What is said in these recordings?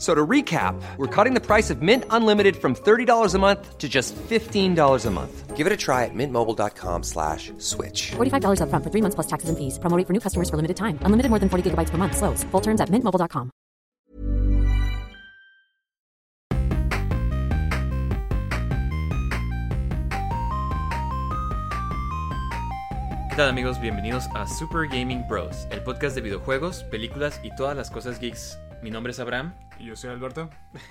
So to recap, we're cutting the price of Mint Unlimited from $30 a month to just $15 a month. Give it a try at mintmobile.com slash switch. $45 upfront for three months plus taxes and fees. Promoting for new customers for limited time. Unlimited more than 40 gigabytes per month. Slows. Full terms at mintmobile.com. ¿Qué tal amigos? Bienvenidos a Super Gaming Bros, el podcast de videojuegos, películas y todas las cosas geeks. Mi nombre es Abraham. Y yo soy Alberto.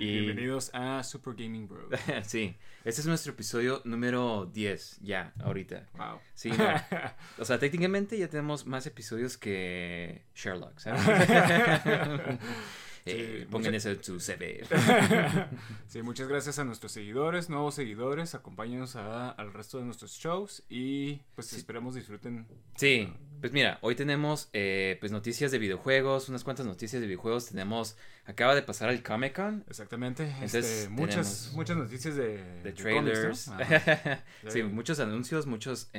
Y- Bienvenidos a Super Gaming Bro. sí, este es nuestro episodio número 10, ya, ahorita. Wow. Sí, no. O sea, técnicamente ya tenemos más episodios que Sherlock, ¿sabes? Eh, pongan eso en su CV. sí, muchas gracias a nuestros seguidores, nuevos seguidores. Acompáñenos a- al resto de nuestros shows y pues esperamos disfruten. Sí, pues mira, hoy tenemos eh, pues noticias de videojuegos, unas cuantas noticias de videojuegos. Tenemos, acaba de pasar el Comic Con, Exactamente. Entonces, este, muchas, tenemos muchas noticias de, de trailers. sí, muchos anuncios, muchas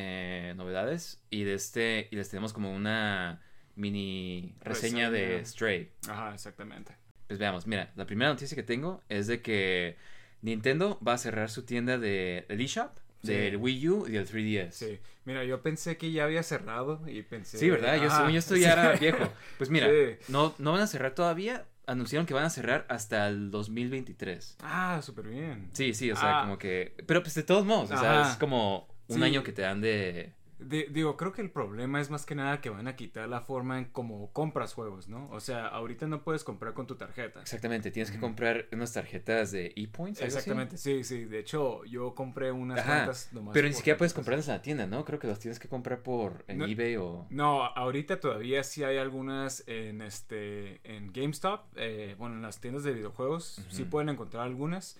novedades. Y de este, y les tenemos como una mini reseña, de. Stray. Ajá, exactamente. Pues veamos, mira, la primera noticia que tengo es de que Nintendo va a cerrar su tienda de, del eShop, Sí. del Wii U y del 3DS. Sí. Mira, yo pensé que ya había cerrado y pensé. Sí, ¿verdad? Yo, Ajá, según yo, esto ya sí. era viejo. Pues mira, Sí. no, no van a cerrar todavía. Anunciaron que van a cerrar hasta el 2023. Ah, súper bien. Sí, sí, o sea, Ah. como que... Pero pues de todos modos, o sea, es como un año que te dan de... Di- digo, creo que el problema es más que nada que van a quitar la forma en cómo compras juegos, ¿no? O sea, ahorita no puedes comprar con tu tarjeta. Exactamente, tienes que comprar unas tarjetas de ePoints. Exactamente, sí, sí. De hecho, yo compré unas Ajá, cuantas nomás Pero ni siquiera puedes comprarlas en la tienda, ¿no? Creo que las tienes que comprar por en No- eBay o... No, ahorita todavía sí hay algunas en este en GameStop, eh, bueno, en las tiendas de videojuegos sí pueden encontrar algunas,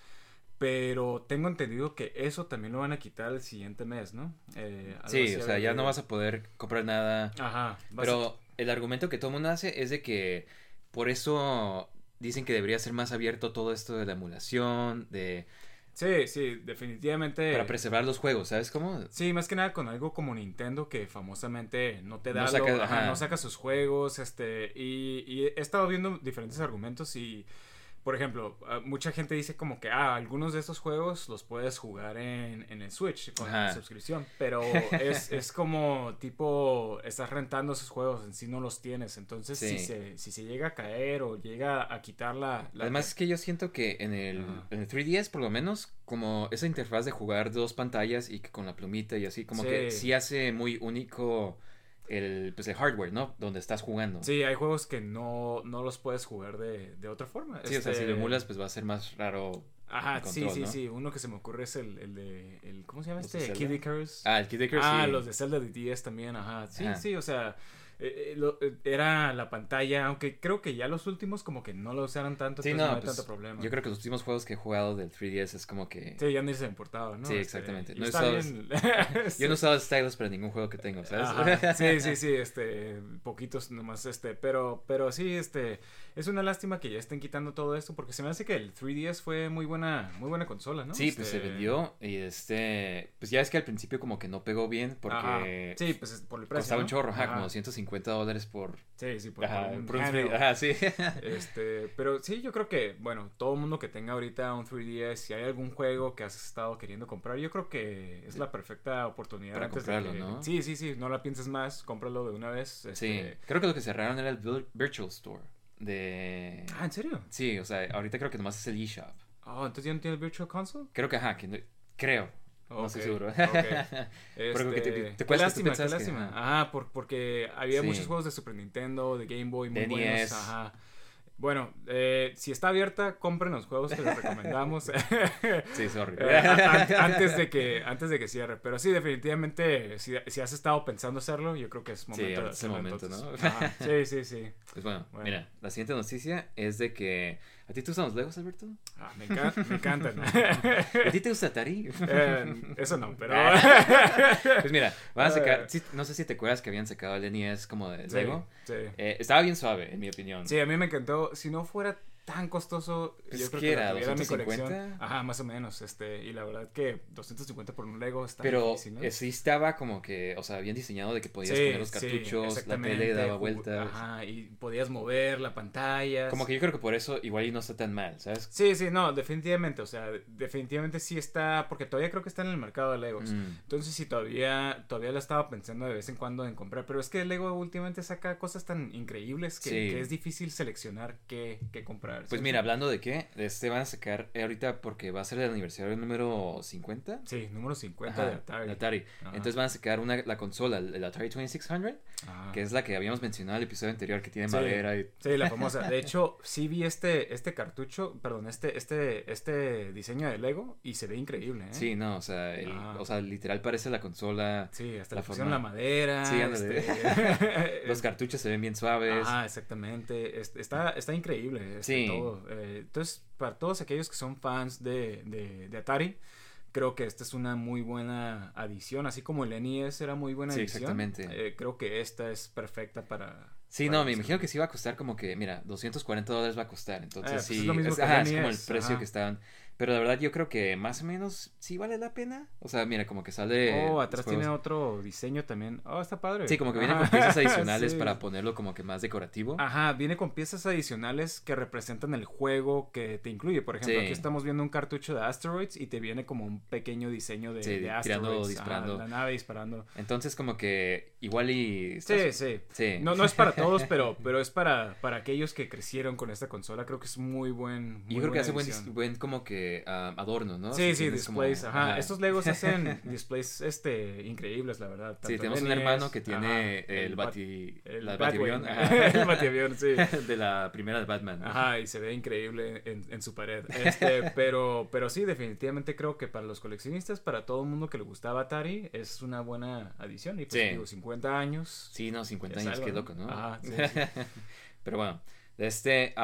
pero tengo entendido que eso también lo van a quitar el siguiente mes, ¿no? Eh, Sí, o sea, ya no vas a poder comprar nada. Ajá, a- Pero el argumento que todo el mundo hace es de que por eso dicen que debería ser más abierto todo esto de la emulación, de Sí, sí, definitivamente. para preservar los juegos, ¿sabes cómo? Sí, más que nada con algo como Nintendo que famosamente no te da No saca- ajá, ajá. no saca sus juegos, este, y, y he estado viendo diferentes argumentos y, por ejemplo, ah, mucha gente dice como que, ah, algunos de estos juegos los puedes jugar en, en el Switch con la suscripción, pero es, es como tipo, estás rentando esos juegos, en sí no los tienes, entonces Sí. si, se, si se llega a caer o llega a quitar la... la- Además es que yo siento que en el, en el 3DS por lo menos como esa interfaz de jugar dos pantallas y que con la plumita y así como que sí hace muy único el, pues el hardware, ¿no? Donde estás jugando. Sí, hay juegos que no, no los puedes jugar de, de otra forma. Sí, o sea, si Este, lo emulas pues va a ser más raro. Ajá, sí, sí, ¿no? sí. Uno que se me ocurre es el, el de. El, ¿Cómo se llama ¿Los de este? Kid Icarus. Ah, el Kid Icarus, Ah, sí. los de Zelda de 10 también, ajá. Sí, Ajá. sí, o sea. Eh, eh, lo- eh, era la pantalla, aunque creo que ya los últimos como que no lo usaron tanto, Sí, entonces no, no, hay pues, tanto problema. yo creo que los últimos juegos que he jugado del 3DS es como que... Sí, ya ni se importaba, ¿no? Sí, Este, exactamente. y No usado- bien. Yo no he usado stylus para ningún juego que tengo, ¿sabes? Ajá, Sí, sí, sí, este, poquitos nomás, este, pero, pero sí, este, es una lástima que ya estén quitando todo esto porque se me hace que el 3DS fue muy buena, muy buena consola, ¿no? Sí, pues se Este, vendió y este... Pues ya es que al principio como que no pegó bien porque... Ajá. Sí, pues es por el precio. Costaba un chorro, ajá, Ajá. como 150 dólares por... Sí, sí, por, Ajá, por un por un handheld. 3D, ajá, sí. Este, pero sí, yo creo que, bueno, todo mundo que tenga ahorita un 3DS, si hay algún juego que has estado queriendo comprar, yo creo que es la perfecta oportunidad Para antes comprarlo, de que... ¿no? Sí, sí, sí, no la pienses más, cómpralo de una vez. Sí, este- creo que lo que cerraron era el vir- Virtual Store de... Ah, ¿en serio? Sí, o sea, ahorita creo que nomás es el eShop. Oh, entonces ya no tiene el Virtual Console. Creo que, ajá, que no- creo. No estoy seguro. ok. Pero que te- Este, te qué lástima, qué pensabas que- lástima. ajá. Ajá, por- porque había Sí. muchos juegos de Super Nintendo, de Game Boy muy De buenos. NES. Ajá. Bueno, eh, si está abierta, compren los juegos que les recomendamos. Sí, sorry. Eh, a- antes de que antes de que cierre pero sí definitivamente si, si has estado pensando hacerlo yo creo que es momento de ahorita es el hacerlo, momento, entonces. ¿no? Ajá, sí sí sí Pues bueno, Bueno. mira, la siguiente noticia es de que... ¿A ti te gustan los Legos, Alberto? Ah, me, encan- me encantan ¿A ti te gusta Atari? Eh, eso no pero Pues mira, van a sacar... Eh. sí, no sé si te acuerdas que habían sacado el NES como de Sí, Lego. sí. Eh, estaba bien suave, en mi opinión. Sí, a mí me encantó. Si no fuera tan costoso, Pues, yo creo ¿qué que era? la tuviera en mi 250? colección. Ajá, más o menos. Este, y la verdad que 250 por un Lego está Pero difícil, ¿no? eh, sí estaba como que, o sea, bien diseñado de que podías Sí, poner los sí, cartuchos, la tele daba vueltas. Ajá, y podías mover la pantalla. Como que yo creo que por eso igual y no está tan mal, ¿sabes? Sí, sí, no, definitivamente. O sea, definitivamente sí está. Porque todavía creo que está en el mercado de Legos. Mm. Entonces sí, todavía, todavía lo estaba pensando de vez en cuando en comprar. Pero es que Lego últimamente saca cosas tan increíbles que, Sí. que es difícil seleccionar qué, qué comprar. Pues ¿sí? mira, hablando de qué, este van a sacar ahorita porque va a ser el aniversario número 50. Sí, número 50 Ajá, de Atari. de Atari. Ajá. Entonces van a sacar una, la consola, el Atari 2600, Ah. que es la que habíamos mencionado en el episodio anterior, que tiene Sí. madera y... Sí, la famosa. De hecho, sí vi este, este cartucho, perdón, este, este, este diseño de Lego y se ve increíble, ¿eh? Sí, no, o sea, el- Ah. o sea, literal parece la consola. Sí, hasta La forma- la madera. Sí, este, Los cartuchos se ven bien suaves. Ajá, exactamente. Es- Está, está increíble este, Sí. Todo. Eh, entonces, para todos aquellos que son fans de, de, de Atari, creo que esta es una muy buena adición. Así como el NES era muy buena Sí, adición. exactamente. eh, creo que esta es perfecta para. Sí, para no, me imagino que sí va a costar como que, mira, 240 dólares va a costar. Entonces Eh, pues sí, es lo mismo que ajá, el es como el NES, precio ajá. que estaban. Pero la verdad yo creo que más o menos sí vale la pena. O sea, mira, como que sale... Oh, atrás tiene otro diseño también. Oh, está padre. Sí, como que viene Ajá, con piezas adicionales sí. para ponerlo como que más decorativo. Ajá, viene con piezas adicionales que representan el juego que te incluye. Por ejemplo, Sí. aquí estamos viendo un cartucho de Asteroids y te viene como un pequeño diseño de, Sí, de tirando, Asteroids. Ajá, disparando. la nave disparando. Entonces como que igual y... Sí, sí. Sí. No, no es para todos, pero, pero es para, para aquellos que crecieron con esta consola. Creo que es muy buen. Muy yo creo que hace buen, buen como que ah, adorno, ¿no? Sí, Si sí, como- displays. ajá. ajá. Estos Legos hacen displays este, increíbles, la verdad. Sí, tenemos un hermano que tiene ajá, el, Bat- bati... el la batiavión. el batiavión, sí. de la primera de Batman. Ajá, y se ve increíble en, en su pared. Este, pero, pero sí, definitivamente creo que para los coleccionistas, para todo el mundo que le gustaba Atari, es una buena adición. Y pues Sí. digo, 50 años. Sí, no, 50 es años, algo, qué loco, ¿no? Ajá, sí, sí. Pero bueno, este,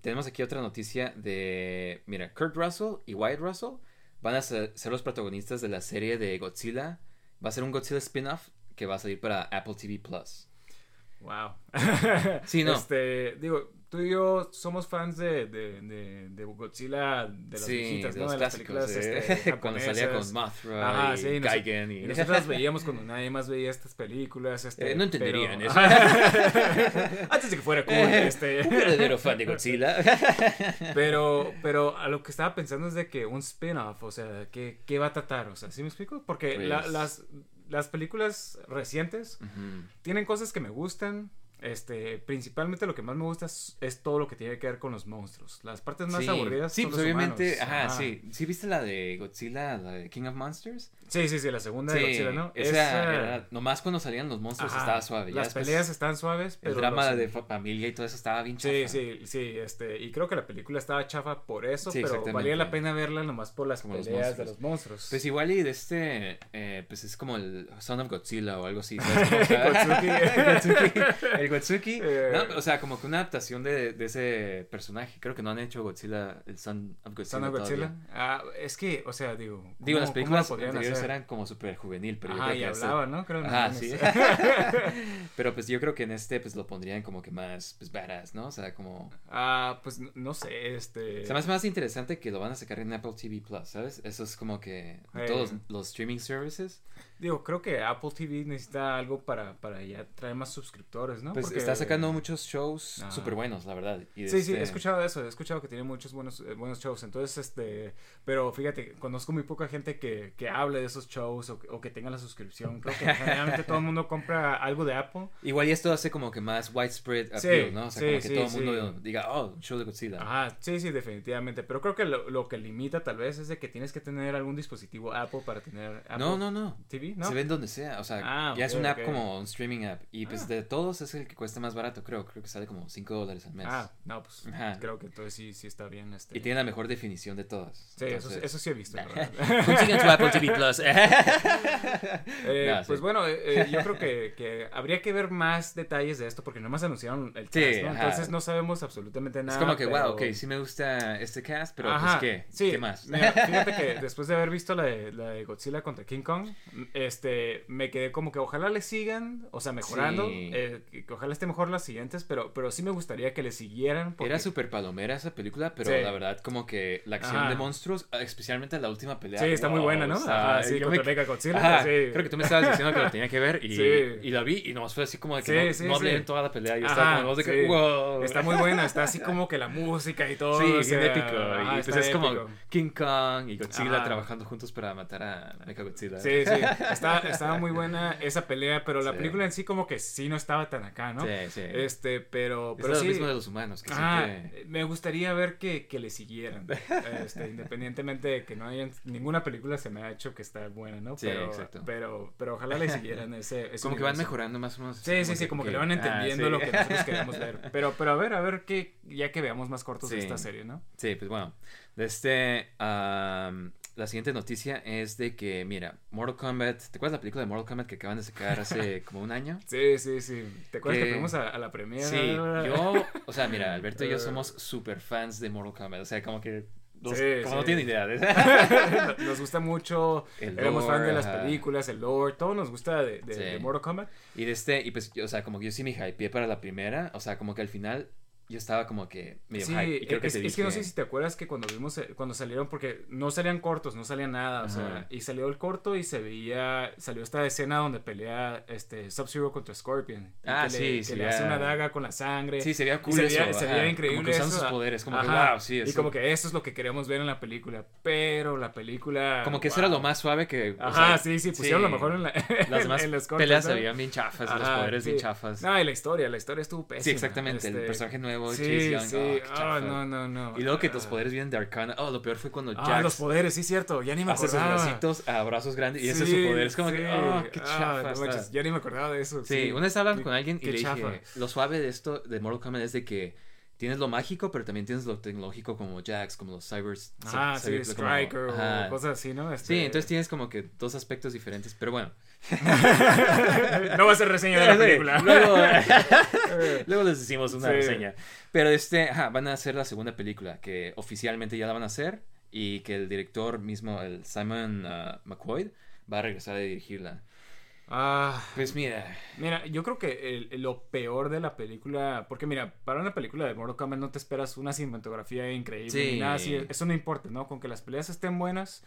tenemos aquí otra noticia de, mira, Kurt Russell y Wyatt Russell van a ser, ser los protagonistas de la serie de Godzilla. Va a ser un Godzilla spin-off que va a salir para Apple TV Plus. Wow. Sí, no. Este, digo, tú y yo somos fans de, de, de, de Godzilla, de las sí, viejitas, ¿no? de las películas eh, este, cuando salía con. Mothra Ajá, y sí, y... Y nosotros las veíamos cuando nadie más veía estas películas. Este, Eh, no entenderían pero- eso. Antes de que fuera cool, Eh, este. Un verdadero fan de Godzilla. Pero, pero a lo que estaba pensando es de que un spin-off, o sea, ¿qué, qué va a tratar? O sea, ¿sí me explico? Porque la- Pues- las, las películas recientes tienen cosas que me gustan. Este, principalmente lo que más me gusta es, es todo lo que tiene que ver con los monstruos. Las partes más sí, aburridas sí son pues los obviamente, humanos. ajá, sí. ¿Sí viste la de Godzilla, la de King of Monsters? Sí, sí, sí, la segunda de Sí, Godzilla, ¿no? esa Esa- era- nomás cuando salían los monstruos Ajá, estaba suave. Las peleas están suaves, pero El drama los- de fa- familia y todo eso estaba bien Sí, chafa. sí, sí, este, y creo que la película estaba chafa por eso, Sí, pero valía la pena verla nomás por las Como los peleas de los monstruos. Pues igual y de este, eh, pues es como el Son of Godzilla o algo así. ¿sabes Gotsuki. El Gotsuki. Eh. No, o sea, como que una adaptación de, de ese personaje. Creo que no han hecho Godzilla, el Son of Godzilla. Son of Godzilla. Ah, es que, o sea, digo. Digo, ¿cómo- las películas anteriores hacer? eran como súper juvenil, pero yo Ajá, creo y que este- hablaba, ¿no? Creo Ajá, sí. pero pues yo creo que en este pues lo pondrían como que más pues badass, ¿no? O sea, como ah, pues no, sé, este. se me hace más interesante que lo van a sacar en Apple TV Plus, ¿sabes? Eso es como que Eh. todos los streaming services. Digo, creo que Apple TV necesita algo para, para ya traer más suscriptores, ¿no? Pues Porque- está sacando muchos shows Ah. súper buenos, la verdad. Y Sí, sí, he este- escuchado eso, he escuchado que tiene muchos buenos, eh, buenos shows, entonces, este, pero fíjate, conozco muy poca gente que, que hable de esos shows o, que- o que tenga la suscripción, creo que generalmente todo el mundo compra algo de Apple, Igual y esto hace como que más widespread Sí, appeal, ¿no? O sea, sí, como que sí, todo el mundo diga, oh, show de Godzilla. Ajá, sí, sí, definitivamente. Pero creo que lo, lo que limita tal vez es de que tienes que tener algún dispositivo Apple para tener Apple no, no, no. TV, ¿no? Se ven donde sea, o sea, Ah, ya es una app ok. como un streaming app. Y pues Ah. de todos es el que cuesta más barato, creo. Creo que sale como 5 dólares al mes. Ah, no, pues Ajá. creo que entonces sí, sí está bien. Este... Y tiene la mejor definición de todas. Sí, eso, Entonces- eso sí he visto. Consigan tu Apple TV Plus. Eh, No, sí. Pues bueno, eh, eh, yo creo que, que habría que ver más detalles de esto porque nomás anunciaron el cast, Sí, ¿no? Entonces no sabemos absolutamente es nada. como que, wow, pero- ok, sí me gusta este cast, pero Ajá, pues ¿qué? sí, ¿Qué más? mira, fíjate que después de haber visto la de, la de Godzilla contra King Kong, este, me quedé como que ojalá le sigan, o sea, mejorando, Sí. eh, que, que ojalá esté mejor las siguientes, pero, pero sí me gustaría que le siguieran. Porque... Era súper palomera esa película, pero Sí. la verdad como que la acción Ajá. de monstruos, especialmente la última pelea. Sí, está muy buena, ¿no? o sea, Ajá, sí, yo contra me- Mechagodzilla, Ajá, sí. Creo que tú me estabas diciendo que lo tenía que ver y, y la vi y nomás fue así como de que no, no hablé en toda la pelea. Yo Ajá, estaba como de que, wow. Está muy buena, está así como que la música y todo. Sí, o bien épico. ajá, y pues está es como. King Kong y Godzilla trabajando juntos para matar a Mechagodzilla. Sí, sí, está, estaba muy buena esa pelea, pero la Sí. película en sí como que sí no estaba tan acá, ¿no? Sí, sí. Este, pero, es pero lo sí. mismo de los humanos, que Ah, siempre... me gustaría ver que, que le siguieran. Este, independientemente de que no hayan. Ninguna película se me ha hecho que está buena, ¿no? Sí, pero, exacto. Pero, pero ojalá le siguieran ese. ese Como que van mejorando más o menos. Sí, sí, sí, como que, le van ah, entendiendo sí. lo que nosotros queremos ver. Pero, pero a ver, a ver qué, ya que veamos más cortos de esta serie, ¿no? Sí, pues bueno. De este, am, la siguiente noticia es de que, mira, Mortal Kombat. ¿Te acuerdas la película de Mortal Kombat que acaban de sacar hace como un año? Sí, sí, sí. ¿Te acuerdas que, Que- fuimos a, a la premiere? Sí, yo, o sea, mira, Alberto y yo somos super fans de Mortal Kombat. O sea, como que. los- Sí, como sí. no tienen idea. de- nos gusta mucho, El éramos lore, fans de las películas, el lore, todo nos gusta de, de, Sí. de Mortal Kombat. Y de este, y pues, yo, o sea, como que yo sí me hypeé para la primera. O sea, como que al final yo estaba como que medio Sí. Y creo que es, te es que no dije- sé si te acuerdas que cuando vimos, eh, cuando salieron, porque no salían cortos, no salía nada, o sea, Ajá. y salió el corto y se veía, salió esta escena donde pelea este Sub-Zero contra Scorpion. y Ah, que le, sí, que se le hace una daga con la sangre. Sí, se veía Y cool se eso, veía, se ajá, veía como increíble que usaban eso. sus poderes, como que, Ajá, wow, sí, Y eso- como que eso es lo que queremos ver en la película, pero la película... Como que eso era wow. lo más suave que. o Ajá, sea, sí, sí, pusieron lo mejor en, la, Las demás en los cortos, peleas se ¿no? veían bien chafas, los Ajá, poderes bien sí. chafas. No, y la historia, la historia estuvo pésima. sí, exactamente, el este, personaje nuevo, Sí, Chase Young, sí, oh, ah, chafa. no, no, no. Y luego que los Ah. poderes vienen de Arcana. Oh, lo peor fue cuando Ah, Jax los poderes, sí, cierto, ya ni me hace sus acordaba. bracitos a brazos grandes y ese es Sí, su poder. Es como sí. que, oh, qué Ah, chafa. no manches, ya ni me acordaba de eso. Sí, una vez hablando Qué- con alguien y le chafa. dije, lo suave de esto, de Mortal Kombat, es de que tienes lo mágico, pero también tienes lo tecnológico como Jax, como los cybers. Ah, sí, cyber- como- Striker ajá. o cosas así, ¿no? Sí, Este- entonces tienes como que dos aspectos diferentes, pero bueno. no va a ser reseña de la película. Luego, luego les decimos una Sí. reseña. Pero este, ajá, van a hacer la segunda película, que oficialmente ya la van a hacer, y que el director mismo, el Simon uh, McCoy, va a regresar a dirigirla. Ah, Pues mira, Mira, yo creo que el- lo peor de la película, porque mira, para una película de Mortal Kombat no te esperas una cinematografía increíble Sí. ni nada así, eso no importa, ¿no? Con que las peleas estén buenas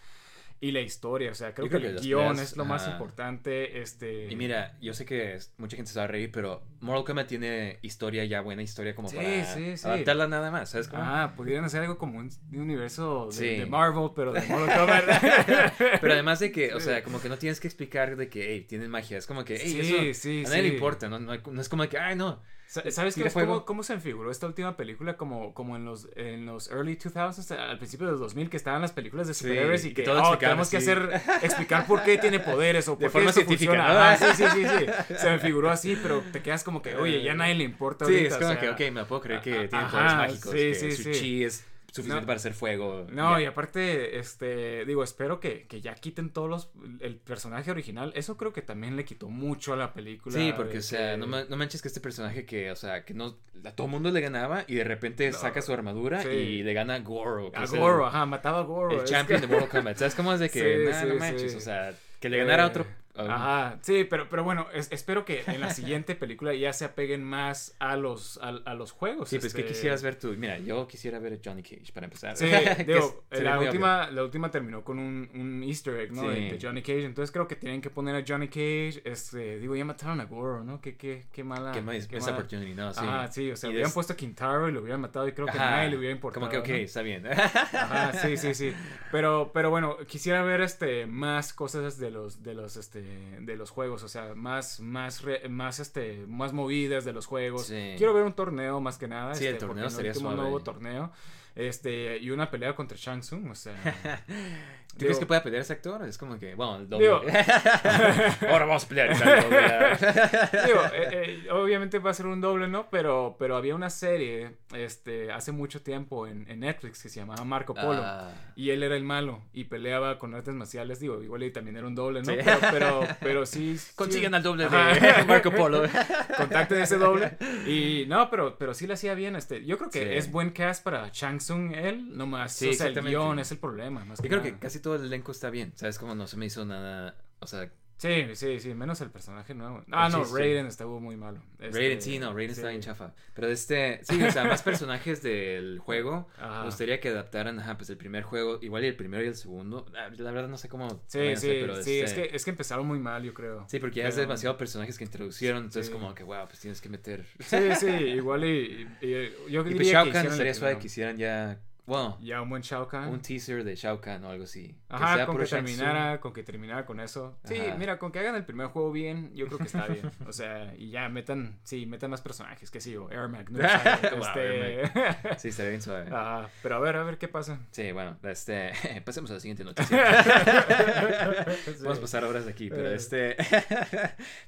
y la historia, o sea, creo, que, que el guion es lo más importante, este... y mira, yo sé que mucha gente se va a reír, pero Mortal Kombat tiene historia ya, buena historia como Sí, para sí, sí. adaptarla nada más, ¿sabes cómo? Ah, pudieran hacer algo como un, un universo de, Marvel, pero de Mortal Kombat. Pero además de que, o sea, como que no tienes que explicar de que, hey, tienen magia. Es como que, hey, eso a nadie le importa. No, no, no es como que, ay, no. Sa- ¿Sabes qué cómo, cómo se enfiguró esta última película? Como, como en los en los early 2000s, al principio de los 2000, que estaban las películas de Sí, superhéroes y que que oh, tenemos que hacer, explicar por qué tiene poderes o De por forma qué esto científica, funciona. ¿no? Ajá, sí, sí, sí, sí. Se me figuró así, pero te quedas como que, oye, ya a nadie le importa Sí, ahorita, es como o sea, que, ok, me puedo creer que a- tienen ajá, poderes mágicos. sí, que sí, su sí. chi es suficiente No. para hacer fuego. No, ya. y aparte, este, digo, espero que, que ya quiten todos los, el personaje original. Eso creo que también le quitó mucho a la película. Sí, porque, o sea, que- no, no manches que este personaje que, o sea, que no, a todo mundo le ganaba y de repente No, saca su armadura sí. y le gana a Goro. A el- Goro, ajá, mataba a Goro. El, champion que- de Mortal Kombat. ¿Sabes cómo es de que, Sí, nah, sí, no manches? O sea, que le ganara Eh. otro, Ajá, sí, pero, pero bueno, es- espero que en la siguiente película ya se apeguen más a los, a, a los juegos. Sí, pues que este- quisieras ver tú. Mira, yo quisiera ver a Johnny Cage para empezar. Sí, digo, es- la última, la última terminó con un, un easter egg, ¿no? Sí. De, de Johnny Cage. Entonces creo que tienen que poner a Johnny Cage. Este, digo, ya mataron a Goro, ¿no? Qué, qué, qué mala. más qué esa mala- opportunity, ¿no? Sí. Ajá, sí, o sea, hubieran puesto a Quintaro y lo hubieran matado y creo que Ajá, nadie le hubiera importado. Como que, ok, ¿no? está bien. Ajá, sí, sí, sí. Pero, pero bueno, quisiera ver este más cosas de los, de los, este, de los juegos, o sea, más, más, re- más, este, más movidas de los juegos. Sí. Quiero ver un torneo más que nada. Sí, el este, torneo porque en estaría último suave. nuevo torneo. Este, y una pelea contra Shang Tsung, o sea. ¿Tú crees que pueda pelear ese actor? Es como que, bueno, el doble. Digo- Ahora vamos a pelear. Digo, eh, eh, obviamente va a ser un doble, ¿no? Pero, pero había una serie este, hace mucho tiempo en, en Netflix que se llamaba Marco Polo. Ah. Y él era el malo y peleaba con artes marciales. Digo, igual y también era un doble, ¿no? Sí. Pero, pero, pero sí. sí- Consiguen al doble Ajá. de Marco Polo. Contacten ese doble. Y no, pero, pero sí le hacía bien. Este, yo creo que Sí. es buen cast para Chang Tsung, él, nomás. Sí, o sea, el guion es el problema. Más Yo que creo que casi todo el elenco está bien. ¿Sabes? Como no se me hizo nada. O sea, Sí, sí, sí, menos el personaje nuevo. Ah, no, chiste. Raiden estuvo muy malo. Este, Raiden, sí, no, Raiden está sí. bien chafa. Pero este, sí, o sea, más personajes del juego. Ajá. Me gustaría que adaptaran, ajá, pues el primer juego, igual y el primero y el segundo. Ah, La verdad no sé cómo. Sí, sí, hacer, pero sí, es este- que, es que empezaron muy mal, yo creo. Sí, porque ya es demasiado personajes que introducieron, entonces Sí. como que, wow, pues tienes que meter... Sí, sí, igual y, y- y yo Y diría pues Shao Kahn estaría suave que hicieran ya, bueno, Ya un buen Shao Kahn. un teaser de Shao Kahn o algo así. Que Ajá, sea con que terminara, con que terminara con eso. Sí, Ajá. mira, con que hagan el primer juego bien, yo creo que está bien. O sea, y ya metan, sí, metan más personajes, que sí, o Air Magnus. Wow, este... Sí, estaría bien suave. Ajá, pero a ver, a ver qué pasa. Sí, bueno, este, pasemos a la siguiente noticia. Vamos a pasar horas aquí, pero Eh. este,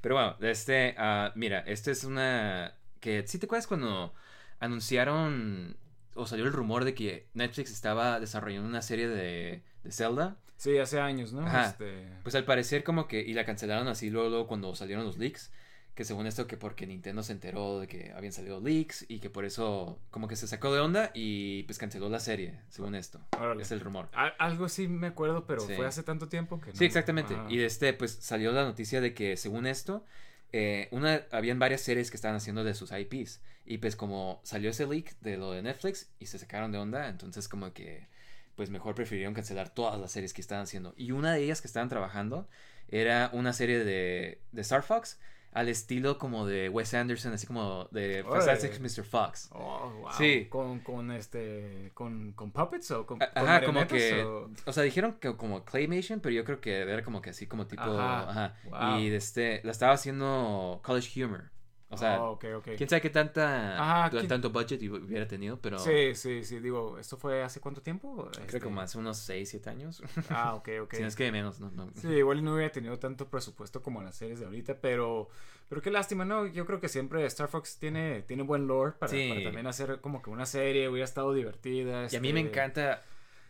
pero bueno, este, ah, mira, este es una, que, ¿sí te acuerdas cuando anunciaron o salió el rumor de que Netflix estaba desarrollando una serie de, de Zelda? Sí, hace años, ¿no? Ajá. Este... Pues al parecer como que, y la cancelaron así luego, luego cuando salieron los leaks, que según esto que porque Nintendo se enteró de que habían salido leaks y que por eso como que se sacó de onda y pues canceló la serie, según esto. Órale. Es el rumor. Al- algo sí me acuerdo, pero Sí. fue hace tanto tiempo que no. Sí, exactamente. Ajá. Y de este, pues salió la noticia de que según esto, eh, una, habían varias series que estaban haciendo de sus IPs. Y pues como salió ese leak de lo de Netflix y se sacaron de onda, entonces como que pues mejor prefirieron cancelar todas las series que estaban haciendo. Y una de ellas que estaban trabajando era una serie de, de Star Fox al estilo como de Wes Anderson, así como de. Fantastic Mr. Fox. Oh, wow. Sí. Con, con este. Con, con puppets o con. Ajá, como que. o- O sea, dijeron que como Claymation, pero yo creo que era como que así como tipo. Ajá, Ajá. wow. Y de este. La estaba haciendo College Humor. O sea, Oh, ok. quién sabe qué tanta. Ajá, quién- tanto budget hubiera tenido, pero. Sí, sí, sí. Digo, ¿esto fue hace cuánto tiempo? Creo Este, que como hace unos 6, 7 años. Ah, ok, ok. Si no es que menos, no, no. Sí, igual no hubiera tenido tanto presupuesto como las series de ahorita, pero, pero qué lástima, ¿no? Yo creo que siempre Star Fox tiene, tiene buen lore para, Sí. para también hacer como que una serie, hubiera estado divertida. Y a mí me este- encanta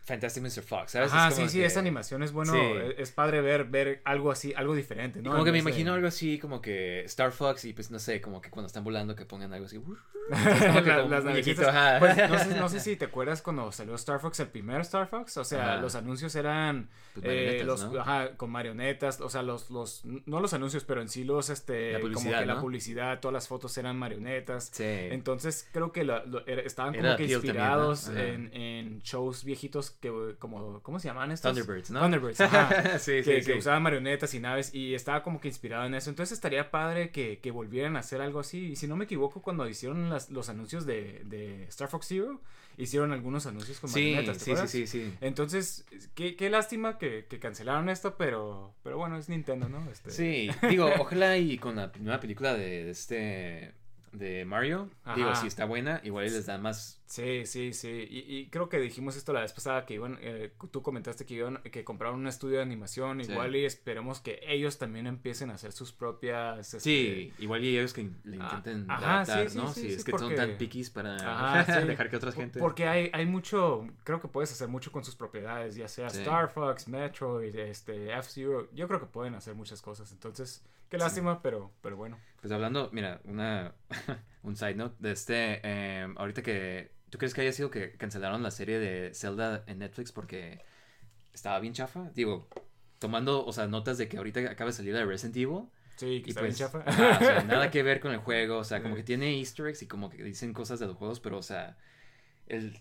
Fantastic Mr. Fox, ¿sabes? Como sí, sí, que- esa animación es bueno, Sí. es, padre ver, ver algo así, algo diferente, Y ¿no? como que me imagino algo así, como que Star Fox y pues no sé, como que cuando están volando que pongan algo así. La- las navecitas. Pues, no, sé, no sé si te acuerdas cuando salió Star Fox, el primer Star Fox. O sea, Ajá. los anuncios eran Pues eh, los, ¿no? ajá, con marionetas. O sea, los, los, no los anuncios, pero en sí los, este, como que la publicidad, todas las fotos eran marionetas. Sí. Entonces creo que la- lo- estaban Era como que inspirados en shows viejitos que como ¿cómo se llaman estos? Thunderbirds, ¿no? Thunderbirds, ajá. Sí, que, sí, que sí. usaban marionetas y naves y estaba como que inspirado en eso. Entonces estaría padre que, que volvieran a hacer algo así. Y si no me equivoco, cuando hicieron las- los anuncios de, de Star Fox Zero, hicieron algunos anuncios con marionetas. ¿te sí, sí, sí, sí. Entonces, qué, qué lástima que, que cancelaron esto, pero, pero bueno, es Nintendo, ¿no? Este, Sí, digo, ojalá y con la nueva película de, de este de Mario, digo, si está buena, igual les da más Sí, sí, sí. Y, y creo que dijimos esto la vez pasada que iban, eh, tú comentaste que iban, que compraron un estudio de animación, Sí. igual y esperemos que ellos también empiecen a hacer sus propias. este, Sí, igual y ellos que le Ah, intenten ajá, adaptar, sí, sí, ¿no? sí, sí, es que porque- son tan piquis para Ajá, dejar que otras gente Porque hay, hay mucho, creo que puedes hacer mucho con sus propiedades, ya sea. Star Fox, Metroid, este, F-Zero. Yo creo que pueden hacer muchas cosas. Entonces, qué lástima, pero, pero bueno. Pues hablando, mira, una un side note de este eh, ahorita que ¿tú crees que haya sido que cancelaron la serie de Zelda en Netflix porque estaba bien chafa? Digo, tomando, o sea, notas de que ahorita acaba de salir la Resident Evil. Sí, que Y está bien pues, chafa. o sea, nada que ver con el juego, o sea, como que tiene easter eggs y como que dicen cosas de los juegos, pero, o sea, el,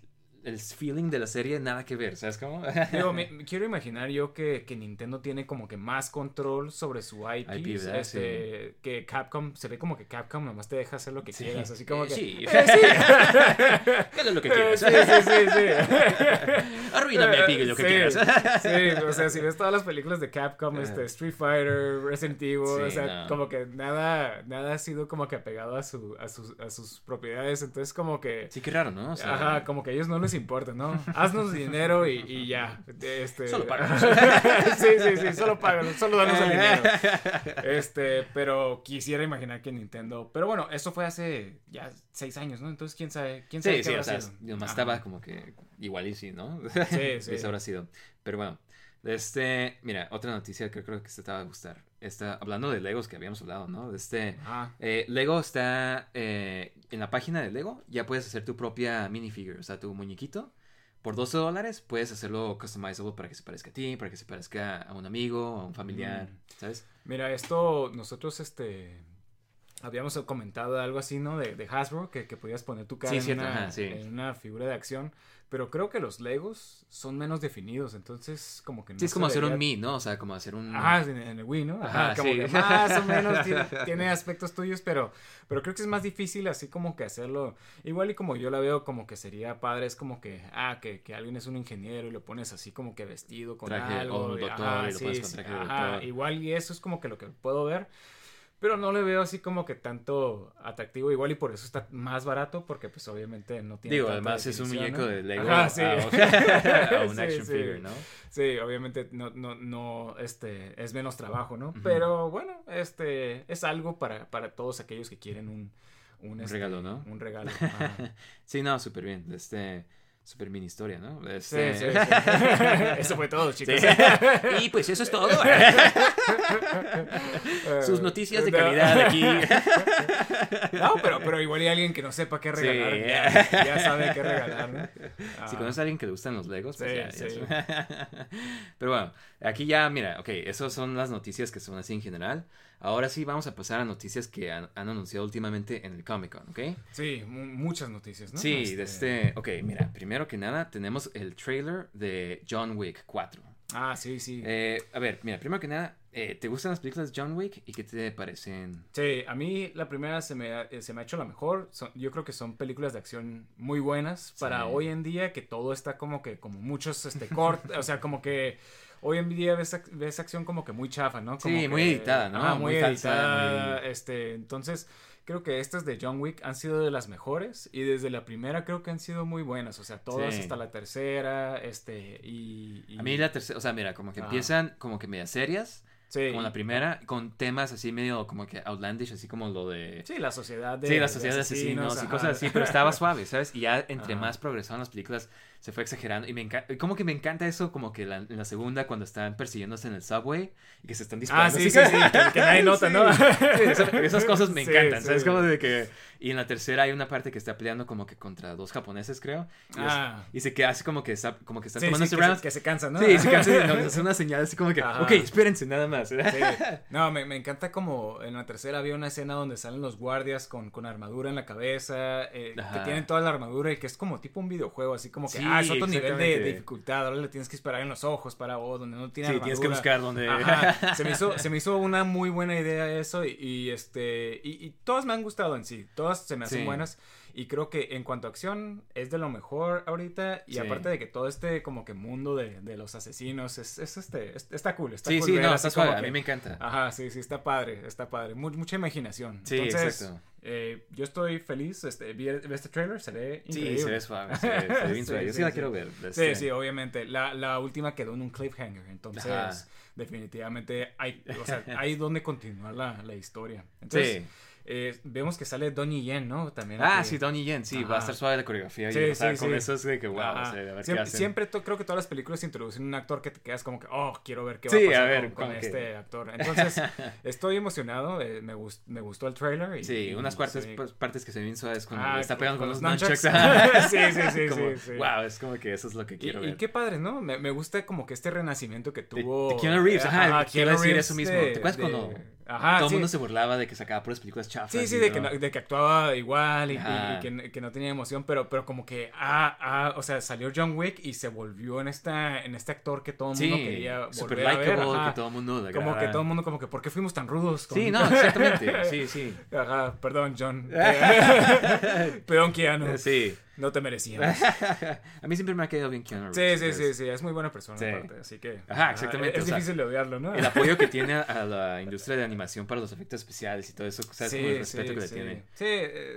el feeling de la serie, nada que ver, ¿sabes cómo? Digo, me, me quiero imaginar yo que, que Nintendo tiene como que más control sobre su IP. IP, este, Que Capcom, se ve como que Capcom nomás te deja hacer lo que Sí. quieras. Así como Eh, que. sí. Eh, sí. Lo que quieras. sí, sí, sí, sí. Arruíname, Piggy, lo que Sí, quieras. Sí, o sea, si ves todas las películas de Capcom, este, Street Fighter, Resident Evil, Sí, o sea, no. como que nada, nada ha sido como que apegado a, su, a, sus, a sus propiedades, entonces como que... Sí, qué raro, ¿no? O sea, Ajá, como que ellos no les importa, ¿no? Haznos dinero y, y ya. Este... Solo páganos. sí, sí, sí, solo páganos, solo danos el dinero. Este, pero quisiera imaginar que Nintendo... Pero bueno, eso fue hace ya seis años, ¿no? Entonces, ¿quién sabe? ¿Quién sabe Sí, qué sí, habrá o sea, sido? nomás Ajá. estaba como que igual y sí, ¿no? Sí, sí. Eso habrá sido. Pero bueno, este, mira, otra noticia que creo que se te va a gustar. Está hablando de Legos que habíamos hablado, ¿no? De este, eh, Lego está eh, en la página de Lego, ya puedes hacer tu propia minifigure, o sea, tu muñequito. Por 12 dólares puedes hacerlo customizable para que se parezca a ti, para que se parezca a un amigo, a un familiar, Mm. ¿sabes? Mira, esto nosotros este habíamos comentado algo así, ¿no? De, de Hasbro, que, que podías poner tu cara Sí, en, cierto, una, ajá, sí. en una figura de acción. Pero creo que los Legos son menos definidos, entonces como que no Sí, es como hacer un Mi, ¿no? O sea, como hacer un... Ajá, en, en el Wii, ¿no? Ajá, Ajá, como sí. que más o menos tiene, tiene aspectos tuyos, pero, pero creo que es más difícil así como que hacerlo. Igual y como yo la veo como que sería padre, es como que, ah, que, que alguien es un ingeniero y lo pones así como que vestido con Traje, algo. o un y- doctor, ajá, y lo sí, pones con sí, traje de ajá, doctor. igual y eso es como que lo que puedo ver. Pero no le veo así como que tanto atractivo, igual y por eso está más barato, porque pues obviamente no tiene Digo, además es un muñeco ¿no? de Lego Ajá, sí. a, un action sí. figure, ¿no? Sí, obviamente no, no, no, este, es menos trabajo, ¿no? Pero bueno, este, es algo para, para todos aquellos que quieren un, un, este, regalo, ¿no? Un regalo. Sí, no, súper bien. Este, súper mini historia, ¿no? Sí, Este... sí, sí. Eso fue todo, chicos. Y pues eso es todo. Sus noticias de No. calidad aquí. No, pero, pero igual hay alguien que no sepa qué regalar. Ya, ya sabe qué regalar, ¿no? Si conoces a alguien que le gustan los Legos, pues Sí, ya, ya Pero bueno, aquí ya, mira, ok, esas son las noticias que son así en general. Ahora sí vamos a pasar a noticias que han, han anunciado últimamente en el Comic Con, ¿ok? Sí, mu- muchas noticias, ¿no? Sí, de este, ok, mira, primero que nada tenemos el trailer de John Wick 4. Ah, sí, sí. Eh, a ver, mira, primero que nada, eh, ¿te gustan las películas de John Wick y qué te parecen? Sí, a mí la primera se me, ha- eh, se me ha hecho la mejor. Son- yo creo que son películas de acción muy buenas para Sí. hoy en día, que todo está como que, como muchos, este, cortes, o sea, como que hoy en día ves, ves acción como que muy chafa, ¿no? Como Sí, muy editada, ¿no? Muy, Muy falsa, editada, muy- este, entonces... Creo que estas de John Wick han sido de las mejores y desde la primera creo que han sido muy buenas, o sea, todas Sí. hasta la tercera, este, y... y- A mí la tercera, o sea, mira, como que Ajá. empiezan como que media serias, sí, como la primera, con temas así medio como que outlandish, así como lo de... Sí, la sociedad de Sí, la sociedad de asesinos, y cosas así, pero estaba suave, ¿sabes? Y ya entre Ajá. más progresaban las películas, se fue exagerando. Y me encanta, como que me encanta eso, como que la, en la segunda, cuando están persiguiéndose en el subway y que se están Ah, disparando. sí, así sí, sí, que, que nadie nota, Sí. ¿no? Sí, esa- esas cosas me Sí, encantan, ¿sabes? sí. Como de que... Y en la tercera hay una parte que está peleando como que contra dos japoneses, creo. Y, es- Ah. y se queda así como que está, como que están Sí, tomando sí, ese que, se, round. que se cansa, ¿no? Sí, se cansa y nos hace una señal así como que, Ajá. ok, espérense nada más. Sí. No, me, me encanta como en la tercera había una escena donde salen los guardias con, con armadura en la cabeza, eh, que tienen toda la armadura y que es como tipo un videojuego, así como que, Sí, ah, es otro nivel de, de dificultad, ahora le tienes que esperar en los ojos para vos, donde no tiene Sí, armadura. tienes que buscar donde... Ajá. Se me hizo, se me hizo una muy buena idea eso y, y, este y, y todas me han gustado en sí, todas se me hacen Sí. buenas y creo que en cuanto a acción es de lo mejor ahorita y Sí. aparte de que todo este como que mundo de, de los asesinos es, es este es- está cool, está Sí, cool sí, ver no, está suave, a mí me encanta. Ajá, sí, sí, está padre, está padre, Mu- mucha imaginación. Sí, Entonces, exacto. eh, yo estoy feliz, este, vi, este trailer, se ve Sí, increíble. se ve suave, se ve, se ve bien Sí, suave. Yo sí, sí, la sí. quiero ver. Sí, este, sí, obviamente. La, la última quedó en un cliffhanger, entonces Ajá. definitivamente hay, o sea, hay donde continuar la, la historia. Entonces, Sí. Eh, vemos que sale Donnie Yen, ¿no? También. Ah, aquí. sí, Donnie Yen, sí, va a estar suave la coreografía. Sí, y, o sea, sí, con eso es de que, wow, o sea, a ver qué siempre, hacen. siempre to- creo que todas las películas introducen un actor que te quedas como que, oh, quiero ver qué va a pasar a ver, con, este actor. Entonces, estoy emocionado, eh, me, gust- me gustó el trailer. Y, Sí, y- unas cuartas pues, partes que se ven suaves cuando Ah, está pegando con los nunchucks. Sí, sí, sí, Como, sí. Wow, es como que eso es lo que Y, quiero y ver. qué padre, ¿no? Me, me gusta como que este renacimiento que tuvo. de Keanu Reeves, ajá, Ajá, quiero decir eso mismo. ¿Te acuerdas cuando Ajá, Todo el sí. mundo se burlaba de que sacaba puras películas chafas. Sí, sí, de, no- que, no- de que actuaba igual y, y- Ajá. y que, que no tenía emoción, pero, pero como que, ah, ah, o sea, salió John Wick y se volvió en esta en este actor que todo el mundo Sí, quería super volver a ver. ajá. que todo el mundo le Como que todo el mundo como que, ¿por qué fuimos tan rudos? con- Sí, no, exactamente. Sí, sí. Ajá, perdón, John. perdón, Keanu. Sí. No te merecíamos. A mí siempre me ha quedado bien Keanu Sí, Reeves, sí, sí, pues, sí, es muy buena persona Sí. aparte, así que... Ajá, exactamente, Es, o sea, difícil odiarlo, ¿no? El apoyo que tiene a la industria de animación para los efectos especiales y todo eso, ¿sabes? sí, como el respeto sí, que le sí. tiene. Sí,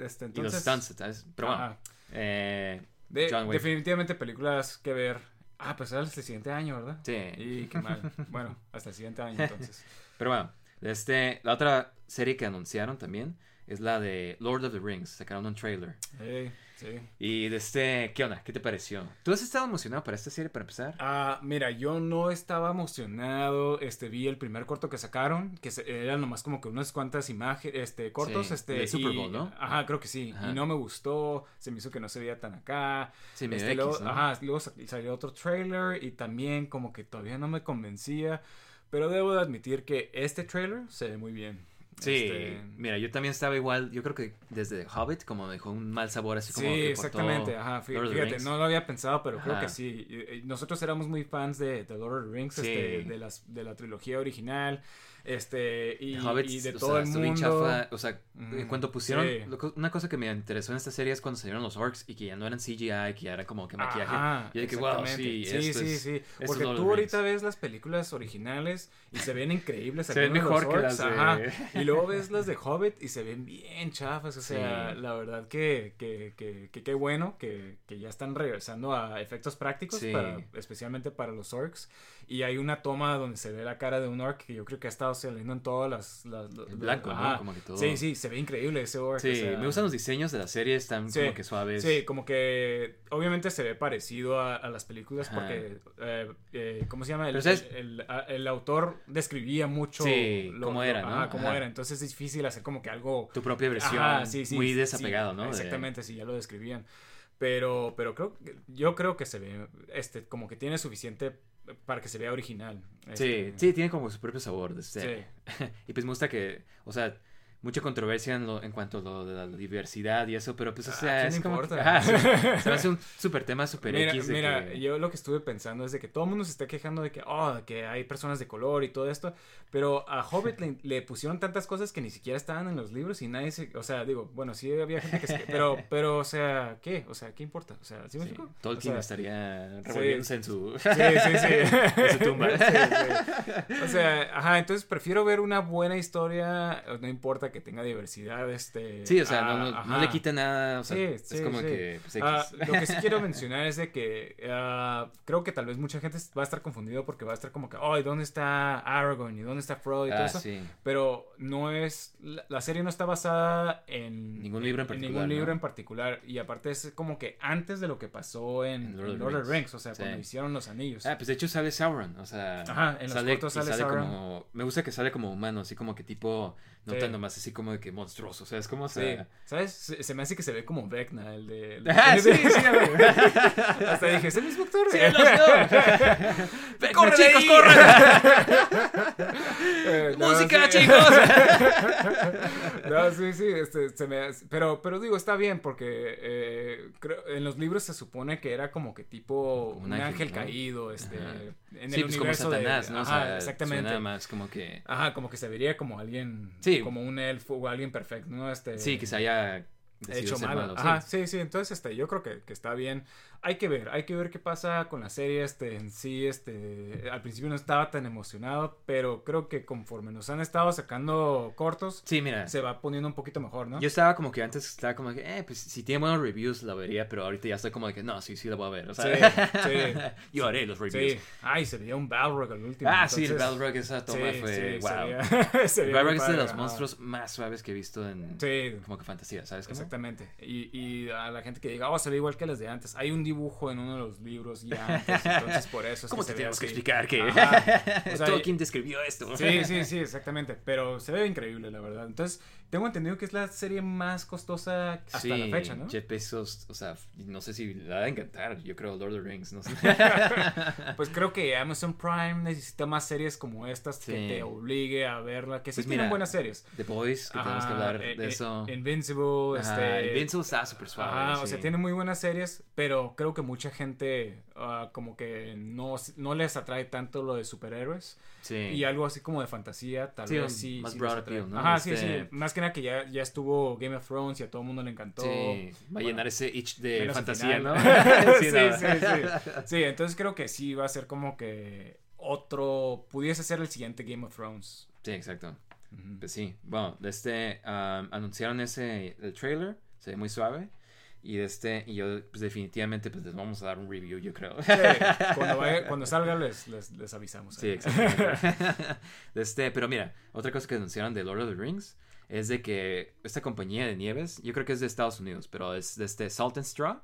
este, Y los entonces... stunts, ¿sabes? Pero bueno, eh, De- John Wick. definitivamente películas que ver. Ah, pues era hasta el siguiente año, ¿verdad? Sí. Y qué mal. Bueno, hasta el siguiente año entonces. Pero bueno, este, la otra serie que anunciaron también es la de Lord of the Rings. Sacaron un trailer. Sí, sí. Y de este, ¿qué onda? ¿Qué te pareció? ¿Tú has estado emocionado para esta serie para empezar? Ah, mira, yo no estaba emocionado. Este, vi el primer corto que sacaron, que se- eran nomás como que unas cuantas imágenes, este, cortos, Sí, este. del Super y- Bowl, ¿no? Ajá, creo que sí. Ajá. Y no me gustó. Se me hizo que no se veía tan acá. Sí, medio Este, X, luego, ¿no? Ajá, luego sa- salió otro trailer y también como que todavía no me convencía. Pero debo de admitir que este trailer se ve muy bien. Sí, Este, mira, yo también estaba igual, yo creo que desde Hobbit como me dejó un mal sabor así como Sí, que exactamente. Ajá, the fíjate, no lo había pensado, pero creo que sí. Nosotros éramos muy fans de, de Lord of the Rings, Sí. este, de, las, de la trilogía original, este, y, de todo sea, el mundo. chafa, o sea, Ujú, cuando pusieron, sí. lo co- una cosa que me interesó en esta serie es cuando salieron los orcs y que ya no eran CGI, que ya era como que maquillaje. Ajá, y de que, wow, sí, sí, esto sí, es- Porque tú ahorita ves las películas originales y se ven increíbles. Se ven mejor que las de- ajá. Y luego ves las de Hobbit y se ven bien chafas. O sea, Sí. la verdad que que, que, que qué bueno que, que ya están regresando a efectos prácticos, para, especialmente para los orcs. Y hay una toma donde se ve la cara de un orc que yo creo que ha estado saliendo en todas las... las El blanco, ¿no? Como que todo- Sí, sí, se ve increíble ese orc. Sí, o sea, me gustan los diseños de la serie, están Sí, como que suaves. Sí, como que obviamente se ve parecido a, a las películas Ajá. porque, eh, eh, ¿cómo se llama? El, el- el- el autor describía mucho Sí, cómo era, ¿no? ajá, cómo Ajá. era. Entonces es difícil hacer como que algo... Tu propia versión, Ajá, sí, sí, muy desapegado, ¿no? De- Exactamente, sí, ya lo describían. Pero, pero creo, yo creo que se ve, este, como que tiene suficiente para que se vea original. Sí, Este, sí, tiene como su propio sabor. de Sí. y pues me gusta que, o sea, mucha controversia en, lo, en cuanto a lo de la diversidad y eso, pero pues, o ¿A sea, quién es como... importa? que- se, hace un super tema, Mira, X de mira, que- yo lo que estuve pensando es de que todo el mundo se está quejando de que, oh, que hay personas de color y todo esto, pero a Hobbit le, le pusieron tantas cosas que ni siquiera estaban en los libros y nadie se, o sea, digo, bueno, sí había gente que se, pero, pero, o sea, ¿qué? O sea, ¿qué importa? O sea, ¿sí me Sí? Tolkien O sea, estaría revolviéndose en su... Sí, sí, sí. en su tumba. O sea, ajá, entonces prefiero ver una buena historia, no importa que tenga diversidad, este... Sí, o sea, ah, no, no, no ajá. le quita nada, o sea, Sí, es sí, como sí. que... Pues. Ah, lo que sí quiero mencionar es de que ah, creo que tal vez mucha gente va a estar confundido porque va a estar como que, oh, ¿y dónde está Aragorn? ¿Y dónde está Frodo? Y todo Ah, eso. Pero no es, la, la serie no está basada en Ningún libro en particular, ningún libro ¿no? en particular. Y aparte es como que antes de lo que pasó en, En Lord of the Lord of the Rings. O sea, cuando hicieron los anillos. Ah, pues de hecho sale Sauron, o sea, Ajá, en los cortos sale sale Sauron. como, me gusta que sale como humano, así como que tipo, no Sí. tan nomás así como de que monstruoso, o sea, es como, Sí, sea, ¿sabes? Se, se me hace que se ve como Vecna, el de... el de- Ah, sí, sí. Hasta dije, ¿es el mismo actor? ¡Cielos, no! ¡Corre, ¡Corre, chicos, corre! Eh, no, ¡Música, sí. chicos! No, sí, sí, este, se me, pero, pero digo, está bien porque eh, creo, en los libros se supone que era como que tipo Como un, ángel, ángel, ¿no? caído, este, Ajá. en sí, el pues como universo Satanás, de, ¿no? O Ajá, exactamente. suena más como que, Ajá, como que se vería como alguien, Sí. Como un elfo o alguien perfecto, ¿no? Este, sí, que se haya hecho malo. malo, sí. Ajá, sí, sí, entonces este, yo creo que, que está bien. Hay que ver, hay que ver qué pasa con la serie, este, en sí, este, al principio no estaba tan emocionado, pero creo que conforme nos han estado sacando cortos, Sí, mira. se va poniendo un poquito mejor, ¿no? Yo estaba como que antes estaba como que, eh, pues si tiene buenos reviews la vería, pero ahorita ya estoy como de que no, sí, sí la voy a ver. O sea, Sí, sí. yo haré los reviews. Sí, ay, se veía un Balrog al último. Ah, sí, el entonces- Balrog, esa toma fue, sí, wow. se veía- se El Balrog es de los ajá. monstruos más suaves que he visto en Sí, como que fantasía, ¿sabes? cómo? Exactamente. Y, y a la gente que diga, oh, se ve igual que las de antes. Hay un dibujo en uno de los libros ya antes, entonces por eso es ¿Cómo que te se ve tenemos que explicar que. O sea, quien describió esto? Sí, sí, sí, exactamente. Pero se ve increíble, la verdad. Entonces, tengo entendido que es la serie más costosa hasta Sí, la fecha, ¿no? Jeff Bezos, o sea, no sé si le va a encantar, yo creo Lord of the Rings, no sé. Pues creo que Amazon Prime necesita más series como estas que te obligue a verla, que sí Pues tienen mira, buenas series. The Boys, que tenemos que hablar eh, de eh, eso. Invincible, Ajá, este... Invincible está súper suave. Ajá, o sea, tiene muy buenas series, pero creo que mucha gente ah, como que no, no les atrae tanto lo de superhéroes. Sí. Y algo así como de fantasía, tal Sí, vez sí. más sí broad appeal, ¿no? Ajá, sí, Este- sí. Más que nada que ya, ya estuvo Game of Thrones y a todo el mundo le encantó. Sí, va a llenar ese itch de fantasía, final. ¿no? sí, Sí, sí, sí, entonces creo que sí va a ser como que otro. Pudiese ser el siguiente Game of Thrones. Sí, exacto. Pues sí, bueno, este um, anunciaron ese el trailer, se ve muy suave y de este y yo pues definitivamente pues les vamos a dar un review, yo creo. Sí, cuando, vaya- cuando salga les, les, les avisamos. Sí, ahí. exactamente. De este, pero mira, otra cosa que anunciaron de Lord of the Rings es de que esta compañía de nieves, yo creo que es de Estados Unidos, pero es de este Salt and Straw,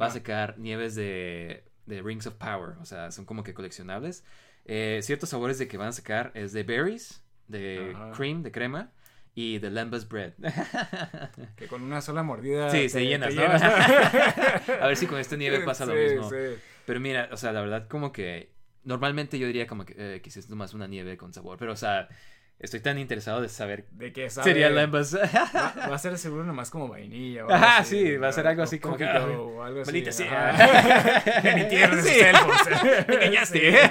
va a Ah. sacar nieves de, de Rings of Power, o sea, son como que coleccionables. Eh, ciertos sabores de que van a sacar es de berries, de Ajá. cream, de crema y de lembas bread. Que con una sola mordida. Sí, te- se llenas, ¿no? llenas, a ver si con esta nieve pasa lo mismo. sí. Pero mira, o sea, la verdad como que normalmente yo diría como que eh, quizás es nomás una nieve con sabor, pero o sea, estoy tan interesado de saber De que sabe. sería lembas. Va, va a ser seguro nomás como vainilla. o Ajá, así, sí, va a ser algo así como o algo así. maldita sea. De mi tierra, Sí. Me engañaste.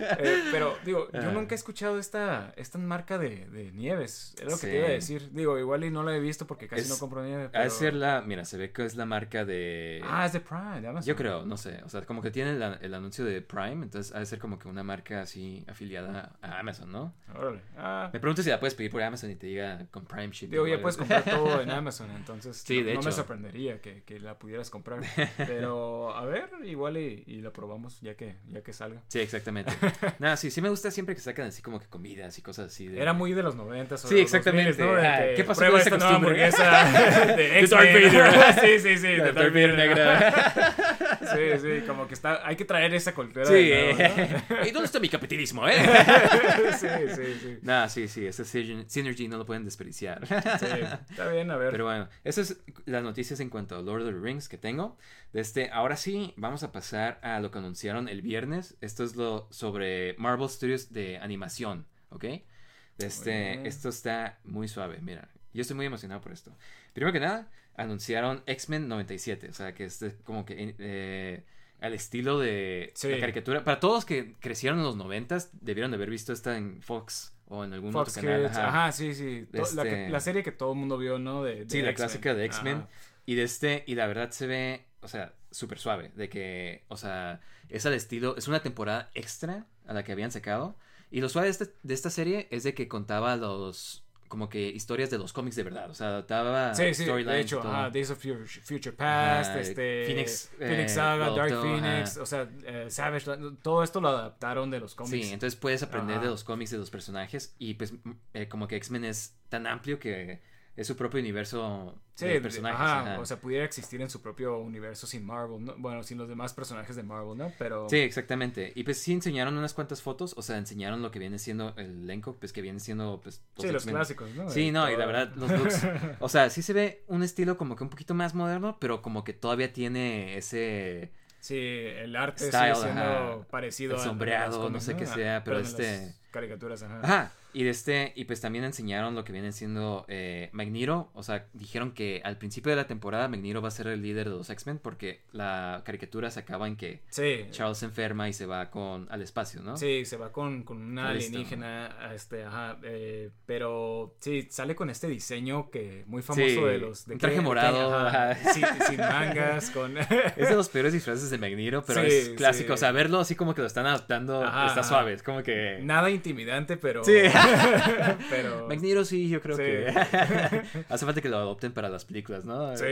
Sí. Eh, pero, digo, yo Ah. nunca he escuchado esta, esta marca de, de nieves. Es lo que te iba a decir. Digo, igual y no la he visto porque casi Es- no compro nieve. Ha de Pero... ser la, mira, se ve que es la marca de... Ah, es de Prime, de Amazon. Yo creo, no sé, o sea, como que tiene la- el anuncio de Prime, entonces ha de ser como que una marca así afiliada a Amazon, ¿no? Órale. Ah, Me pregunto si la puedes pedir por Amazon y te diga con Prime Shipping. Digo, o ya puedes comprar todo en Amazon, entonces Sí, no, de no me hecho. sorprendería que, que la pudieras comprar. Pero, a ver, igual y, y la probamos ya que, ya que salga. Sí, exactamente. Nada, sí, sí me gusta siempre que sacan así como que comidas y cosas así. De... Era muy de los 90 Sí, exactamente. Ah, ¿qué pasó con esa nueva hamburguesa de. Darth Vader. sí, sí, sí, de Darth Vader negra. Sí, sí, como que está, hay que traer esa cultura. Sí, de nuevo, eh. ¿Y dónde está mi capitalismo, eh? ¿no? sí, sí, sí. Nada, sí, sí, ese synergy no lo pueden desperdiciar. Sí, está bien, a ver. Pero bueno, esas es las noticias en cuanto a Lord of the Rings que tengo. De este, ahora sí, vamos a pasar a lo que anunciaron el viernes. Esto es lo sobre Marvel Studios de animación, ¿ok? Este, esto está muy suave, mira. Yo estoy muy emocionado por esto. Primero que nada, anunciaron X-Men 97, o sea, que es como que eh, al estilo de Sí. la caricatura. Para todos que crecieron en los 90 debieron de haber visto esta en Fox o en algún Fox otro canal. Kids, ajá. sí, sí. To- la, que- Este- la serie que todo el mundo vio, ¿no? De, de Sí, la clásica de X-Men. Y de este, y la verdad se ve, o sea, súper suave. De que, o sea, es al estilo, es una temporada extra a la que habían sacado. Y lo suave de esta, de esta serie es de que contaba los, como que historias de los cómics de verdad. O sea, adaptaba Sí, sí, de hecho, ajá, Days of Future, Future Past, Ajá, este, Phoenix, Phoenix eh, Saga, Dark Phoenix, ajá. o sea, eh, Savage, todo esto lo adaptaron de los Sí, cómics. entonces puedes aprender de los cómics de los personajes. Y pues, eh, como que X-Men es tan amplio que es su propio universo Sí, de personajes. ajá, ajá. o sea, pudiera existir en su propio universo sin Marvel, ¿no? bueno, sin los demás personajes de Marvel, ¿no? Pero Sí, exactamente. Y pues sí enseñaron unas cuantas fotos, o sea, enseñaron lo que viene siendo el elenco, pues que viene siendo pues sí, los X-Men. clásicos, ¿no? Sí, no, y la verdad, los looks, o sea, sí se ve un estilo como que un poquito más moderno, pero como que todavía tiene ese Sí, el arte style, sigue siendo ajá, parecido el a sombreado, los no sé qué sea, pero este- los- caricaturas, ajá. Ajá. Y de este, y pues también enseñaron lo que viene siendo eh, Magneto. O sea, dijeron que al principio de la temporada Magneto va a ser el líder de los X-Men porque la caricatura se acaba en que Sí. Charles se enferma y se va con al espacio, ¿no? Sí, se va con, con una Listo. alienígena, este, ajá, eh, pero sí, sale con este diseño que muy famoso Sí, de los... De un traje que- morado, ajá, ajá. sin, sin mangas, con... Es de los peores disfraces de Magneto, pero Sí, es clásico. O sea, verlo así como que lo están adaptando está suave. Es como que. Nada intimidante, pero... Sí. Pero... Sí, yo creo Sí. que. Hace falta que lo adopten para las películas, ¿no? Sí,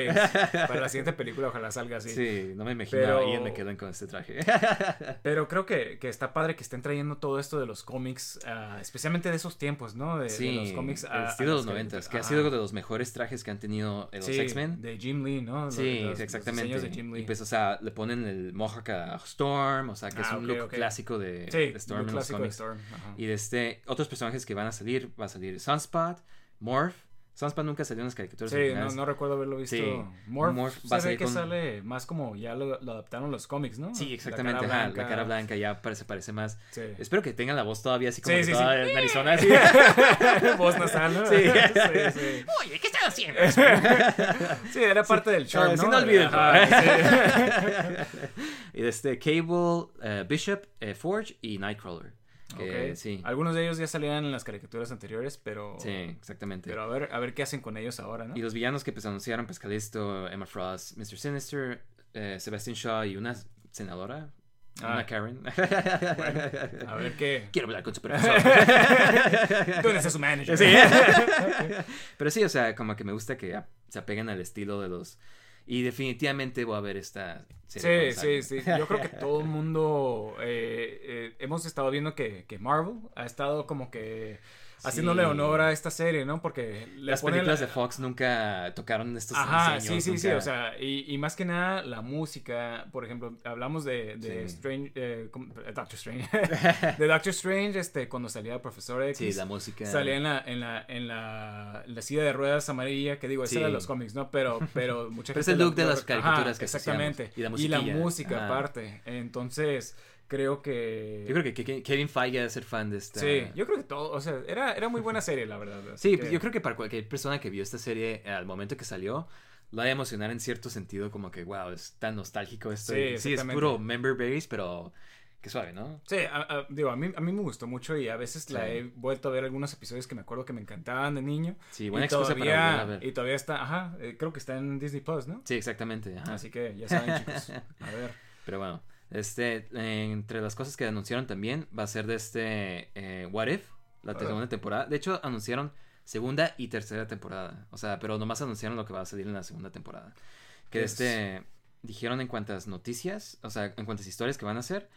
para la siguiente película ojalá salga así. Sí, no me imagino Pero- Ian McKellen con este traje. Pero creo que, que está padre que estén trayendo todo esto de los cómics, ah, especialmente de esos tiempos, ¿no? De, de Sí, los cómics. el a estilo de los noventas, que ha sido uno de los mejores trajes que han tenido en los Sí, X-Men. De Jim Lee, ¿no? Los- Sí, los- los exactamente. diseños de Jim Lee. Y pues, o sea, le ponen el Mohawk a Storm, o sea, que es Ah, un ok, look ok. clásico de, sí, de Storm en los clásico de cómics. Storm. Y de este, otros personajes que van a salir, va a salir Sunspot, Morph. Sunspot nunca salió en las caricaturas Sí, no, no recuerdo haberlo visto. Sí. Morph, Morph va a salir que con- sale más como ya lo, lo adaptaron los cómics, ¿no? Sí, La exactamente. cara ajá, La cara blanca ya parece, parece más. Sí. Espero que tengan la voz todavía así como Sí, que sí, toda sí. narizona. Sí. Voz nasal, ¿no? Sí. sí, sí. Oye, ¿qué estás haciendo? Sí, era parte del charm, Ah, ¿no? sí, no olvídenlo. Ajá, y este Cable, eh, Bishop, eh, Forge y Nightcrawler. Que, sí. Algunos de ellos ya salían en las caricaturas anteriores, pero... Sí, exactamente. Pero a ver, a ver qué hacen con ellos ahora, ¿no? Y los villanos que pues anunciaron, Callisto, Emma Frost, Mr. Sinister, eh, Sebastian Shaw y una senadora, Ah. una Karen. A ver qué... Quiero hablar con su profesor. ¿Dónde está su manager? Sí. Pero sí, o sea, como que me gusta que se apeguen al estilo de los... Y definitivamente voy a ver esta serie. Sí, sí, sí. Yo creo que todo el mundo eh, eh, hemos estado viendo que, que Marvel ha estado como que haciéndole honor a esta serie, ¿no? Porque Las películas la- de Fox nunca tocaron estos Ajá, diseños, sí, sí, sí, o sea, y, y más que nada la música, por ejemplo, hablamos de, de Sí. Strange, eh, Doctor Strange, de Doctor Strange, este, cuando salía el Profesor X, Sí, la música. salía en la, en la, en la, en la silla de ruedas amarilla, que digo, esa Sí. era de los cómics, ¿no? Pero, pero mucha Pero es el look lo- de las caricaturas ajá, que exactamente, y la y la música ajá. aparte, entonces creo que... Yo creo que, que- Kevin Feige debe ser fan de esta... Sí, yo creo que todo, o sea, era, era muy buena serie, la verdad. Sí, que- yo creo que para cualquier persona que vio esta serie al momento que salió, la va a emocionar en cierto sentido, como que, wow, es tan nostálgico esto. Sí, sí, es puro member base, pero qué suave, ¿no? Sí, a- a- digo, a mí, a mí me gustó mucho y a veces la Sí. he vuelto a ver algunos episodios que me acuerdo que me encantaban de niño. Sí, buena y excusa todavía, para a ver. Y todavía está, ajá, eh, creo que está en Disney Plus, ¿no? Sí, exactamente. ajá. Así que ya saben, chicos. A ver. Pero bueno, este, eh, entre las cosas que anunciaron también va a ser de este eh, What If, la Ah. segunda temporada. De hecho, anunciaron segunda y tercera temporada. O sea, pero nomás anunciaron lo que va a salir en la segunda temporada. Que ¿Qué este, dijeron en cuantas noticias, o sea, en cuantas historias que van a hacer.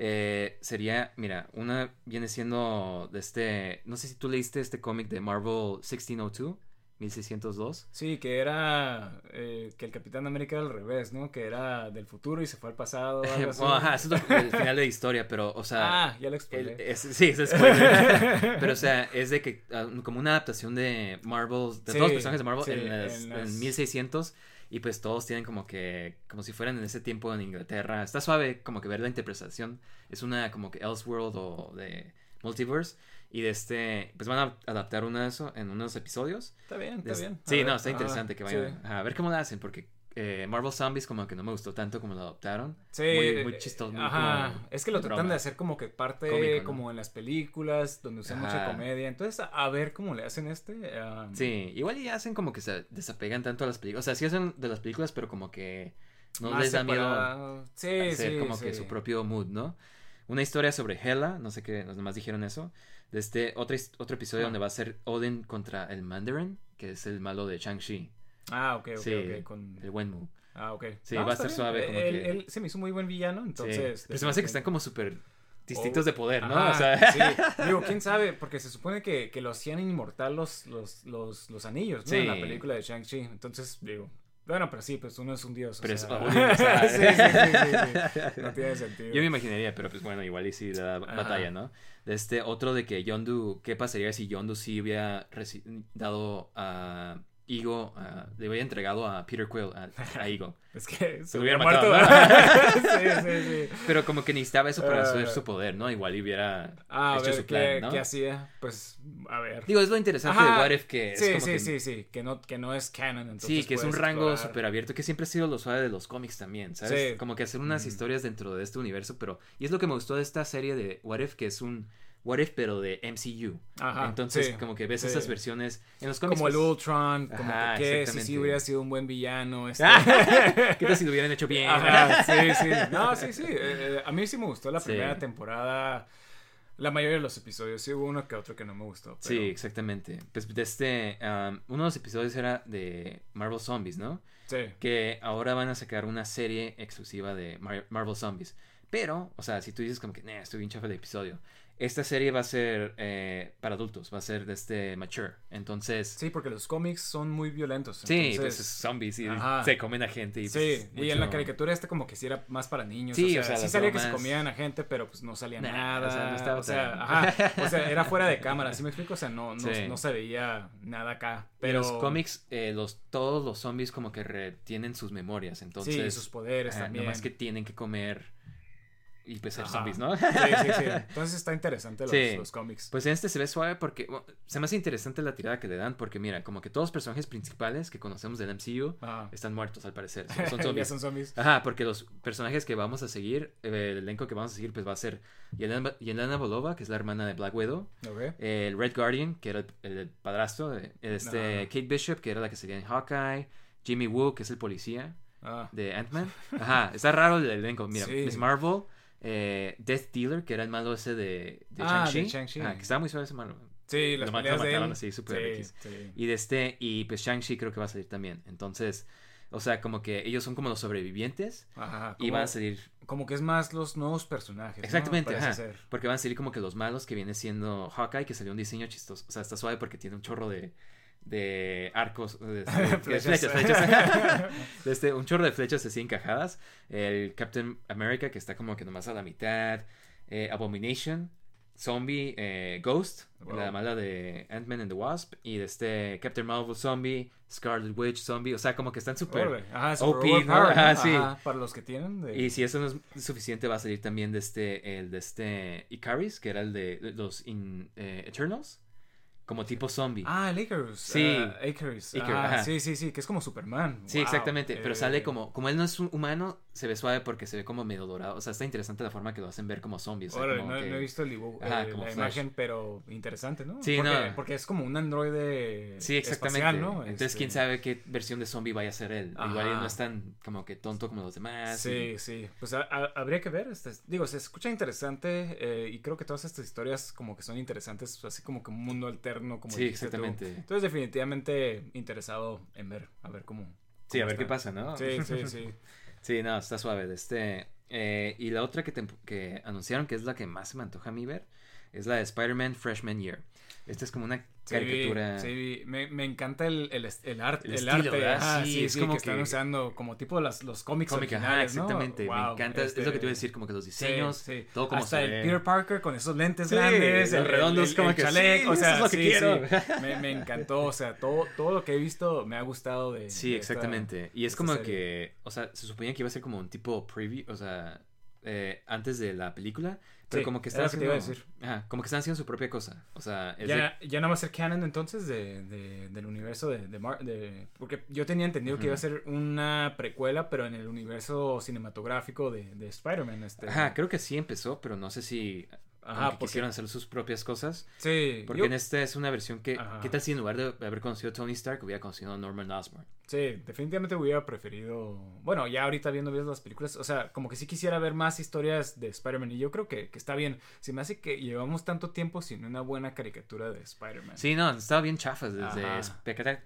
eh, sería, mira, una viene siendo de este, no sé si tú leíste este cómic de Marvel 1602, 1602. Sí, que era eh, que el Capitán América era al revés, ¿no? Que era del futuro y se fue al pasado. algo así. Bueno, ajá, eso es el final de la historia, pero, o sea, ah, ya lo El- expliqué. es- sí, es spoiler. Pero, o sea, es de que, ah, como una adaptación de Marvel, de Sí, todos los personajes de Marvel sí, en, las- en en las- 1600. Y pues todos tienen como que, como si fueran en ese tiempo en Inglaterra. Está suave como que ver la interpretación. Es una como que Elseworld o de Multiverse. Y de este, pues van a adaptar uno de eso en unos episodios. Está bien, está bien. A Sí, ver, no, está ajá, interesante que vayan sí. a ver cómo lo hacen. Porque eh, Marvel Zombies como que no me gustó tanto como lo adaptaron. Sí, muy, muy eh, chistoso. muy Ajá, como es que lo tratan de hacer como que parte Cómico, ¿no? como en las películas, donde usan mucha comedia. Entonces, a, ver cómo le hacen este. um, Sí, igual ya hacen como que se desapegan tanto a las películas. O sea, sí hacen de las películas, pero como que no más les da miedo. Sí, hacer sí, como sí. que su propio mood, ¿no? Una historia sobre Hela, no sé qué, los demás dijeron eso. De este otro, otro episodio Ah. donde va a ser Odin contra el Mandarin, que es el malo de Shang-Chi, Ah, ok, ok, Sí, ok. Con... el Wenmu. Ah, ok. Sí, No, va a bien. suave, como Él, que- él se me hizo muy buen villano, entonces. Sí. Pero se me hace que están como súper distintos Oh, de poder, ¿no? ajá, o sea, sí. Digo, quién sabe, porque se supone que, que lo hacían inmortal los, los, los, los anillos, ¿no? En la película de Shang-Chi. Entonces, digo. Bueno, pero sí, pues uno es un dios. Pero o sea. sí, sí, sí, sí, sí. No tiene sentido. Yo me imaginaría, pero pues bueno, igual y sí Ajá. batalla, ¿no? Este otro de que Yondu, ¿qué pasaría si Yondu sí hubiera dado a Ego ah, le había entregado a Peter Quill, a, a Ego. Es que Se hubiera matado, sí, sí, sí. Pero como que necesitaba eso para hacer Ah. su poder, ¿no? Igual y hubiera Ah, a hecho ver, su ¿qué, plan, ¿no? qué hacía? Pues, a ver. Digo, es lo interesante Ajá. de What If que es sí, como sí, que... sí, sí, que no, que no es canon. Entonces Sí, que es un rango súper abierto, que siempre ha sido lo suave de los cómics también, ¿sabes? Como que hacer unas Mm. historias dentro de este universo, pero... Y es lo que me gustó de esta serie de What If, que es un What If, pero de MCU. Ajá, Entonces, sí, como que ves sí. esas versiones en los cómics. Como el Ultron, como Ajá, que, si sí hubiera sido un buen villano. Este... ¿Qué tal si lo hubieran hecho bien? Ajá, sí, sí. No, sí, sí. eh, eh, a mí sí me gustó la primera temporada. La mayoría de los episodios. Sí hubo uno que otro que no me gustó. pero- Sí, exactamente. Pues de este, um, uno de los episodios era de Marvel Zombies, ¿no? Sí. Que ahora van a sacar una serie exclusiva de Mar- Marvel Zombies. Pero, o sea, si tú dices como que, nah, estoy bien chafa el episodio. Esta serie va a ser eh, para adultos, va a ser de este mature. Entonces, sí, Sí, porque los cómics son muy violentos. pues entonces- es zombies y Ajá. se comen a gente. Y, Sí, pues, y en la caricatura este como que sí era más para niños. Sí, o sea, o sea, sí salía que se comían a gente, pero pues no salía Nah, nada. o sea, no estaba o sea, tan- ajá, o sea, era fuera de cámara, ¿sí me explico? O sea, no, no, Sí. no se veía nada acá. Pero Pero los cómics, eh, los, todos los zombies como que retienen sus memorias. Entonces, sí, sus poderes ajá, también. nomás que tienen que comer y pues ser zombies, ¿no? Sí, sí, sí. Entonces está interesante los, Sí. los cómics. Pues en este se ve suave porque bueno, se me hace interesante la tirada que le dan porque mira, como que todos los personajes principales que conocemos del MCU Ajá. están muertos al parecer, son zombies. son zombies. Ajá, porque los personajes que vamos a seguir, eh, el elenco que vamos a seguir pues va a ser Yelena, Yelena Bolova, que es la hermana de Black Widow, Ok. el Red Guardian, que era el, el padrastro, este Ajá. Kate Bishop, que era la que sería en Hawkeye, Jimmy Woo, que es el policía Ah, de Ant-Man. Ajá, está raro el elenco. Mira, Sí. Miss Marvel, eh, Death Dealer, que era el malo ese de, de Ah, Shang-Chi. de Shang-Chi. Ajá, que estaba muy suave ese malo. sí, las Lo ma- lo peleas de mataron él. así, súper sí. Y de este, y pues Shang-Chi creo que va a salir también. Entonces, o sea, como que ellos son como los sobrevivientes Ajá, y como, van a salir. como que es más los nuevos personajes. Exactamente, ajá. Porque van a salir como que los malos que viene siendo Hawkeye, que salió un diseño chistoso. O sea, está suave porque tiene un chorro de, de arcos, de, de- de Flechas. flechas, flechas. Este, un chorro de flechas así encajadas. El Captain America, que está como que nomás a la mitad. Eh, Abomination. Zombie, eh, Ghost, Wow. la mala de Ant-Man and the Wasp, y de este Captain Marvel Zombie, Scarlet Witch Zombie, o sea, como que están súper OP, ¿no? overpowered, ¿no? Ajá, sí. Ajá, para los que tienen. de- Y si eso no es suficiente, va a salir también de este, el de este Icaris, que era el de los in- eh, Eternals, como tipo zombie. Ah, el Icarus. Sí. ah, Icarus. Icar- Ah, sí, sí, sí, que es como Superman. sí, Wow, exactamente, pero eh, sale como, como él no es un humano, se ve suave porque se ve como medio dorado, o sea, está interesante la forma que lo hacen ver como zombies. o sea, Órale, como no, que- no he visto el dibujo, Ajá, eh, como la Flash. imagen, pero interesante, ¿no? Sí, porque, no. Porque es como un androide Sí, exactamente. espacial, ¿no? Entonces, Este, quién sabe qué versión de zombie vaya a ser él. Igual él no es tan como que tonto como los demás. Sí, y- sí. Pues a- a- habría que ver. Este, digo, se escucha interesante eh, y creo que todas estas historias como que son interesantes, así como que un mundo alterno, como Sí, tú. exactamente. Entonces, definitivamente interesado en ver, a ver cómo. Sí, a ver qué pasa, ¿no? Sí, sí, sí. Sí, no, está suave. Este, eh, y la otra que, te- que anunciaron, que es la que más se me antoja a mí ver, es la de Spider-Man Freshman Year. Esta es como una Sí, caricatura. Sí, me, me encanta el, el, el, art- El el estilo, arte. ajá, Sí, sí, es sí, como que, están usando como tipo las, los cómics Cómic, ajá, originales, ¿no? exactamente. me encanta. Es lo que te iba a este, decir, como que los sí, diseños, sí. todo como Hasta se el ve. Peter Parker con esos lentes Sí, grandes, el- redondos, el- el- como que, chaleco, sí, o sea, es lo que sí, quiero. sí. Me, me encantó, o sea, todo, todo lo que he visto me ha gustado de Sí, de esta- exactamente. y es como serie. que, o sea, se suponía que iba a ser como un tipo preview, o sea, eh, antes de la película, pero Sí, como que están lo que te haciendo, iba a decir. ajá, como que están haciendo su propia cosa. O sea, es de- Ya, ya no va a ser canon entonces de, de- del universo de, de, Mar- de- Porque yo tenía entendido que iba a ser una precuela, pero en el universo cinematográfico de, de Spider-Man. Este, Ajá, creo que sí empezó, pero no sé si Ajá, que porque- quisieron hacer sus propias cosas. Sí, Porque yo- en esta es una versión que, Ajá. ¿qué tal si en lugar de haber conocido a Tony Stark hubiera conocido a Norman Osborn? Sí, definitivamente hubiera preferido. Bueno, ya ahorita viendo bien las películas, o sea, como que sí quisiera ver más historias de Spider-Man. Y yo creo que, que está bien. Se me hace que llevamos tanto tiempo sin una buena caricatura de Spider-Man. Sí, no, estaba bien chafas desde.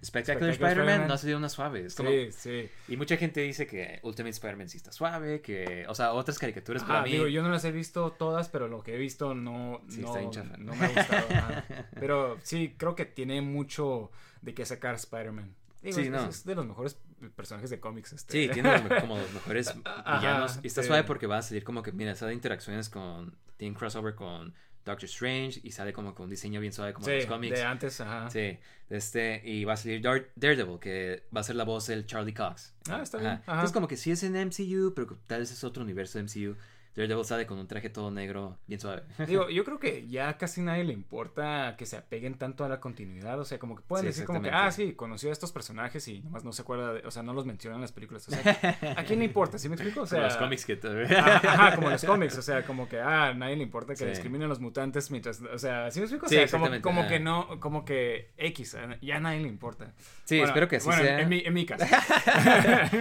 Spectacular, Spider-Man, no se dio una suave. como- sí, sí. Y mucha gente dice que Ultimate Spider-Man sí está suave, que, o sea, otras caricaturas para Ajá, mí... digo, yo no las he visto todas, pero lo que he visto no, Sí, no, está bien chafa. no me ha gustado. ajá. Pero sí, creo que tiene mucho de qué sacar Spider-Man. Digo, Sí, es, no. es de los mejores personajes de cómics. Este. Sí, tiene los como los mejores Ajá, villanos. Y está sí. suave porque va a salir como que, mira, esa de interacciones con. Tiene crossover con Doctor Strange y sale como con un diseño bien suave como Sí, los cómics. de antes, ajá. Sí, este, y va a salir Dar- Daredevil, que va a ser la voz del Charlie Cox. Ah, está Ajá. bien. Ajá. Entonces, como que sí es en MCU, pero tal vez es otro universo de MCU. Daredevil sale con un traje todo negro, bien suave. Digo, yo creo que ya casi nadie le importa que se apeguen tanto a la continuidad. O sea, como que pueden Sí, decir como que, ah, sí, conoció a estos personajes y nomás no se acuerda, de- o sea, no los menciona en las películas. O sea, ¿a quién le importa? ¿Sí me explico? O sea, Como los cómics que... Ajá, ajá, como los cómics, o sea, como que, ah, a nadie le importa que Sí. discriminen a los mutantes mientras, o sea, ¿sí me explico? O Sí, sea, como, exactamente, como ajá. que no, como que X, ya a nadie le importa. Sí, Bueno, espero que así bueno, sea. En mi, en mi caso.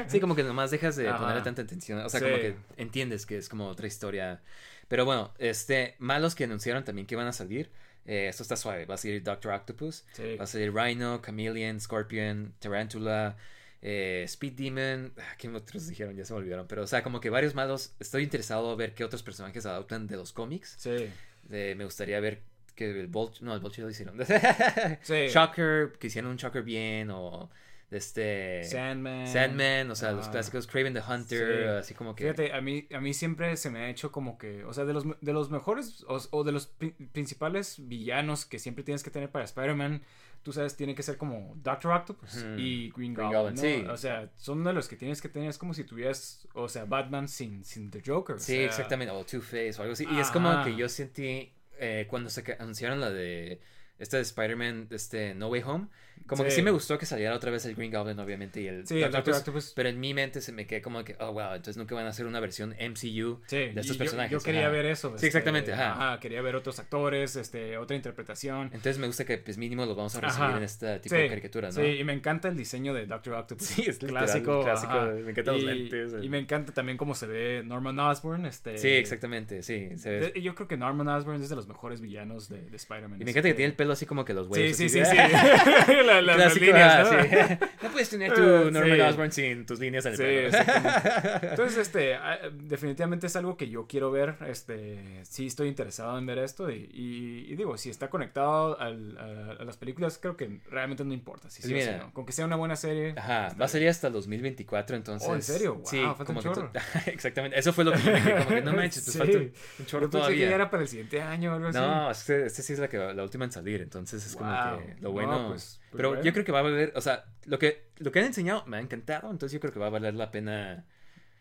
Sí, como que nomás dejas de Ajá. ponerle tanta atención. O sea, Sí. como que entiendes que es como otra historia. Pero bueno, este, malos que anunciaron también que van a salir. eh, esto está suave. Va a salir Doctor Octopus. Sí. Va a salir Rhino, Chameleon, Scorpion, Tarantula, eh, Speed Demon. ah, ¿Quién otros dijeron? Ya se me olvidaron. Pero, o sea, como que varios malos. Estoy interesado a ver qué otros personajes adoptan de los cómics. Sí. Eh, me gustaría ver que el Vulture. No, el Vulture lo hicieron. Sí. Shocker, que hicieron un Shocker bien. O este. Sandman. Sandman, o sea, los Ah. clásicos Craven the Hunter, Sí. así como que... Fíjate, a mí, a mí siempre se me ha hecho como que, o sea, de los, de los mejores o, o de los pri- principales villanos que siempre tienes que tener para Spider-Man, tú sabes, tiene que ser como Doctor Octopus y Green, Green Goblin, sí. O sea, son de los que tienes que tener, es como si tuvieras, o sea, Batman sin, sin The Joker. o Sí, sea, exactamente, o Two-Face o algo así. Y es como que yo sentí eh, cuando se anunciaron la de... Esta de Spider-Man, este No Way Home, como que Sí. sí me gustó que saliera otra vez el Green Goblin, obviamente, y el Sí, el Doctor Octopus. Pero en mi mente se me quedé como que, oh, wow, entonces nunca van a hacer una versión MCU Sí, de estos y yo- personajes. Yo, quería ajá. ver eso. Sí, este, exactamente, ajá. quería ver otros actores, este, otra interpretación. Entonces me gusta que, pues, mínimo los vamos a recibir Ajá. en este tipo Sí, de caricatura, ¿no? Sí, y me encanta el diseño de Doctor Octopus. Sí, es clásico. clásico, ajá. me encantan los lentes, el- Y me encanta también cómo se ve Norman Osborn. Este, Sí, exactamente, sí. se ve- Yo creo que Norman Osborn es de los mejores villanos de, de Spider-Man. Y me encanta que tiene el pelo así como que los Sí, huevos. sí, sí, de- sí. La- las- líneas, ah, ¿no? sí. No puedes tener tu Sí. Norman Osborn sin tus líneas en el Sí. Entonces, este, ah, definitivamente es algo que yo quiero ver. Este, sí estoy interesado en ver esto y, y- y digo, si está conectado al- a, a las películas, creo que realmente no importa. Si Pues sí o si mira. no. Con que sea una buena serie. Ajá, está va a salir hasta el 2024, entonces. Oh, ¿en serio? Wow, sí, falta como un que chorro. Exactamente, eso fue lo que me dije, como que no manches, pues Sí. falta un, un chorro Yo pensé que todavía. era para el siguiente año o algo así. No, este, este sí es la, que, la última en salir, entonces es Wow. como que lo No, bueno. pues pero bueno. yo creo que va a valer, o sea, lo que, lo que han enseñado me ha encantado, entonces yo creo que va a valer la pena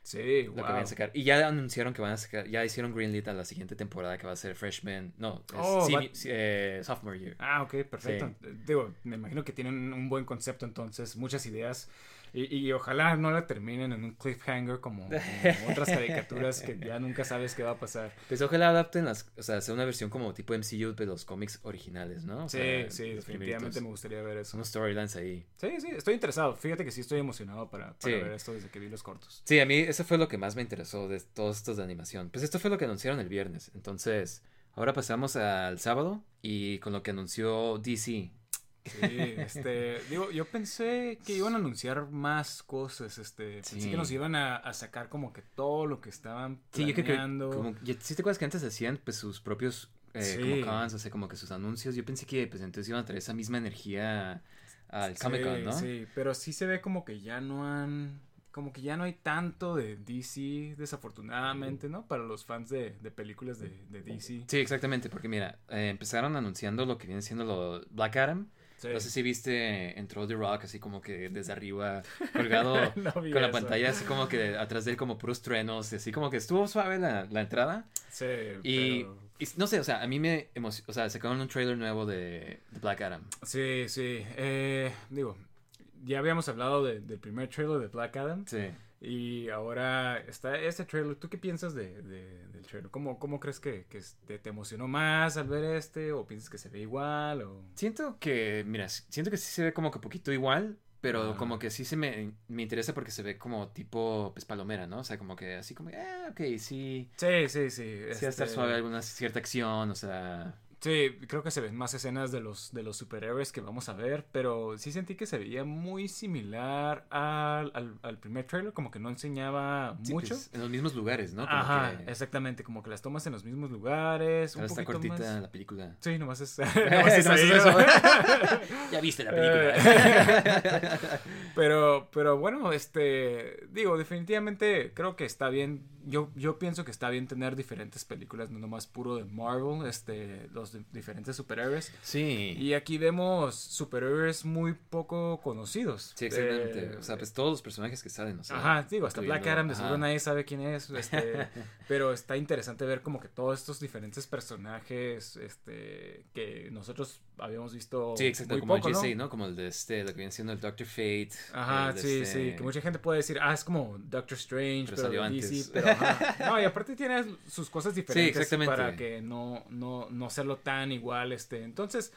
Sí, lo wow. que van a sacar. Y ya anunciaron que van a sacar, ya hicieron Greenlit a la siguiente temporada que va a ser Freshman, no, es Oh, eh, Sophomore Year. Ah, ok, perfecto. Digo, me imagino que tienen un buen concepto entonces, muchas ideas. Y, y ojalá no la terminen en un cliffhanger como, como otras caricaturas que ya nunca sabes qué va a pasar. Pues ojalá adapten las, o sea, sea una versión como tipo MCU de los cómics originales, ¿no? O Sí, sea, sí, definitivamente primeritos. me gustaría ver eso. Unos storylines ahí. Sí, sí, estoy interesado. Fíjate que sí estoy emocionado para, para Sí. ver esto desde que vi los cortos. Sí, a mí eso fue lo que más me interesó de todos estos de animación. Pues esto fue lo que anunciaron el viernes. Entonces, ahora pasamos al sábado y con lo que anunció DC. Sí, este, digo, yo pensé que iban a anunciar más cosas, este, pensé Sí. que nos iban a, a sacar como que todo lo que estaban Sí, yo creo que planeando. como, ¿sí te acuerdas que antes hacían pues sus propios eh, Sí. como cons, o sea, como que sus anuncios? Yo pensé que pues entonces iban a traer esa misma energía al Comic Con, Sí, ¿no? Sí, pero sí se ve como que ya no han. Como que ya no hay tanto de DC, desafortunadamente, ¿no? Para los fans de, de películas de, de DC. Sí, exactamente, porque mira, eh, empezaron anunciando lo que viene siendo lo Black Adam. Sí. No sé si viste, entró The Rock así como que desde arriba, colgado No con la pantalla así como que atrás de él como puros truenos, y así como que estuvo suave la, la entrada. Sí, Y, pero- y no sé, o sea, a mí me emocionó, o sea, sacaron un trailer nuevo de, de Black Adam. Sí, sí. Eh, digo, ya habíamos hablado de- del primer trailer de Black Adam. Sí. Y ahora está este trailer. ¿Tú qué piensas de, de- del trailer? ¿Cómo, cómo crees que, que este, te emocionó más al ver este? ¿O piensas que se ve igual? O... Siento que, mira, siento que sí se ve como que poquito igual, pero Ah. como que sí se me, me interesa porque se ve como tipo, pues, palomera, ¿no? O sea, como que así como, ah, ok, sí, Sí, sí, sí. sí va a estar este, suave alguna cierta acción, o sea... Sí, creo que se ven más escenas de los, de los superhéroes que vamos a ver, pero sí sentí que se veía muy similar al, al, al primer trailer, como que no enseñaba Sí, mucho. pues, en los mismos lugares, ¿no? Como Ajá, que exactamente, como que las tomas en los mismos lugares, un está cortita más... la película. Sí, nomás es... Nomás es eso. ya viste la Eh, pero, pero bueno, este, digo, definitivamente creo que está bien. Yo, yo pienso que está bien tener diferentes películas, no nomás puro de Marvel, este, los de- diferentes superhéroes. sí. Y aquí vemos superhéroes muy poco conocidos. Sí, exactamente. Eh, o sea, pues todos los personajes que salen, o sea, Ajá, digo, hasta Black Adam, de seguro nadie sabe quién es, este, pero está interesante ver como que todos estos diferentes personajes, este, que nosotros habíamos visto Sí, exacto, muy como poco, el ¿no? JC, ¿no? Como el de este, lo que viene siendo el Doctor Fate. Ajá, sí, este- sí, que mucha gente puede decir, ah, es como Doctor Strange, Pero pero, salió de DC, antes. pero ajá. No, y aparte tiene sus cosas diferentes exactamente. para que no, no, no hacerlo tan igual, este, entonces,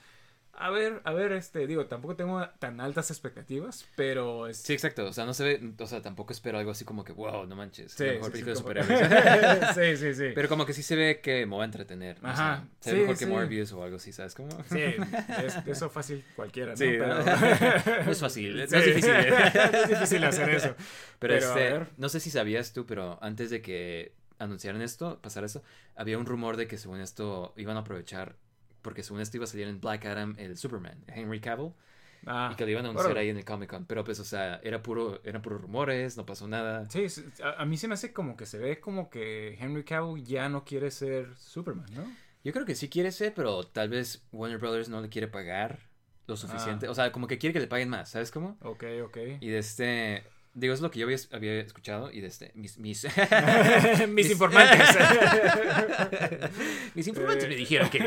a ver, a ver, este, digo, tampoco tengo tan altas expectativas, pero es... Sí, exacto. O sea, no se ve, o sea, tampoco espero algo así como que, wow, no manches. Sí, la mejor sí, película sí, de superhéroes. sí, sí, sí. Pero como que sí se ve que me va a entretener. ¿no? O sea, Ajá, se ve sí, mejor que. Morbius o algo así, ¿sabes cómo? Sí, es, eso fácil cualquiera, ¿no? Sí, pero... no es fácil, no es difícil. es difícil hacer eso. Pero, Pero, este, no sé si sabías tú, pero antes de que anunciaran esto, pasar esto, había un rumor de que según esto iban a aprovechar, porque según esto iba a salir en Black Adam el Superman, Henry Cavill, Ah, y que lo iban a anunciar ahí en el Comic Con. Pero pues, o sea, era puro, eran puros rumores, no pasó nada. Sí, sí, a, a mí se me hace como que se ve como que Henry Cavill ya no quiere ser Superman, ¿no? Yo creo que sí quiere ser, pero tal vez Warner Brothers no le quiere pagar lo suficiente. Ah. O sea, como que quiere que le paguen más, ¿sabes cómo? Ok, ok. Y de este. Digo, es lo que yo había, había escuchado y de este. Mis. Mis, Mis informantes. mis informantes Eh. me dijeron que.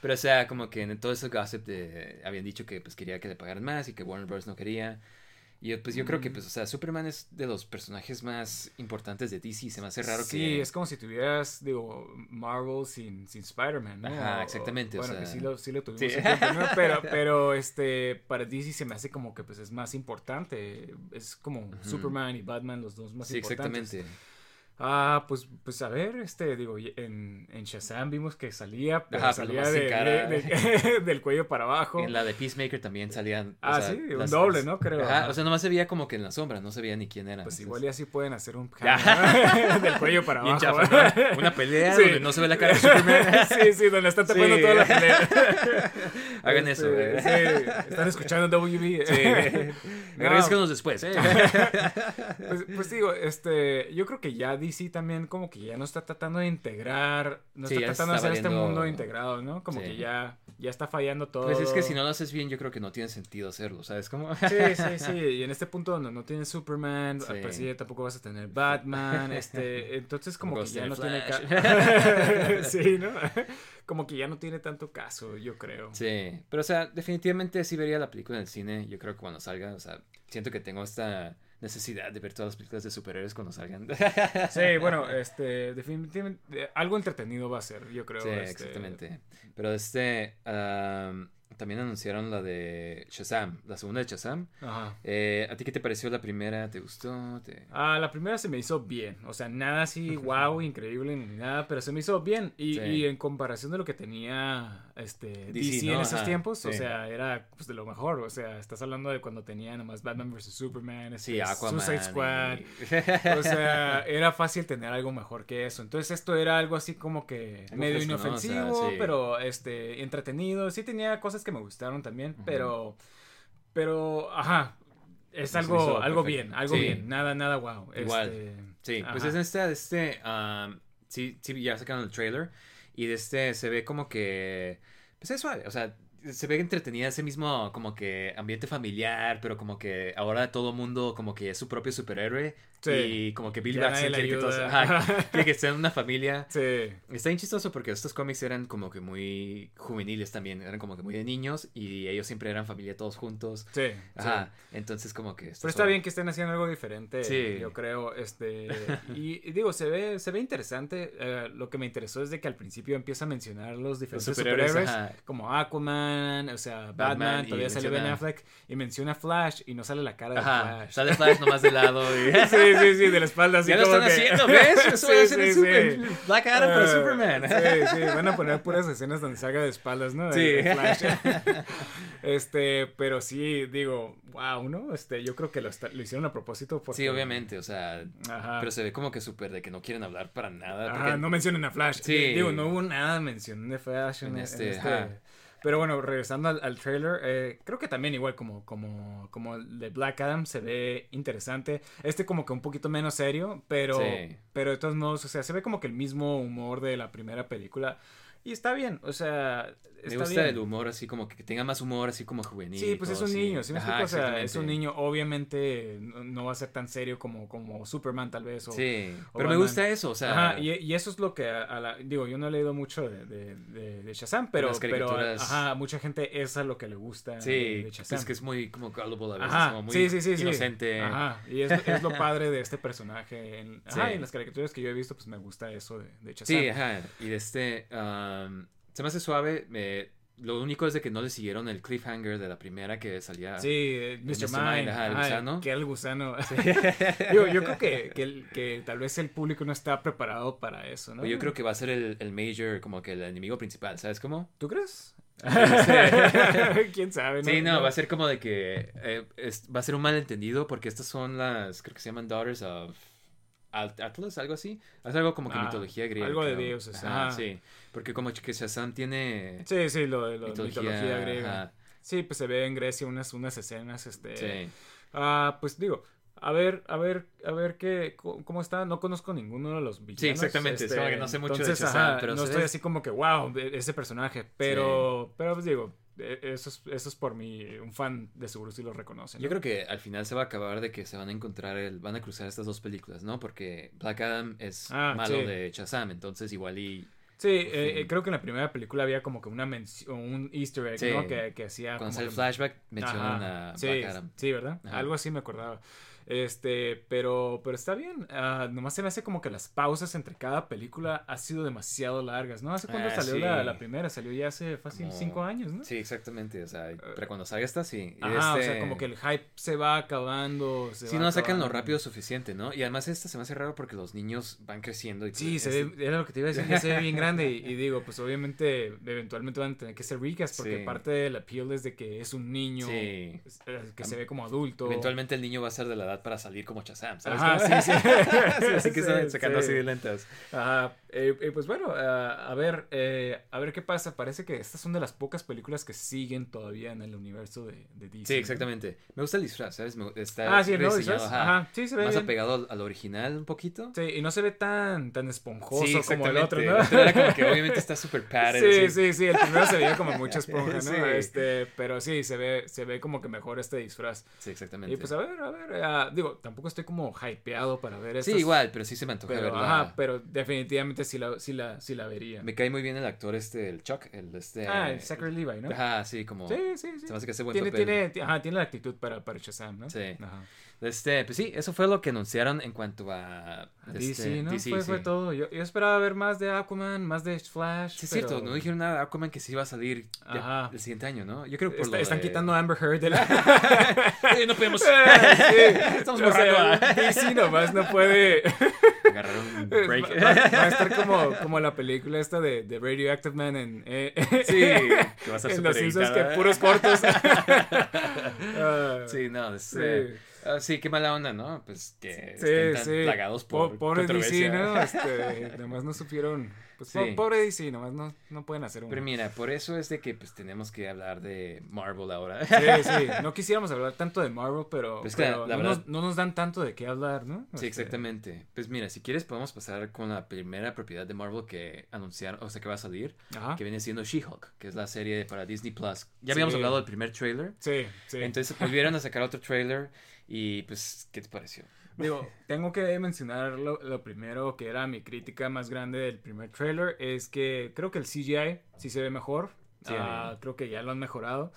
Pero, o sea, como que en todo ese gossip de, habían dicho que pues quería que le pagaran más y que Warner Bros. no quería. Y pues yo creo que, pues, o sea, Superman es de los personajes más importantes de DC. Se me hace raro sí, que. es como si tuvieras, digo, Marvel sin, sin Spider-Man, ¿no? Ajá, exactamente, o Bueno, que sí lo, sí lo tuvimos sí. tiempo. Pero, pero, este, para DC se me hace como que, pues, es más importante. Es como Superman y Batman, los dos más Sí, importantes. exactamente. Ah, pues, pues a ver, este, digo, en, en Shazam vimos que salía, Ajá, salía de- de- de- del cuello para abajo. En la de Peacemaker también salían. o Ah, sea, sí, un las- doble, ¿no? Creo. Ajá, o sea, nomás se veía como que en la sombra, no se veía ni quién era. Pues entonces- igual y así pueden hacer un del cuello para abajo. chafa, ¿no? Una pelea Sí. donde no se ve la cara de Superman. sí, sí, donde están tapando Sí. toda la pelea. Hagan Este, eso, eh. Sí, están escuchando WB. Sí. No. Agradezcanos después, ¿eh? Pues, pues digo, este, yo creo que ya DC también como que ya no está tratando de integrar, no Sí, está tratando de hacer este mundo integrado, ¿no? Como Sí. que ya, ya está fallando todo. Pues es que si no lo haces bien, yo creo que no tiene sentido hacerlo, ¿sabes cómo? Sí, sí, sí. Y en este punto donde no tienes Superman, Sí. al parecer tampoco vas a tener Batman, este, entonces como que ya no tiene Flash. caso. sí, ¿no? Como que ya no tiene tanto caso, yo creo. Sí, pero o sea, definitivamente sí vería la película en el cine, yo creo que cuando salga, o sea, siento que tengo esta necesidad de ver todas las películas de superhéroes cuando salgan. Sí, bueno, este, definitivamente eh, algo entretenido va a ser, yo creo. Sí, este, exactamente. Pero este, am, también anunciaron la de Shazam, la segunda de Shazam. Ajá. Eh, ¿A ti qué te pareció la primera? ¿Te gustó? ¿Te... Ah, la primera se me hizo bien, o sea, nada así, wow, increíble ni nada, pero se me hizo bien y, Sí. y en comparación de lo que tenía este DC, DC, en esos Ajá, tiempos, o sí. sea, era pues de lo mejor, o sea, estás hablando de cuando tenía nomás Batman vs Superman, Sí, este, Aquaman. Suicide Squad, y- o sea, era fácil tener algo mejor que eso. Entonces esto era algo así como que Algo medio fresco, ¿no? O inofensivo, sea, sí. pero este entretenido. Sí tenía cosas que me gustaron también, pero pero ajá, es algo algo bien, algo Sí. bien, nada nada wow. Igual. Este, Sí, pues es este, este, am, sí, sí, ya sacaron el trailer y de este se ve como que, pues es suave, o sea, se ve entretenida ese mismo como que ambiente familiar, pero como que ahora todo mundo como que es su propio superhéroe Sí. y como que Bill le quiere que todos, ajá, que estén una familia. Sí. Está bien chistoso porque estos cómics eran como que muy juveniles también, eran como que muy de niños y ellos siempre eran familia todos juntos. Sí, Ajá, entonces como que... Pero está suave. bien que estén haciendo algo diferente, Sí. yo creo, este, y, y digo, se ve, se ve interesante, eh, lo que me interesó es de que al principio empieza a mencionar los diferentes superhéroes, superhéroes, ajá. como Aquaman, Superman, o sea, Batman, todavía sale Ben Affleck y menciona Flash y no sale la cara de Ajá, Flash. sale Flash nomás de lado. Y... Sí, sí, sí, de la espalda así ya lo como están que- haciendo, ¿ves? Eso va a Sí, ser el sí, Super- sí. Black Adam para Ah, Superman. Sí, sí, van a poner puras escenas donde salga de espaldas, ¿no? De- Sí. de Flash. Este, pero sí, digo, wow, ¿no? Este, yo creo que lo, está- lo hicieron a propósito porque... Sí, obviamente, o sea, Ajá. pero se ve como que súper de que no quieren hablar para nada. Ajá, no mencionen a Flash. Sí. Digo, no hubo nada de mención de Flash en, En en este, este. Pero bueno, regresando al, al trailer, eh, creo que también igual como, como, como el de Black Adam se ve interesante. Este como que un poquito menos serio, pero, Sí. pero de todos modos, o sea, se ve como que el mismo humor de la primera película. Y está bien, o sea, Me gusta bien. el humor así como que tenga más humor así como juvenil. Sí, pues es un así. niño, ¿sí me Ajá, explico? O sea, es un niño, obviamente no, va a ser tan serio como, como Superman tal vez. O, Sí, o pero me gusta eso, o sea, Ajá, y, y eso es lo que a, a la, digo, yo no he leído mucho de, de, de, de Shazam, pero, las pero ajá, a mucha gente es lo que le gusta de, sí, de Shazam. pues que es muy como gullible a veces, Ajá, como muy sí, sí, sí, inocente. Ajá, y es, es lo padre de este personaje. En, ajá, y en las caricaturas que yo he visto, pues me gusta eso de, de Shazam. Sí, ajá, y de este, um, se me hace suave, me- lo único es de que no le siguieron el cliffhanger de la primera que salía. Sí, eh, Mr. Mr. Mind, ajá, el gusano. que el gusano. Yo creo que, que, tal vez el público no está preparado para eso, ¿no? Pero Yo creo que va a ser el, el major, como que el enemigo principal, ¿sabes cómo? ¿Tú crees? ¿Quién sabe? Sí, no, va a ser como de que eh, es- va a ser un malentendido porque estas son las, creo que se llaman Daughters of Atlas, algo así. Es algo como que Ah, mitología griega. algo de dioses, Ajá, ajá. sí. Porque como que Shazam tiene Sí, sí, lo de lo de mitología, mitología, griega. ajá, Sí, pues se ve en Grecia unas, unas escenas, este... sí. Ah, pues digo, a ver, a ver, a ver qué, cómo está. No conozco ninguno de los villanos. Sí, exactamente, es como que no sé mucho de entonces, Shazam, ajá, pero no estoy así como que, wow, ese personaje. Pero, pero pues digo, eso es, eso es por mí, un fan de seguro sí lo reconoce. Yo creo que al final se va a acabar de que se van a encontrar, el, van a cruzar estas dos películas, ¿no? Porque Black Adam es Ah, malo sí. de Shazam, entonces igual y Sí, eh, eh, creo que en la primera película había como que una mención, un easter egg, Sí. ¿no? Que, que hacía cuando sale el flashback mencionan Ajá, a sí, Black Adam. Sí, ¿verdad? Ajá. Algo así me acordaba. Este, pero, pero está bien. Ah, nomás se me hace como que las pausas entre cada película ha sido demasiado largas, ¿no? ¿Hace cuándo Ah, salió sí. la, la primera? Salió ya hace fácil Como- cinco años, ¿no? Sí, exactamente, o sea, pero cuando salga esta sí. Y Ajá, o este- sea, como que el hype se va acabando. Se Sí, no sacan lo rápido suficiente, ¿no? Y además esta se me hace raro porque los niños van creciendo y Sí, pues, se este- ve, era lo que te iba a decir, ya se ve bien grande y, y digo, pues obviamente eventualmente van a tener que ser ricas porque Sí. parte del appeal es de que es un niño Sí. que se ve como adulto. Eventualmente el niño va a ser de la edad para salir como Shazam, ¿sabes? Ajá, sí, sí. Sí, así que están sacando sí. así de lentas. Ajá, eh, eh, pues bueno, ah, a ver, eh, a ver qué pasa. Parece que estas son de las pocas películas que siguen todavía en el universo de, de DC. Sí, ¿no? exactamente. Me gusta el disfraz, ¿sabes? Me- está Ah, sí, rediseñado, disfraz. ajá. Ajá, sí, se ve Más bien. apegado al, al original un poquito. Sí, y no se ve tan, tan esponjoso Sí, como el otro. ¿no? El era como que obviamente está súper padded. Sí, sí, sí, el primero se veía como mucha esponja, ¿no? Sí. Este, pero sí, se ve, se ve como que mejor este disfraz. Sí, exactamente. Y pues a ver, a ver, digo, tampoco estoy como hypeado para ver sí, estas, igual, pero sí se me antoja Pero, verla. ajá, pero definitivamente sí la, sí la, sí la vería. Me cae muy bien el actor este, el Chuck, el este... Ah, el Zachary Levi, ¿no? Ajá, sí, como... Sí, sí, sí. Se me hace que hace buen tiene, papel. tiene, ti- ajá, tiene la actitud para, para Shazam, ¿no? Sí. Ajá. Este, pues sí, eso fue lo que anunciaron en cuanto a... DC, este, ¿no? DC, fue, sí. fue todo. Yo, yo esperaba ver más de Aquaman, más de Flash. Sí, es pero- cierto, no dijeron nada de Aquaman que sí iba a salir ya el siguiente año, ¿no? Yo creo que por Está- lo están de- quitando a Amber Heard de la... No podemos... Sí. Estamos O sea, borrando a- DC nomás no puede... Agarrar un break. Va, va- va a estar como, como la película esta de, de Radioactive Man en, eh, Sí, que va a en súper Los que puros cortos. Ah, Sí, no, es, Sí. eh, ah, sí, qué mala onda, ¿no? Pues que Sí, estén tan sí. plagados Po- por pobre DC. ¿no? Este, nomás no supieron. Pues po- Sí. pobre DC, nomás no, no pueden hacer un. Pero mira, por eso es de que pues tenemos que hablar de Marvel ahora. Sí, sí. No quisiéramos hablar tanto de Marvel, pero, Pues la no, verdad- nos, no nos dan tanto de qué hablar, ¿no? Sí, exactamente. Pues mira, si quieres podemos pasar con la primera propiedad de Marvel que anunciaron, o sea, que va a salir, Ajá. que viene siendo She-Hulk, que es la serie para Disney Plus. Ya Sí. habíamos hablado del primer trailer, Sí, sí. entonces volvieron a sacar otro trailer y pues, ¿qué te pareció? Digo, tengo que mencionar lo, lo primero que era mi crítica más grande del primer trailer, es que creo que el CGI sí se ve mejor. Sí, amigo. creo que ya lo han mejorado.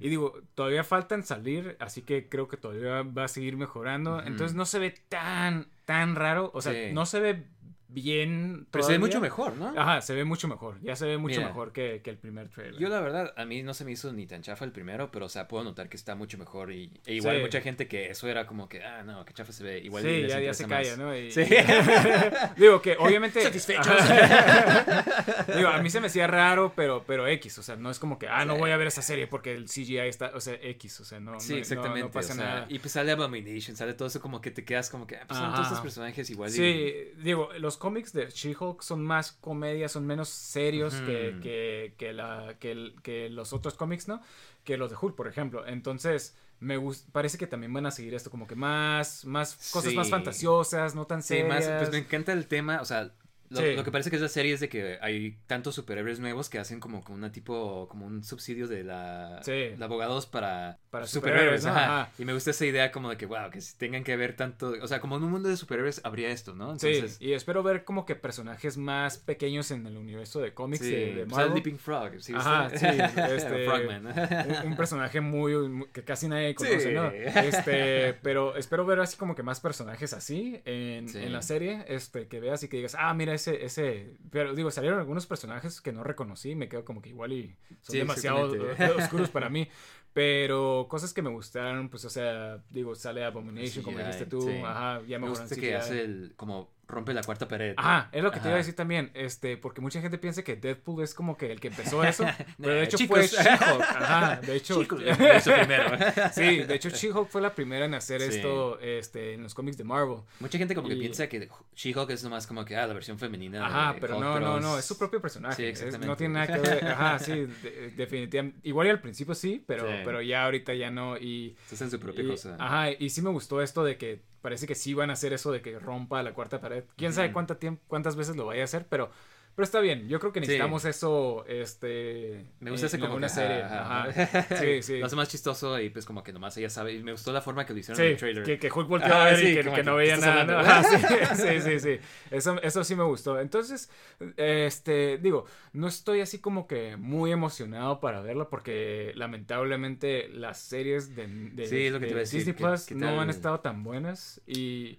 Y digo, todavía faltan salir, así que creo que todavía va a seguir mejorando. Ujú. Entonces no se ve tan, tan raro. O sea, Sí. no se ve bien. Pero se ve mucho mejor, ¿no? Ajá, se ve mucho mejor. Ya se ve mucho Mira. mejor que, que el primer trailer. Yo la verdad, a mí no se me hizo ni tan chafa el primero, pero o sea, puedo notar que está mucho mejor y e igual Sí. mucha gente que eso era como que, ah, no, que chafa se ve, igual y sí, ya, se más. calla, ¿no? Y- Sí. Digo que obviamente. Satisfechos. Digo, a mí se me hacía raro, pero, pero X. O sea, no es como que, ah, no voy a ver esa serie porque el CGI está. O sea, X. O sea, no. Sí, no- exactamente. No, pasa o sea, nada. Y pues sale Abomination, sale todo eso como que te quedas como que, ah, pues son todos estos personajes igual. y- Sí, digo, los cómics de She-Hulk son más comedia, son menos serios que, que, que, la, que, los otros cómics, ¿no? Que los de Hulk, por ejemplo. Entonces, me gus- parece que también van a seguir esto, como que más, más cosas más Sí. fantasiosas, no tan Sí, serias. más, pues me encanta el tema, o sea, lo, Sí. lo que parece que es la serie es de que hay tantos superhéroes nuevos que hacen como, como una tipo, como un subsidio de la Sí. de abogados para, Para superhéroes, superhéroes, ¿no? ajá. Ajá. Y me gusta esa idea como de que, wow, que si tengan que ver tanto, o sea, como en un mundo de superhéroes habría esto, ¿no? Sí, Entonces, y espero ver como que personajes más pequeños en el universo de cómics sí, de, de pues, el Marvel. Leaping Frog, ¿sí Ajá, sí, este, Frogman. un, un personaje muy, muy- que casi nadie conoce. ¿no? Este, pero espero ver así como que más personajes así en, en la serie, este, que veas y que digas, ah, mira ese, ese, pero digo, salieron algunos personajes que no reconocí, me quedo como que igual y son Sí, demasiado oscuros para mí. Pero cosas que me gustaron, pues, o sea, digo, sale Abomination, como CGI, dijiste tú, sí. ajá, ya Me mejoran gusta que hace el, como rompe la cuarta pared. Ajá, es lo que te iba a Ajá. decir también, este, porque mucha gente piensa que Deadpool es como que el que empezó eso, pero de Nah, hecho chicos. fue She-Hulk, ajá, de hecho, primero. sí, de hecho She-Hulk fue la primera en hacer Sí. esto, este, en los cómics de Marvel. Mucha gente como que Y- piensa que She-Hulk es nomás como que, ah, la versión femenina. Ajá, de pero Hulk, no, no, no, es su propio personaje, Sí, es- exactamente. no tiene nada que ver, ajá, sí, de- definitivamente, igual y al principio sí, pero, Sí. pero ya ahorita ya no, y, Estás en su propia y- cosa. ajá, y sí me gustó esto de que parece que sí van a hacer eso de que rompa la cuarta pared, quién sabe cuánta cuántas veces lo vaya a hacer, pero, pero está bien, yo creo que Sí. necesitamos eso, este, Me gusta en- ese como que, serie, ajá, sí, sí. Lo hace más chistoso y pues como que nomás ella sabe. Y me gustó la forma que lo hicieron en el trailer. que, que Hulk volteaba Ah, a ver y que, como que que, no ¿qué veía nada. ¿no? hablando? Ajá, sí, sí, sí. Eso, eso sí me gustó. Entonces, este, digo, no estoy así como que muy emocionado para verlo porque lamentablemente las series de, de- Sí, es lo que te de iba a decir, Disney ¿qué- Plus no han estado tan buenas y...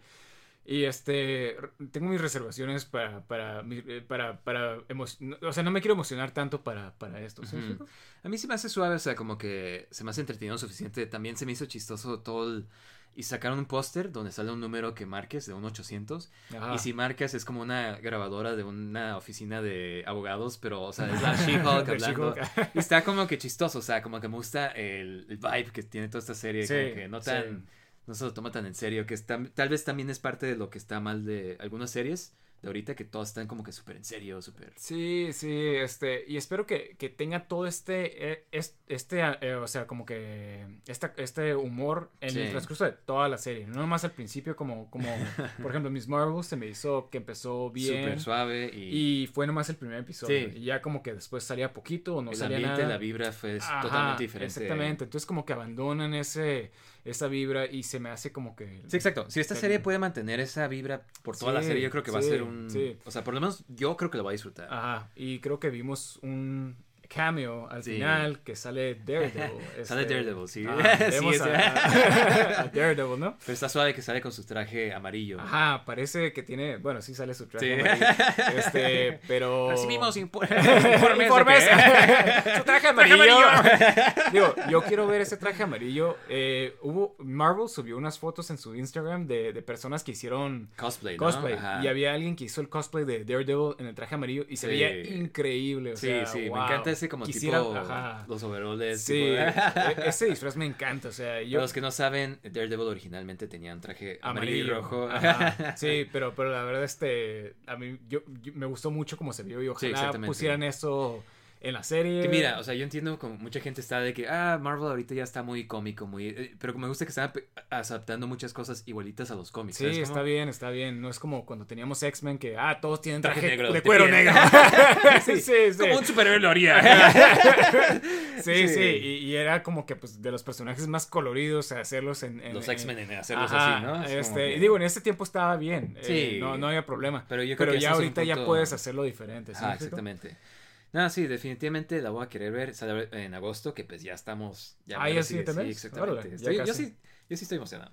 Y este, tengo mis reservaciones para, para, eh, para, para, o sea, no me quiero emocionar tanto para, para esto. A mí se me hace suave, o sea, como que se me hace entretenido suficiente. También se me hizo chistoso todo el... Y sacaron un póster donde sale un número que marques de un 800. Ajá. Y si marcas es como una grabadora de una oficina de abogados, pero, o sea, es la She-Hulk hablando. Y está como que chistoso, o sea, como que me gusta el, el vibe que tiene toda esta serie. Sí, como que no tan... sí. No se lo toma tan en serio, que está, tal vez también es parte de lo que está mal de algunas series de ahorita, que todas están como que súper en serio, súper... Sí, sí, este, y espero que, que tenga todo este, eh, es- este, eh, o sea, como que, esta, este humor en el Sí. transcurso de toda la serie, no nomás al principio como, como, por ejemplo, Miss Marvel se me hizo que empezó bien Súper suave y... y fue nomás el primer episodio, Sí. y ya como que después salía poquito o no el salía ambiente, nada. la vibra fue Ajá, totalmente diferente. Exactamente, entonces como que abandonan ese, esa vibra y se me hace como que... Sí, exacto. Si esta serie puede mantener esa vibra por toda la serie, yo creo que va a ser un... O sea, por lo menos yo creo que lo va a disfrutar. Ajá, y creo que vimos un cameo al Sí. final que sale Daredevil. Sale este, Daredevil, sí. ah, Sí, vemos es- a, a Daredevil, ¿no? Pero está suave que sale con su traje amarillo. Ajá, parece que tiene, bueno, sí sale su traje Sí. amarillo, este, pero... Recibimos impu- informes, informes. de que- su traje amarillo. Digo, yo quiero ver ese traje amarillo. Eh, hubo, Marvel subió unas fotos en su Instagram de, de personas que hicieron Cosplay, ¿no? cosplay. Ajá. Y había alguien que hizo el cosplay de Daredevil en el traje amarillo y se veía increíble. O Sí, sea, sí, me encanta ese como Quisiera- tipo ajá. los overoles. Sí, tipo- e- ese disfraz me encanta. O sea, Para yo. los que no saben, Daredevil originalmente tenía un traje amarillo, y Amarillo. rojo. Ajá. Sí, pero, pero la verdad, este. A mí yo, yo- me gustó mucho cómo se vio y ojalá exactamente. pusieran eso en la serie. Que mira, o sea, yo entiendo como mucha gente está de que, ah, Marvel ahorita ya está muy cómico, muy... eh, pero me gusta que están ap- adaptando muchas cosas igualitas a los cómics. Sí, está bien, está bien. No es como cuando teníamos X-Men que, ah, todos tienen Traje traje, negro de cuero piel. negro. sí, sí, sí. Como un superhéroe lo haría. Sí, Sí. sí, y, y era como que pues de los personajes más coloridos hacerlos en, en- los en- X-Men en hacerlos Ajá, así, ¿no? Es Este, que- digo, en ese tiempo estaba bien. eh, Sí. no, no había problema. Pero yo creo que ya ahorita ya puedes hacerlo diferente. ¿sí Ah, exactamente. No, sí, definitivamente la voy a querer ver. Sale en agosto, que pues ya estamos. Ya Ah, ¿ya sí? Sí, exactamente. Ya Estoy- yo sí, Yo sí estoy emocionado.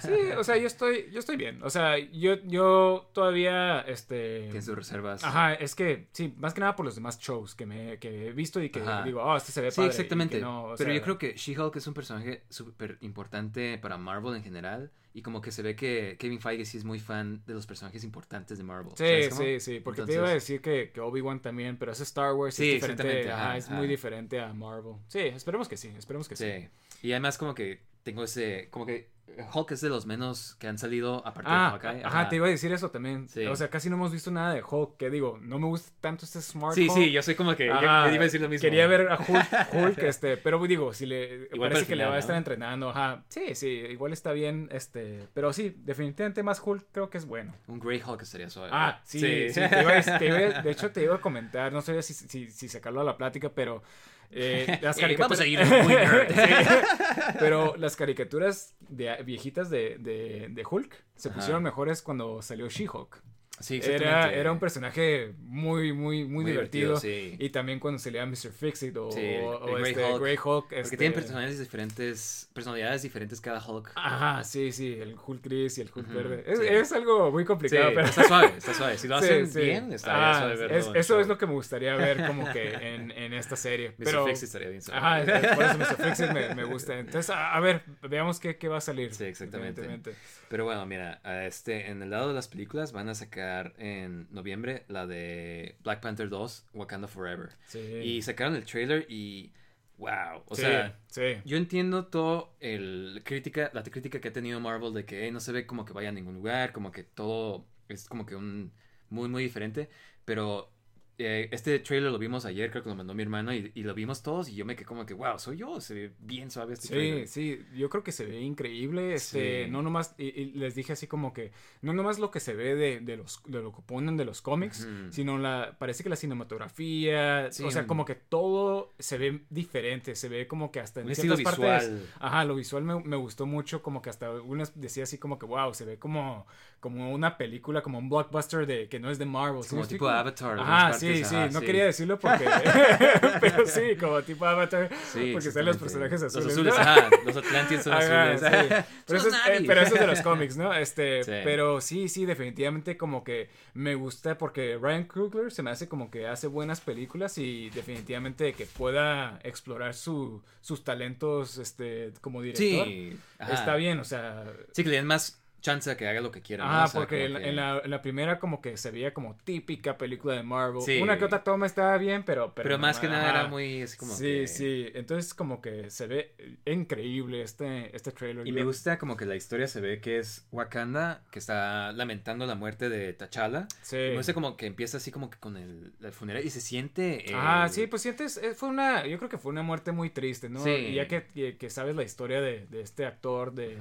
Sí, o sea, yo estoy, yo estoy bien. O sea, yo, yo todavía, este... Tienes tus reservas. Ajá, es que, sí, más que nada por los demás shows que, me, que he visto y que Ajá. digo, oh, este se ve Sí, padre. y exactamente. no, Pero sea, yo creo que She-Hulk es un personaje súper importante para Marvel en general. Y como que se ve que Kevin Feige sí es muy fan de los personajes importantes de Marvel. Sí, sí, sí, porque te iba a decir que, que Obi-Wan también, pero es Star Wars, Sí, es diferente, ajá, ajá, es muy diferente a Marvel. Sí, esperemos que sí, esperemos que sí. Sí. Y además como que tengo ese... Como que Hulk es de los menos que han salido aparte de Ah, Hawkeye. ajá, te iba a decir eso también. Sí. O sea, casi no hemos visto nada de Hulk, que digo, no me gusta tanto este Smart Sí, Hulk. sí, yo soy como que... yo- Ajá, yo iba a decir lo mismo. Quería ver a Hulk, Hulk, este, pero digo, si le para parece el que le final, va a estar ¿no? entrenando, ajá. Sí, sí, igual está bien, este, pero sí, definitivamente más Hulk creo que es bueno. Un Grey Hulk estaría suave. Ah, sí, sí, te iba a- te iba a- de hecho te iba a comentar, no sé si, si, si sacarlo a la plática, pero eh, las Eh, caricaturas... vamos a ir muy nerd. Sí, pero las caricaturas de, viejitas de, de, de Hulk se Ajá. pusieron mejores cuando salió She-Hulk. Sí, Era, era un personaje muy, muy, muy, Muy divertido. divertido, sí. Y también cuando salía Mr. Fixit o, Sí, el- o el Grey este Hulk. Grey Hulk. Porque este- tienen personalidades diferentes, personalidades diferentes cada Hulk. Ajá, sí, sí, el Hulk gris y el Hulk verde. Es, algo muy complicado, pero... está suave, está suave. Si lo hacen bien, estaría Ah, suave verlo es- Eso show. es lo que me gustaría ver como que en, en esta serie. Mr. pero... Fix estaría bien suave. Ajá, por eso Mr. Fixit me, me gusta. Entonces, a, a ver, veamos qué, qué va a salir. Sí, exactamente. Pero bueno, mira, este, en el lado de las películas van a sacar en noviembre la de Black Panther 2, Wakanda Forever. Sí. Y sacaron el trailer y wow, o sí, sea, sí. yo entiendo todo el crítica, la crítica que ha tenido Marvel de que "Ey, no se ve como que vaya a ningún lugar, como que todo es como que un muy muy diferente, pero eh, este trailer lo vimos ayer, creo que lo mandó mi hermano y, y lo vimos todos y yo me quedé como que wow, soy yo, se ve bien suave este Sí, trailer. sí, yo creo que se ve increíble, este, Sí. no nomás, y, y les dije así como que, no nomás lo que se ve de, de los, de lo que ponen de los cómics, sino la, parece que la cinematografía, Sí, o sea, un- como que todo se ve diferente, se ve como que hasta en ciertas partes, visual. ajá, lo visual me, me gustó mucho, como que hasta algunas decía así como que, wow, se ve como, como una película, como un blockbuster de, que no es de Marvel. ¿sí Como tipo? Avatar, partes, sí, sí, ajá, no sí. quería decirlo porque, pero sí, como tipo Avatar, Sí, porque están los personajes azules. Los azules, ¿no? ajá, los Atlanteans son Ajá, azules. sí. Pero, eso Son es, eh, pero eso es de los cómics, ¿no? Este, Sí. pero sí, sí, definitivamente como que me gusta porque Ryan Coogler se me hace como que hace buenas películas y definitivamente que pueda explorar su, sus talentos este, como director. Sí, ajá. Está bien, o sea, Sí, que le den más chance a que haga lo que quiera. ¿no? Ah, O sea, porque en, la- que- en la, en la primera como que se veía como típica película de Marvel. Sí. Una que otra toma estaba bien, pero... Pero más que nada ajá. era muy así como Sí, que- sí. Entonces como que se ve increíble este, este trailer. Y me gusta como que la historia se ve que es Wakanda, que está lamentando la muerte de T'Challa. Sí. Y me gusta como que empieza así como que con el, el funeral y se siente... el- Ah, sí, pues sientes, eh, fue una, yo creo que fue una muerte muy triste, ¿no? Sí. Y ya que, que, sabes la historia de, de este actor, de,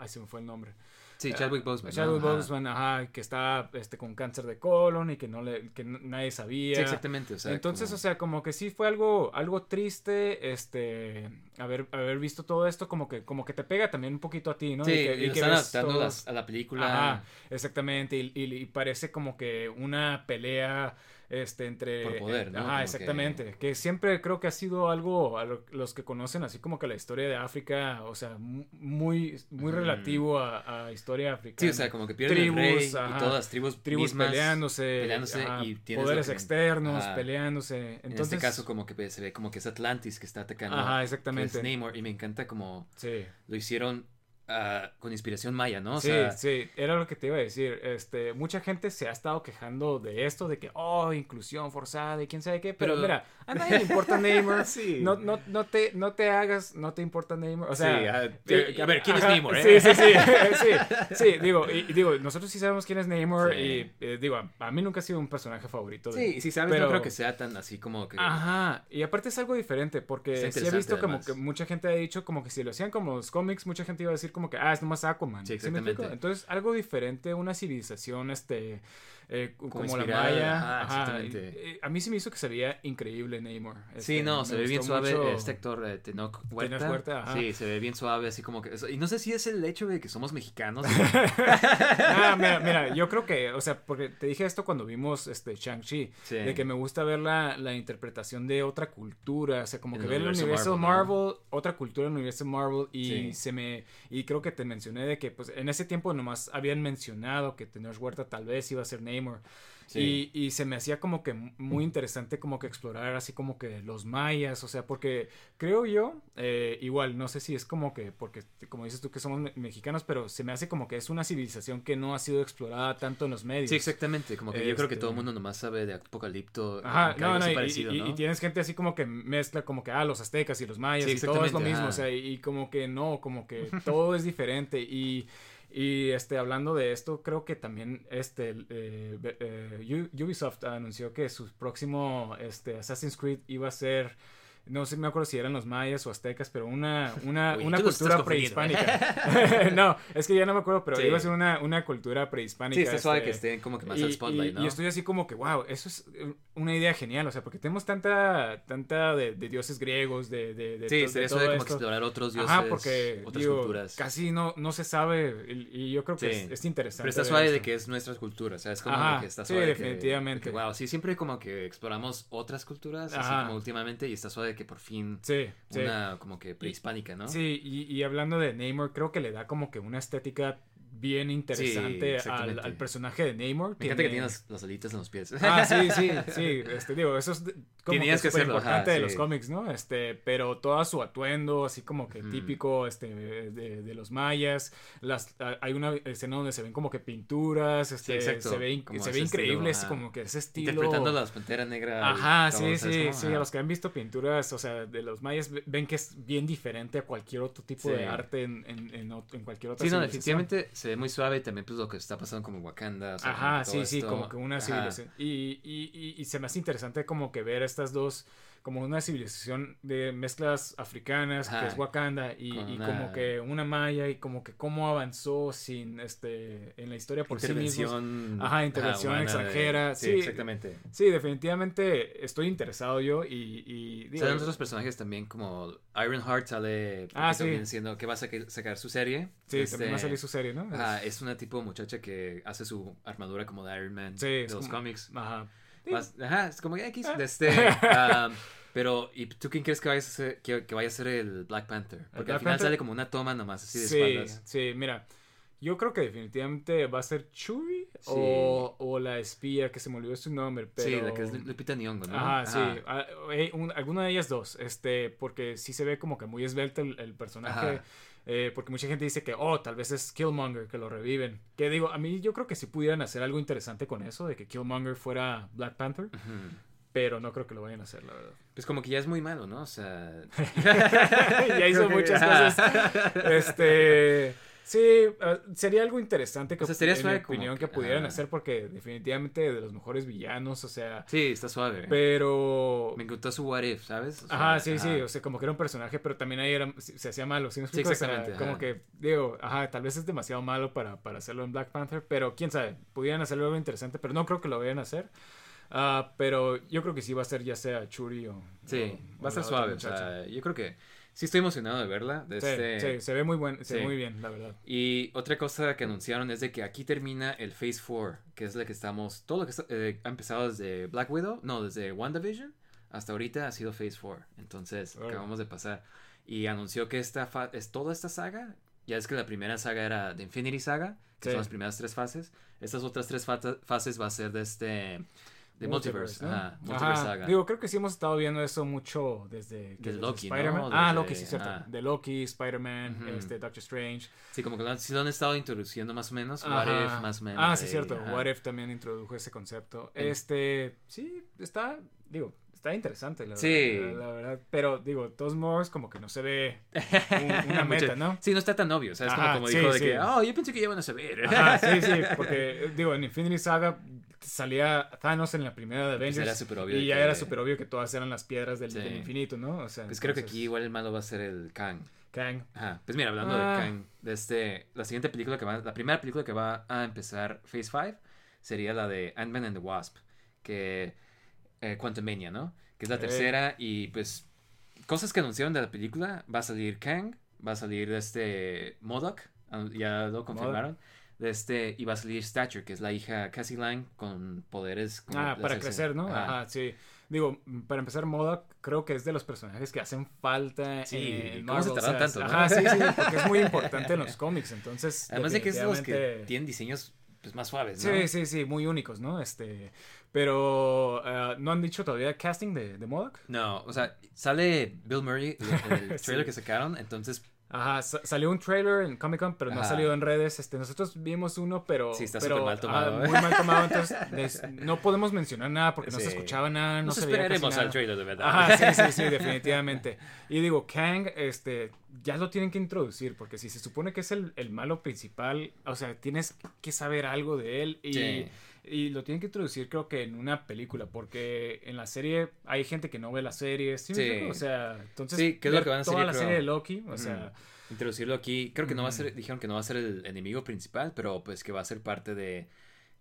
ay, se me fue el nombre. Sí, Chadwick Boseman. Chadwick Ajá. Boseman, ajá, que está, este, con cáncer de colon y que no le, que nadie sabía. Sí, exactamente. O sea, Entonces, como- o sea, como que sí fue algo, algo triste, este, haber, haber visto todo esto, como que, como que te pega también un poquito a ti, ¿no? Sí, que, y que están ves adaptando las- a la película. Ajá, exactamente, y, y- y parece como que una pelea, este, entre... Por poder, ¿no? Ajá, Como exactamente, que... siempre creo que ha sido algo, a lo- los que conocen así como que la historia de África, o sea, mu- muy, muy Ujú. relativo a, a historia africana. Sí, o sea, como que pierden el Tribus, rey ajá. y todas tribus, Tribus mismas peleándose, peleándose ajá, y poderes que- externos ajá. peleándose. Entonces, en este caso como que se ve como que es Atlantis que está atacando. Ajá, exactamente. es Namor y me encanta como sí. lo hicieron ah, con inspiración maya, ¿no? O sí, sea, sí, era lo que te iba a decir. Este, mucha gente se ha estado quejando de esto, de que, oh, inclusión forzada y quién sabe qué. Pero, Pero- mira, a nadie le importa Neymar. Sí. no, no, no, te, no te hagas, no te importa Neymar. O sea, Sí, ah, eh, a ver, ¿quién es Neymar, eh? Sí, sí, sí. sí, sí, digo, y, digo, nosotros sí sabemos quién es Neymar. Y eh, digo, a, a mí nunca ha sido un personaje favorito. de- sí, y si sabes, pero- no creo que sea tan así como que... Ajá, y aparte es algo diferente, porque sí he visto como que mucha gente ha dicho como que si lo hacían como los cómics, mucha gente iba a decir como que, ah, es nomás Aquaman. Sí, ¿Sí me explico? exactamente. Entonces, algo diferente, una civilización, este, eh, como, la Maya. ajá, ajá, exactamente. eh, a mí se me hizo que se veía increíble Namor. Sí, Este, no, me se ve bien suave mucho- este actor eh, Tenoch Huerta. Tenoch Huerta, ajá. Sí, se ve bien suave, así como que... Y no sé si es el hecho de que somos mexicanos. Ah, mira, mira, yo creo que, o sea, porque te dije esto cuando vimos este Shang-Chi, Sí. de que me gusta ver la, la interpretación de otra cultura, o sea, como En que el ver el universo Marvel, Marvel, otra cultura en el universo Marvel, y Sí. se me, y creo que te mencioné de que, pues, en ese tiempo nomás habían mencionado que Tenoch Huerta tal vez iba a ser Namor. Sí. Y, y se me hacía como que muy interesante como que explorar así como que los mayas, o sea, porque creo yo, eh, igual, no sé si es como que, porque como dices tú que somos me- mexicanos, pero se me hace como que es una civilización que no ha sido explorada tanto en los medios. Sí, exactamente. Como que yo creo que Este- todo el mundo nomás sabe de Apocalipto. Ajá, no, no, y, parecido, y- ¿no? y tienes gente así como que mezcla como que, ah, los aztecas y los mayas Sí, y todo es lo mismo, ajá. o sea, y, y como que no, como que todo es diferente y... Y este, hablando de esto, creo que también este, eh, eh, Ubisoft anunció que su próximo este, Assassin's Creed iba a ser, no sé, me acuerdo si eran los mayas o aztecas, pero una, una, una cultura ¿eh? prehispánica. no, es que ya no me acuerdo, pero Sí. iba a ser una, una cultura prehispánica. Sí, está suave este, que estén como que más y, al spotlight, y- ¿no? y estoy así como que, wow, eso es eh, una idea genial, o sea, porque tenemos tanta, tanta de, de dioses griegos, de, de, de Sí, de sería todo suave como esto. explorar otros dioses, Ajá, porque otras digo, culturas. casi no, no se sabe y, y yo creo que Sí. es, es interesante. Pero está suave de que es nuestras culturas, o sea, es como Ajá, que está sí, suave. de que- definitivamente. de que, wow, sí, siempre como que exploramos otras culturas, así como últimamente, y está suave de que por fin Sí, sí. una como que prehispánica, ¿no? Sí, y, y hablando de Namor, creo que le da como que una estética bien interesante al, personaje de Namor. Me encanta que tiene las, las alitas en los pies. Ah, sí, sí, sí, este, digo, eso es como Tenías que, importante ajá, de los cómics, ¿no? Este, pero todo su atuendo, así como que típico, este, de, de los mayas, las, hay una escena donde se ven como que pinturas, este, exacto, se ve, como se ve increíble, es como que ese estilo... Interpretando las panteras negras. Ajá, sí, todo, ¿sabes sí, sí, Ajá. a los que han visto pinturas, o sea, de los mayas, ve- ven que es bien diferente a cualquier otro tipo de arte en, en, en, en cualquier otra Sí, no, definitivamente se ve muy suave y también pues lo que está pasando como Wakanda. o sea, como Ajá, sí, sí, esto- como que una civilización. Y, y, y, y se me hace interesante como que ver estas dos, como una civilización de mezclas africanas, que Ajá. es Wakanda, y, y una- como que una maya, y como que cómo avanzó sin, este, en la historia por sí mismos. Intervención. Ajá, intervención de- extranjera, Sí, sí. exactamente. Sí, definitivamente estoy interesado yo y... y digo, Salen otros personajes también como Ironheart sale Ah, sí. también siendo que va a saca- sacar su serie. sí, Este, también va a salir su serie, ¿no? ajá, es una tipo muchacha que hace su armadura como de Iron Man Sí, de los como- cómics. Ajá. Sí. Más- ajá, es como que X Ah. este. um, pero, ¿y tú quién crees que vaya a ser, que, que vaya a ser el Black Panther? Porque Black al final Panther? sale como una toma nomás así de Sí, espaldas. sí, mira. Yo creo que definitivamente va a ser Sí. o, o la espía, que se me olvidó su nombre, pero... Sí, la que es Lupita Nyong'o, ¿no? Ajá, sí. Ah, eh, un- alguna de ellas dos, este, porque sí se ve como que muy esbelto el, el personaje. Ajá. Eh, porque mucha gente dice que, oh, tal vez es Killmonger, que lo reviven. Que digo, a mí yo creo que sí pudieran hacer algo interesante con eso, de que Killmonger fuera Black Panther, pero no creo que lo vayan a hacer, la verdad. Pues como que ya es muy malo, ¿no? O sea... ya hizo muchas cosas. Este. Sí, eh, sería algo interesante que, O sea, sería en mi suave opinión, que- que, pudieran ajá. hacer porque definitivamente de los mejores villanos, o sea, Sí, está suave. pero... Me encantó su What If, ¿sabes? O sea, Ajá, sí, sí, o sea, como que era un personaje, pero también ahí era, se se hacía malo, ¿sí me Sí, explico? O sea, exactamente, como que, digo, ajá, tal vez es demasiado malo para, para hacerlo en Black Panther, pero quién sabe, pudieran hacerlo algo interesante, pero no creo que lo vayan a hacer. Ah, pero yo creo que sí va a ser ya sea Churi o... Sí, o- va a ser suave. O sea, yo creo que sí estoy emocionado de verla. de Sí, este- sí, se ve muy buen, se ve muy bien, la verdad. Y otra cosa que anunciaron es de que aquí termina el Phase 4, que es la que estamos. Todo lo que está- eh, ha empezado desde Black Widow, no, desde WandaVision hasta ahorita ha sido Phase 4. Entonces, Órale. acabamos de pasar. Y anunció que esta fa- es toda esta saga. Ya es que la primera saga era de Infinity Saga, que son las primeras tres fases. Estas otras tres fata- fases va a ser de este. De Multiverse, ¿no? ajá, Multiverse Ajá. Saga. Digo, creo que sí hemos estado viendo eso mucho desde, Desde Loki, ¿no? Spider-Man. Ah, Loki, sí, cierto. ajá. De Loki, Spider-Man, este, Doctor Strange. Sí, como que lo han, sí lo han estado introduciendo más o menos. What. If, más o menos. Ah, sí, ahí, cierto. What If también introdujo ese concepto. Este, sí, está, digo, está interesante, la, Sí. verdad, la, la verdad. Pero digo, de todos modos, como que no se ve un- una meta, ¿no? Sí, no está tan obvio, ¿sabes? Como, Ajá, como sí, dijo de sí. que, oh, yo pensé que ya van a saber. Ajá, sí, sí, porque digo, en Infinity Saga salía Thanos en la primera de Avengers. Pues era súper obvio Y ya que- era súper obvio que todas eran las piedras del, infinito, ¿no? O sea, Pues creo que aquí igual el malo va a ser el Kang. Kang. Ajá. Pues mira, hablando Ah. de Kang, de este, la siguiente película que va, la primera película que va a empezar Phase 5 sería la de Ant-Man and the Wasp, que eh, Quantumania, ¿no? Que es la tercera y pues cosas que anunciaron de la película, va a salir Kang, va a salir este MODOK, ah, ya lo confirmaron. De este, y va a salir Stature, que es la hija Cassie Lang con poderes. como Ah, para crecer, ¿no? Ajá. Ajá, sí. Digo, para empezar, Modoc creo que es de los personajes que hacen falta Sí, en ¿cómo Marvel, tanto, no? Ajá, sí, sí, porque es muy importante en los cómics, entonces... Además de que es de los que tienen diseños pues, más suaves, ¿no? Sí, sí, sí, muy únicos, ¿no? Este, pero ah, no han dicho todavía casting de, de Modoc. No, o sea, sale Bill Murray en el Sí. trailer que sacaron, entonces Ajá, sa- salió un trailer en Comic Con, pero no ha salido en redes. Este, nosotros vimos uno, pero. Sí, está pero, mal tomado, ah, ¿eh? muy mal tomado, entonces des- no podemos mencionar nada porque no se escuchaba nada, no nos se veía esperaremos nada. al trailer de verdad. Ajá, sí, sí, sí, definitivamente. Y digo, Kang, este, ya lo tienen que introducir, porque si se supone que es el, el malo principal, o sea, tienes que saber algo de él y, Sí. Y lo tienen que introducir creo que en una película, porque en la serie hay gente que no ve la serie, ¿sí? O sea, entonces, Sí, que es lo que van a hacer, toda la creo. serie de Loki, o sea... Introducirlo aquí, creo que no va a ser, Mm. dijeron que no va a ser el enemigo principal, pero pues que va a ser parte de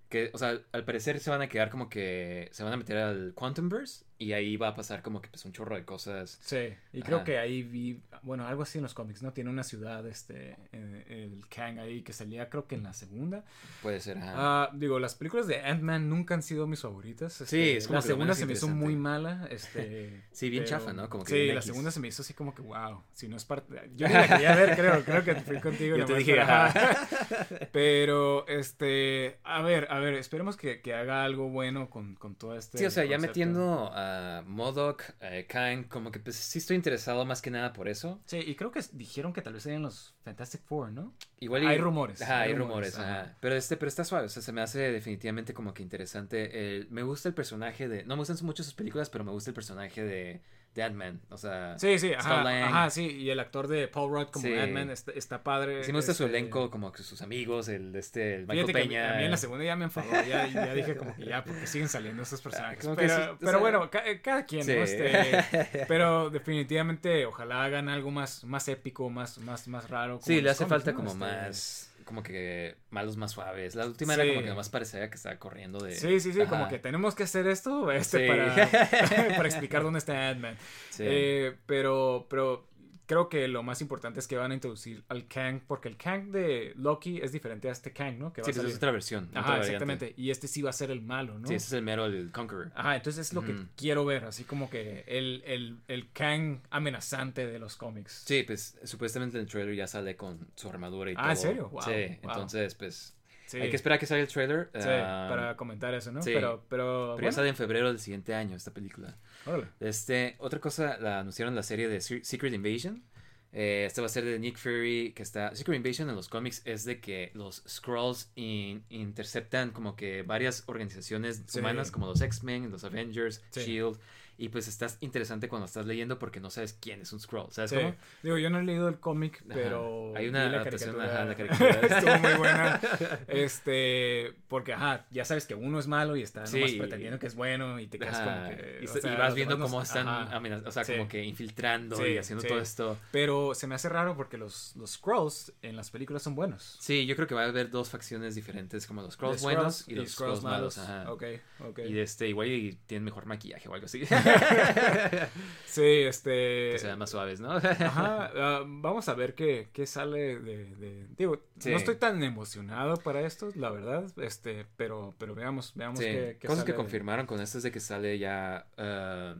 que, o sea, al parecer se van a quedar como que se van a meter al Quantumverse y ahí va a pasar como que pues un chorro de cosas. Sí, y creo Ajá. que ahí vi, bueno, algo así en los cómics, ¿no? Tiene una ciudad, este, eh, el Kang ahí, que salía creo que en la segunda. Puede ser, ajá. Ah, digo, las películas de Ant-Man nunca han sido mis favoritas. este, es como la que segunda se me hizo muy mala, este... Sí, bien chafa, ¿no? Como que sí, la X. segunda se me hizo así como que, wow, si no es parte... Yo la quería ver, creo, creo que fui contigo. Yo te dije, pero, ajá. ajá. Pero, este, a ver, a ver, esperemos que, que haga algo bueno con, con todo este Sí, o sea, ya concepto. metiendo a Modoc, eh, Kang, como que pues sí estoy interesado más que nada por eso. Sí, y creo que dijeron que tal vez serían los Fantastic Four, ¿no? Igual y- Hay rumores, Ajá, hay hay rumores, rumores, ajá. ajá. Pero este, pero está suave, o sea, se me hace definitivamente como que interesante. El- me gusta el personaje de. No me gustan mucho sus películas, pero me gusta el personaje de, de Ant-Man. O sea. Sí, ajá, ajá, sí, y el actor de Paul Rudd como Sí. Ant-Man está, está padre. Sí me gusta su este, elenco, como que sus amigos, el este, el Michael Fíjate que a mí- Peña. a mí en la segunda ya me enfadó, ya, ya dije como que ya, porque siguen saliendo estos personajes. como que Pero, o pero sea- bueno, ca- eh, cada quien, Sí. ¿no? Este, pero definitivamente ojalá hagan algo más, más épico, más, más, más raro. como Sí, le hace cómics, falta ¿no? como Este, más. Como que malos más suaves. La última Sí. era como que nomás parecía que estaba corriendo de. Sí, sí, sí, como que tenemos que hacer esto este, Sí. para, para explicar dónde está Ant-Man. Sí. Eh, pero, pero creo que lo más importante es que van a introducir al Kang, porque el Kang de Loki es diferente a este Kang, ¿no? Que va Sí, a es otra versión. otra Ajá, variante. exactamente. Y este sí va a ser el malo, ¿no? Sí, ese es el mero, el Conqueror. Ajá, entonces es lo que quiero ver, así como que el, el, el Kang amenazante de los cómics. Sí, pues supuestamente en el trailer ya sale con su armadura y Ah, todo. ¿en serio? Wow, sí, wow. entonces pues Sí, hay que esperar a que salga el trailer. sí, ah, para comentar eso, ¿no? sí. Pero, pero, pero bueno, ya sale en febrero del siguiente año esta película. órale. Este, otra cosa, la anunciaron la serie de Se- Secret Invasion. Eh, este va a ser de Nick Fury, que está... Secret Invasion en los cómics es de que los Skrulls in- interceptan como que varias organizaciones humanas como los X-Men, los Avengers. SHIELD. Y pues estás interesante cuando estás leyendo porque no sabes quién es un Skrull, ¿sabes Sí. cómo? Digo, yo no he leído el cómic, pero. Hay una adaptación, caricatura. ajá, la caricatura. Estuvo muy buena. Este. Porque, ajá, ya sabes que uno es malo y está nomás Sí. pretendiendo que es bueno y te quedas Ajá, como que. y, o se- sea, y vas viendo cómo están ajá. amenaz- o sea, Sí. como que infiltrando y haciendo todo esto. Pero se me hace raro porque los, los Skrulls en las películas son buenos. Sí, yo creo que va a haber dos facciones diferentes, como los Skrulls Los buenos y los Skrulls malos. ajá. Ok, ok. Y de este, igual y tienen mejor maquillaje o algo así. Sí, este. que se vean más suaves, ¿no? Ajá, ah, vamos a ver qué, qué sale de, de- Digo, Sí. no estoy tan emocionado para esto, la verdad, este, pero, pero veamos, veamos Sí. qué, qué Cosas que confirmaron con esto es de que sale ya eh,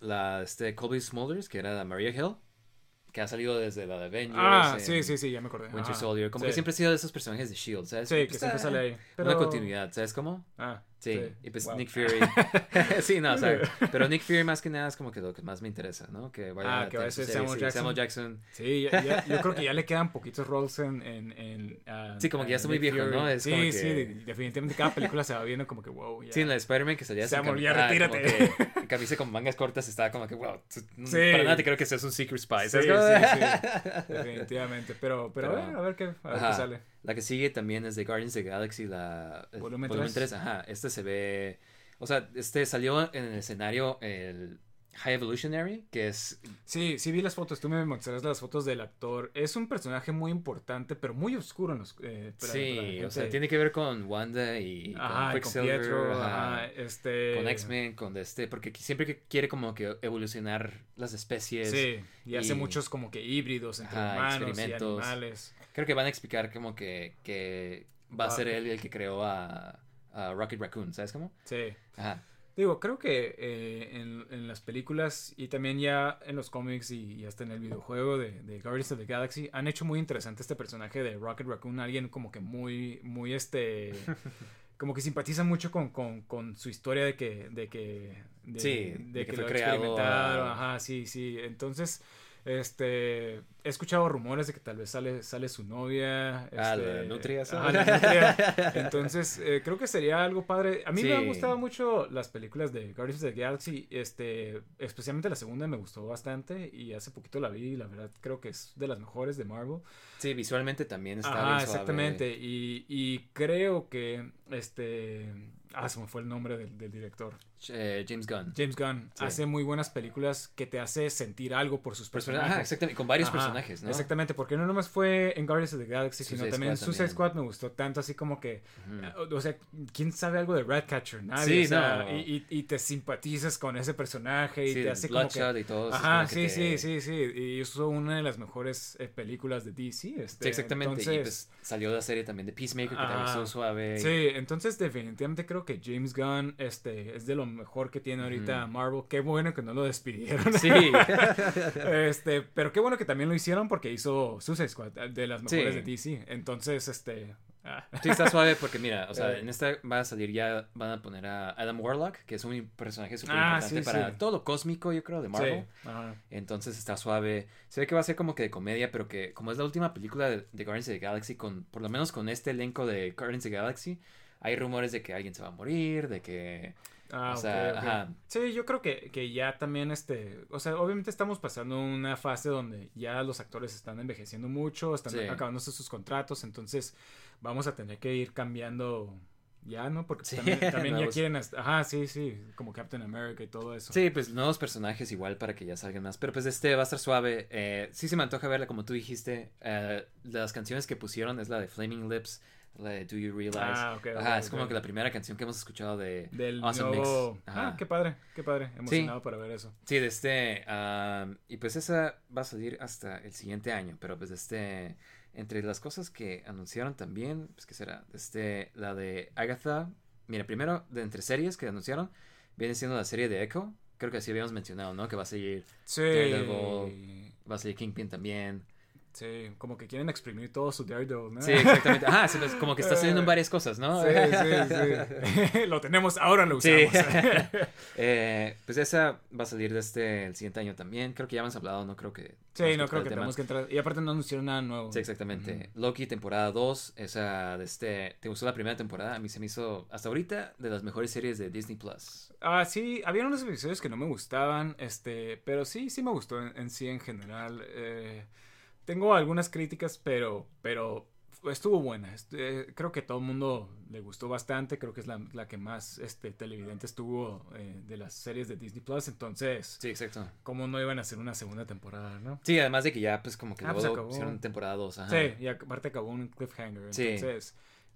la este Colby Smulders, que era la Maria Hill, que ha salido desde la de Avengers. Ah, sí, sí, sí, ya me acordé. Winter. Soldier. Como Sí. que siempre ha sido de esos personajes de Shield, ¿sabes? Sí, que siempre ah, sale ahí. Una continuidad, ¿sabes cómo? Ah, Sí, y pues wow. Nick Fury. sí, no, o sea, pero Nick Fury más que nada es como que lo que más me interesa, ¿no? Que vaya Ah, que va a serie, Samuel sí, Jackson. Samuel Jackson. Sí, ya- ya- yo creo que ya le quedan poquitos roles en... en, en, ah, Sí, como que ya está muy viejo. ¿no? Es sí, como sí, que- definitivamente cada película se va viendo como que wow. Ya. Sí, en la de Spider-Man que salía Samuel, ya ah, retírate. que camisa con mangas cortas estaba como que, wow, tú- Sí. para nada te creo que seas un Secret Spy. Sí, ¿sabes sí, sí, definitivamente. Pero, pero, Pero- a ver, a ver qué, a ver qué sale. La que sigue también es de Guardians of the Galaxy, la el Volumen volumen tres. 3. Ajá, este se ve, o sea, este salió en el escenario el High Evolutionary, que es Sí, sí vi las fotos, tú me mostraste las fotos del actor. Es un personaje muy importante, pero muy oscuro en los... eh, para- para la Sí, o sea, tiene que ver con Wanda y Ajá, con Pietro, ajá, ajá, este... con X-Men, con este, porque siempre que quiere como que evolucionar las especies. Sí, y hace y- muchos como que híbridos entre humanos y animales. Creo que van a explicar como que, que va a Va- ser él el que creó a, a Rocket Raccoon, ¿sabes cómo? Sí. Ajá. Digo, creo que eh, en, en las películas y también ya en los cómics y, y hasta en el videojuego de, de Guardians of the Galaxy han hecho muy interesante este personaje de Rocket Raccoon, alguien como que muy, muy este... Como que simpatiza mucho con, con, con su historia de que... De que de, Sí, de de que que fue lo creado, experimentaron. ah. Ajá, sí, sí. Entonces, este... He escuchado rumores de que tal vez sale, sale su novia. Ah, este, la nutria, esa. ajá, la nutria. Entonces, eh, creo que sería algo padre. A mí me han gustado mucho las películas de Guardians of the Galaxy, este, especialmente la segunda me gustó bastante y hace poquito la vi y la verdad creo que es de las mejores de Marvel. Sí, visualmente también está bien suave. exactamente. Y, y creo que, este, ah, se me fue el nombre del, del director. Eh, James Gunn. James Gunn Sí. hace muy buenas películas que te hace sentir algo por sus Persona- personajes. Ajá, exactamente, con varios Ajá, personajes, ¿no? Exactamente, porque no nomás fue en Guardians of the Galaxy, sino también en Suicide. Squad me gustó tanto, así como que, o sea, ¿quién sabe algo de Ratcatcher? Nadie, Sí, o sea, no. y, y- y te simpatizas con ese personaje y Sí, te hace como que... Y todo. Ajá, sí, te- sí, sí, sí, y hizo una de las mejores eh, películas de DC, este, Sí, exactamente. Y entonces- pues salió la serie también de Peacemaker, que también estuvo suave. Sí, entonces definitivamente creo que James Gunn este, es de lo mejor que tiene ahorita. Marvel. Qué bueno que no lo despidieron. Sí. este, pero qué bueno que también lo hicieron porque hizo Suicide Squad, de las mejores Sí. de DC. Entonces, este... ah. Sí, está suave porque mira, o sea, Eh. en esta va a salir ya, van a poner a Adam Warlock, que es un personaje súper Ah, importante sí, para sí. todo lo cósmico, yo creo, de Marvel. Sí, ajá. Entonces está suave. Se ve que va a ser como que de comedia, pero que como es la última película de, de Guardians of the Galaxy, con, por lo menos con este elenco de Guardians of the Galaxy, hay rumores de que alguien se va a morir, de que... Ah, o ok, sea, ok. ajá. Sí, yo creo que, que ya también, este, o sea, obviamente estamos pasando una fase donde ya los actores están envejeciendo mucho, están Sí. acabándose sus contratos, entonces vamos a tener que ir cambiando ya, ¿no? Porque Sí, también, también ya quieren, hasta- ajá, sí, sí, como Captain America y todo eso. Sí, pues nuevos personajes igual para que ya salgan más. Pero pues este va a estar suave. Eh, sí se me antoja verla, como tú dijiste. Eh, las canciones que pusieron es la de Flaming Lips, la de Do You Realize. Ah, ok, ok, Ajá, es ok. como que la primera canción que hemos escuchado de Del Awesome nuevo... Mix. Ajá. Ah, qué padre, qué padre, emocionado para ver eso. Sí, de este. am, y pues esa va a salir hasta el siguiente año. Pero pues de este. Entre las cosas que anunciaron también, pues que será, de este, la de Agatha. Mira, primero, de entre series que anunciaron, viene siendo la serie de Echo. Creo que así habíamos mencionado, ¿no? Que va a seguir, Sí, Daredevil. va a seguir Kingpin también. Sí, como que quieren exprimir todo su Daredevil, ¿no? Sí, exactamente. Ajá, sí, como que está saliendo en varias cosas, ¿no? Sí, sí, sí. lo tenemos, ahora lo Sí. usamos. Eh, pues esa va a salir de este el siguiente año también. Creo que ya hemos hablado, no creo que. Sí, no creo que tenemos que entrar. Y aparte no anunciaron nada nuevo. Sí, exactamente. Loki, temporada 2. Esa de este. ¿Te gustó la primera temporada? A mí se me hizo, hasta ahorita, de las mejores series de Disney Plus. Ah, sí, había unos episodios que no me gustaban, este, pero sí, sí me gustó en, en sí en general. Eh, tengo algunas críticas, pero, pero estuvo buena. Este, creo que todo el mundo le gustó bastante. Creo que es la, la que más este, televidente estuvo eh, de las series de Disney Plus. Entonces, Sí, exacto. ¿cómo no iban a hacer una segunda temporada, no? Sí, además de que ya, pues, como que Ah, pues, luego acabó. hicieron temporada 2. Ajá. Sí, y aparte acabó un cliffhanger. Sí.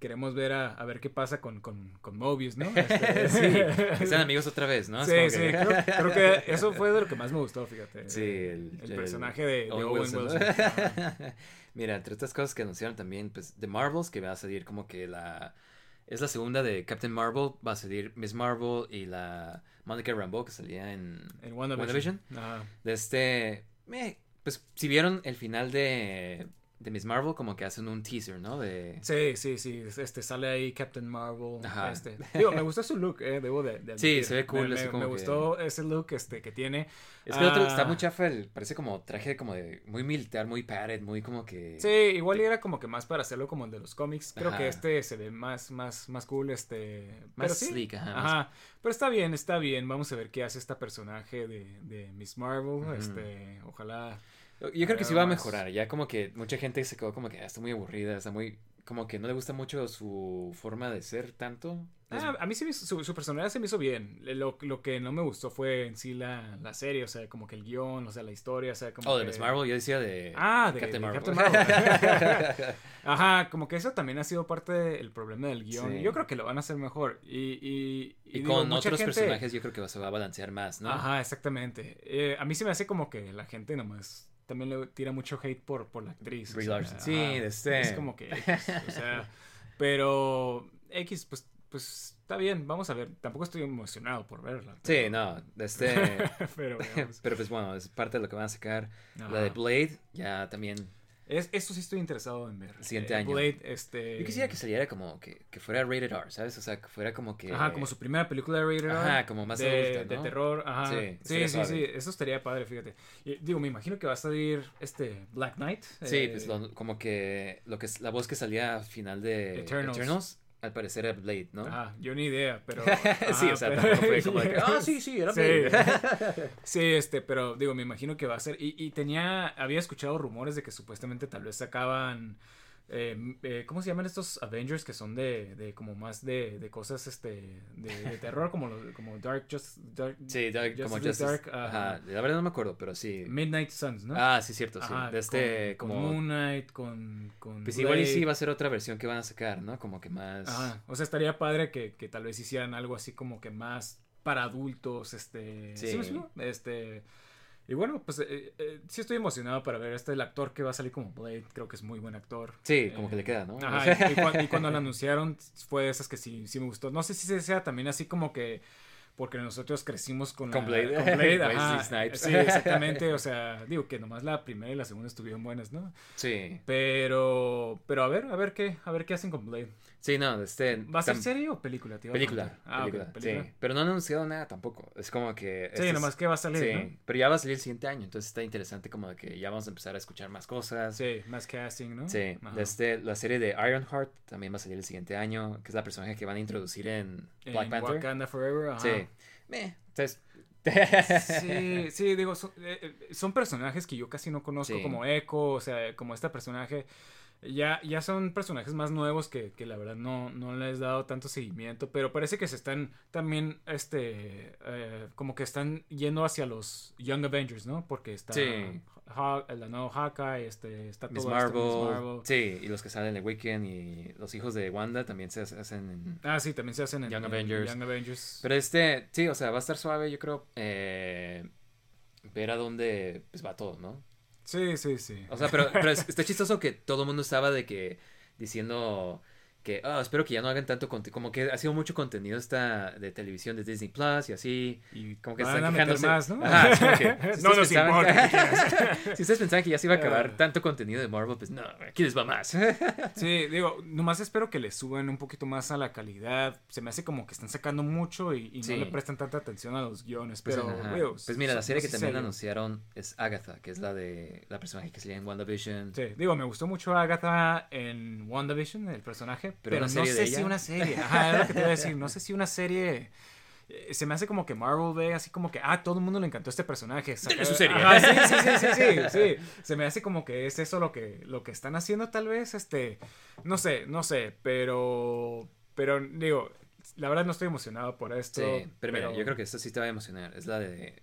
Queremos ver a, a ver qué pasa con, con, con Mobius, ¿no? Este, sí. Que sean amigos otra vez, ¿no? Sí, sí, que- creo, creo que eso fue de lo que más me gustó, fíjate. Sí, el, el personaje de, de Owen Wilson, Wilson. ¿no? Ajá. Mira, entre otras cosas que anunciaron también, pues, The Marvels, que va a salir como que la... Es la segunda de Captain Marvel, va a salir Miss Marvel y la Monica Rambeau que salía en... En WandaVision. WandaVision. De este... eh, pues si vieron el final de, de Miss Marvel, como que hacen un teaser, ¿no? De... Sí, sí, sí. Este, sale ahí Captain Marvel. Ajá. Este. Digo, me gustó su look, eh, debo de, de Sí, se ve cool, Me, me- como me que- gustó ese look este, que tiene. Es que el otro está Ah, muy chafa, el- parece como traje como de muy militar, muy padded, muy como que... Sí, igual era como que más para hacerlo como el de los cómics. Creo Ajá. que este se ve más, más, más cool, este. Más pero sí. sleek, ajá, Ajá. más- Pero está bien, está bien. Vamos a ver qué hace esta personaje de, de Miss Marvel. Este, ojalá. Yo creo que sí va a más. mejorar, ya como que mucha gente se quedó como que "Ah, está muy aburrida, está muy... Como que no le gusta mucho su forma de ser tanto. Ah, a mí sí me hizo- su, su personalidad se me hizo bien. Lo, lo que no me gustó fue en sí la, la serie, o sea, como que el guion, o sea, la historia, o sea, como oh, de Miss Marvel, yo decía de... Ah, de, Captain de Marvel. Captain Marvel. Ajá, como que eso también ha sido parte del problema del guion. Sí. Yo creo que lo van a hacer mejor. Y, y, y digo, con otros gente- personajes yo creo que se va a balancear más, ¿no? Ajá, exactamente. Eh, a mí se me hace como que la gente nomás también le tira mucho hate por, por la actriz. o Brie sea, Larson. Sí, este- Es como que X, o sea, pero X, pues, pues está bien, vamos a ver. Tampoco estoy emocionado por verla. Sí, no, este... pero. Pero pues bueno, es parte de lo que van a sacar. Ajá. La de Blade, ya también... Es, eso sí estoy interesado en ver. Siguiente Eh, año. Blade, este... Yo quisiera que saliera como que, que fuera rated R, ¿sabes? O sea, que fuera como que... Ajá, como su primera película de rated R, Ajá, como más de, adulta, de terror, ajá. Sí, Sí, sí, eso estaría padre, fíjate. Y, digo, me imagino que va a salir este Black Knight. Sí, eh, pues lo- como que lo que es la voz que salía al final de Eternals. Eternals, al parecer era Blade, ¿no? Ajá, yo ni idea, pero... sí, o sea, pero- fue como de que, ah, sí, sí, era Sí. Blade. Sí, este, pero digo, me imagino que va a ser. Y, y tenía, había escuchado rumores de que supuestamente tal vez sacaban. Eh, eh, ¿Cómo se llaman estos Avengers que son de, de como más de, de cosas este de, de terror como como Dark Just Dark sí, Dark- como Justice Justice. Dark, ajá. ajá. la verdad no me acuerdo, pero sí. Midnight Suns, ¿no? Ah, sí, cierto, sí. Ajá, de este, con, como... con Moon Knight, con, con pues igual y sí va a ser otra versión que van a sacar, ¿no? Como que más... Ajá, o sea, estaría padre que, que tal vez hicieran algo así como que más para adultos, este... Sí. explico? Este... Y bueno, pues eh, eh, sí estoy emocionado para ver este el actor que va a salir como Blade, creo que es muy buen actor. Sí, como Eh, que le queda, ¿no? Ajá, y, y cuan- y cuando lo anunciaron fue de esas que sí, sí me gustó. No sé si sea también así como que porque nosotros crecimos con, Con la- Blade. con Blade, ajá. Snipes. Sí, exactamente, o sea, digo que nomás la primera y la segunda estuvieron buenas, ¿no? Sí. Pero pero a ver, a ver qué, a ver qué hacen con Blade. Sí, no, este... ¿Va a ser serie o película? A Película. Ah, película, película. sí. Pero no han anunciado nada tampoco. Es como que... Sí, este es- nomás que va a salir, Sí, ¿no? pero ya va a salir el siguiente año, entonces está interesante como de que ya vamos a empezar a escuchar más cosas. Sí, más casting, ¿no? Sí, este, la serie de Ironheart también va a salir el siguiente año, que es la personaje que van a introducir en Black En Panther. Wakanda Forever, ajá. Sí. Meh, entonces... Sí, sí, digo, son, eh, eh, son personajes que yo casi no conozco, Sí. como Echo, o sea, como este personaje. Ya, ya son personajes más nuevos que, que la verdad no, no les he dado tanto seguimiento, pero parece que se están también, este, eh, como que están yendo hacia los Young Avengers, ¿no? Porque está Sí. La nueva Hawkeye, este, está Miss todo Marvel, Miss Marvel. Sí, y los que salen de Weekend y los hijos de Wanda también se hacen en... Ah, sí, también se hacen en Young en Avengers. Young Avengers. Pero este, sí, o sea, va a estar suave, yo creo, eh, ver a dónde pues, va todo, ¿no? Sí, sí, sí. O sea, pero, pero es- está chistoso que todo el mundo estaba de que diciendo que, ah, espero que ya no hagan tanto contenido, como que ha sido mucho contenido esta de televisión de Disney Plus y así. y Como que están quejándose. más, ¿no? Ajá, es como que, si no nos pensaban- importa. ¿qué quieres? si ustedes pensaban que ya se iba a acabar Ah. tanto contenido de Marvel, pues no, aquí les va más. Sí, digo, nomás espero que le suban un poquito más a la calidad. Se me hace como que están sacando mucho y, y Sí. no le prestan tanta atención a los guiones. Pues, pero, digo, Pues mira, la serie que también serio. anunciaron es Agatha, que es la de la personaje que salía en WandaVision. Sí, digo, me gustó mucho Agatha en WandaVision, el personaje. Pero, no sé si una serie. Ajá, es lo que te iba a decir. No sé si una serie. eh, Se me hace como que Marvel ve así como que, ah, todo el mundo le encantó este personaje. Saca- su serie. Ajá, sí, sí, sí, sí. Se me hace como que es eso lo que, lo que están haciendo tal vez, este, no sé, no sé, pero, pero digo, la verdad no estoy emocionado por esto. Sí, pero mira, yo creo que esta sí te va a emocionar. Es la de.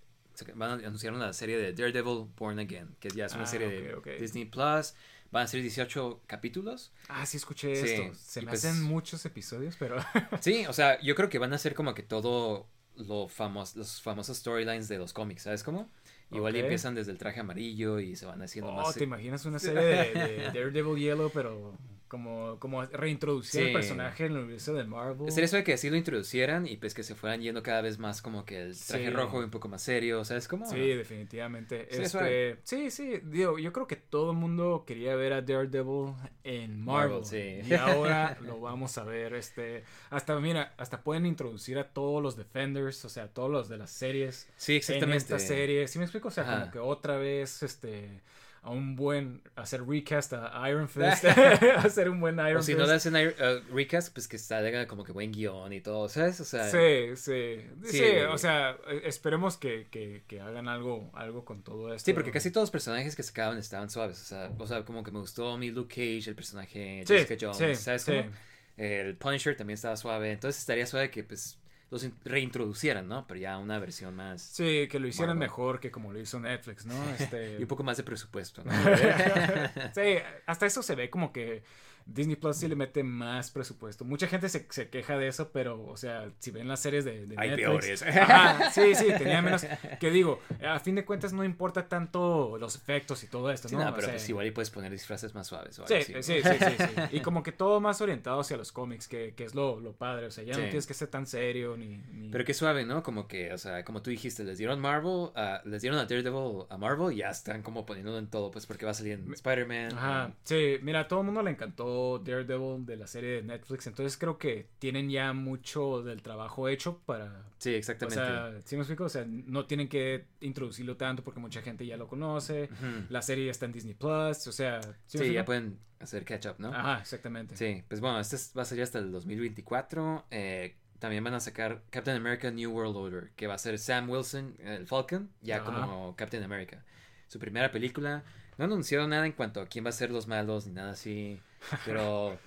Van a anunciar una serie de Daredevil Born Again, que ya es una Ah, serie de. Disney Plus. Van a ser 18 capítulos. Ah, sí escuché Sí, esto. Se me pues- hacen muchos episodios, pero... Sí, o sea, yo creo que van a ser como que todo lo famoso, los famosos storylines de los cómics, ¿sabes cómo? Igual y Ok. empiezan desde el traje amarillo y se van haciendo Oh, más. ¿te imaginas una serie de, de Daredevil Yellow, pero como, como reintroducir Sí. el personaje en el universo de Marvel. Sería eso de que así lo introducieran y pues que se fueran yendo cada vez más como que el traje Sí. rojo y un poco más serio, ¿sabes cómo? Sí, definitivamente. Sí, Este, sí, sí, digo, yo creo que todo el mundo quería ver a Daredevil en Marvel. Marvel, sí. Y ahora lo vamos a ver, este, hasta, mira, hasta pueden introducir a todos los Defenders, o sea, todos los de las series. Sí, En exactamente. esta serie, ¿sí me explico? O sea, Ajá. como que otra vez, este, a un buen, hacer recast a Iron Fist, hacer un buen Iron O si Fist. no le hacen uh, recast, pues que salga como que buen guion y todo, ¿sabes? O sea, Sí, sí, sí, Sí. o sea, eh, esperemos que, que, que hagan algo, algo con todo esto. Sí, porque casi todos los personajes que sacaban estaban suaves. O sea, o sea, como que me gustó a mí Luke Cage, el personaje Sí, Jessica Jones, sí, ¿sabes sí. cómo? El Punisher también estaba suave. Entonces estaría suave que pues los in- reintroducieran, ¿no? Pero ya una versión más... Sí, que lo hicieran Marvel. mejor que como lo hizo Netflix, ¿no? Este... Y un poco más de presupuesto, ¿no? sí, hasta eso se ve como que Disney Plus sí le mete más presupuesto. Mucha gente se, se queja de eso, pero, o sea, si ven las series de, de Hay Netflix... peores. Ajá, sí, sí, tenía menos... Que digo, a fin de cuentas no importa tanto los efectos y todo esto, Sí, ¿no? O pero sea, pues igual y puedes poner disfraces más suaves o Sí, algo sí, así, sí, ¿no? sí, sí, Y como que todo más orientado hacia los cómics, que, que es lo, lo padre. O sea, ya no tienes que ser tan serio ni... ni- Pero qué suave, ¿no? Como que, o sea, como tú dijiste, les dieron Marvel, ah, les dieron a Daredevil a Marvel y ya están como poniéndolo en todo, pues porque va a salir en Spider-Man. Ajá, sí, mira, a todo el mundo le encantó Daredevil de la serie de Netflix, entonces creo que tienen ya mucho del trabajo hecho para... Sí, O exactamente. sea, ¿sí me explico? O sea, no tienen que introducirlo tanto porque mucha gente ya lo conoce, la serie ya está en Disney Plus, o sea... ¿sí ya pueden hacer catch up, ¿no? Ajá, exactamente. Sí, pues bueno, este es- va a salir hasta el 2024. eh, también van a sacar Captain America New World Order, que va a ser Sam Wilson, el Falcon, ya Ajá. como Captain America. Su primera película. No anunciaron nada en cuanto a quién va a ser los malos ni nada así, pero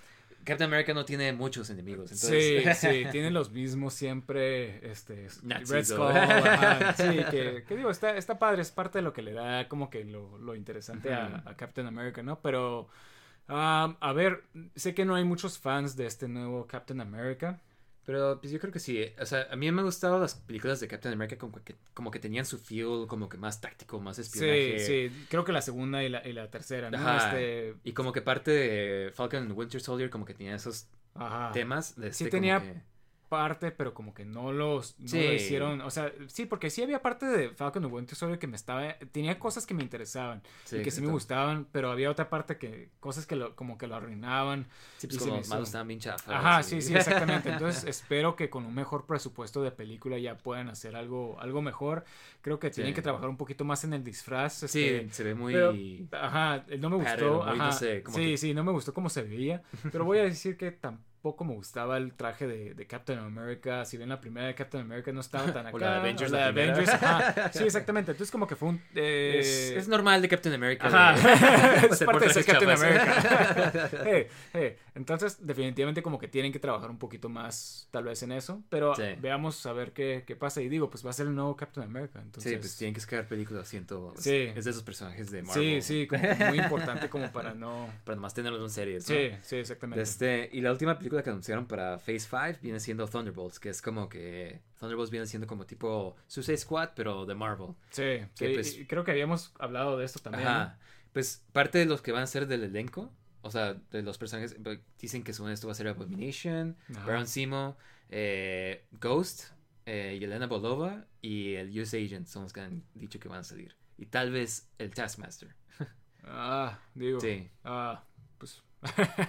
Captain America no tiene muchos enemigos. Entonces... Sí, sí, tienen los mismos siempre, este, Red. Skull, ajá, sí, que, que digo, está, está padre, es parte de lo que le da como que lo, lo interesante a, a Captain America, ¿no? Pero, um, a ver, sé que no hay muchos fans de este nuevo Captain America, Pero pues yo creo que sí. O sea, a mí me han gustado las películas de Captain America como que, como que tenían su feel como que más táctico, más sí, espionaje. sí, creo que la segunda y la, y la tercera, ¿no? Ajá. Este, Y como que parte de Falcon and Winter Soldier como que tenía esos ajá. temas. de Sí este, como tenía que- parte, pero como que no los no Sí. lo hicieron, o sea, sí, porque sí había parte de Falcon and Winter Soldier que me estaba, tenía cosas que me interesaban Sí, y que sí me gustaban, pero había otra parte que, cosas que lo, como que lo arruinaban. Sí, pues como malos estaban bien chafas. Ajá, sí, sí, exactamente. Entonces espero que con un mejor presupuesto de película ya puedan hacer algo, algo mejor. Creo que tienen Sí. que trabajar un poquito más en el disfraz. Sí, este, se ve muy... pero- Ajá, no me Pattern, gustó. muy, no ajá, sé, como sí, que- sí, no me gustó cómo se veía. Pero voy a decir que tampoco me gustaba el traje de, de Captain America. Si ven la primera de Captain America no estaba tan acá. O la de Avengers, o la de primera. Avengers, ajá. Sí, exactamente. Entonces como que fue un... eh, Es, es normal de Captain America. Ajá, es parte de ser Captain personajes America. Hey, hey. Entonces, definitivamente como que tienen que trabajar un poquito más, tal vez en eso, pero Sí. veamos a ver qué, qué pasa. Y digo, pues va a ser el nuevo Captain America, entonces... Sí, pues tienen que sacar películas, siento. Sí. Es de esos personajes de Marvel. sí, sí, como muy importante como para no... Para nomás tenerlos en series, ¿no? Sí, sí, exactamente. Este, y la última película que anunciaron para Phase 5 viene siendo Thunderbolts, que es como que Thunderbolts viene siendo como tipo Suicide Squad, pero de Marvel. Sí, que sí, pues- y creo que habíamos hablado de esto también. Ajá. Pues parte de los que van a ser del elenco, o sea, de los personajes, pues, dicen que según esto va a ser Abomination, Ajá. Baron Simo, eh, Ghost, eh, Yelena Bolova y el US Agent son los que han dicho que van a salir. Y tal vez el Taskmaster. Ah, digo. Sí. Ah, pues...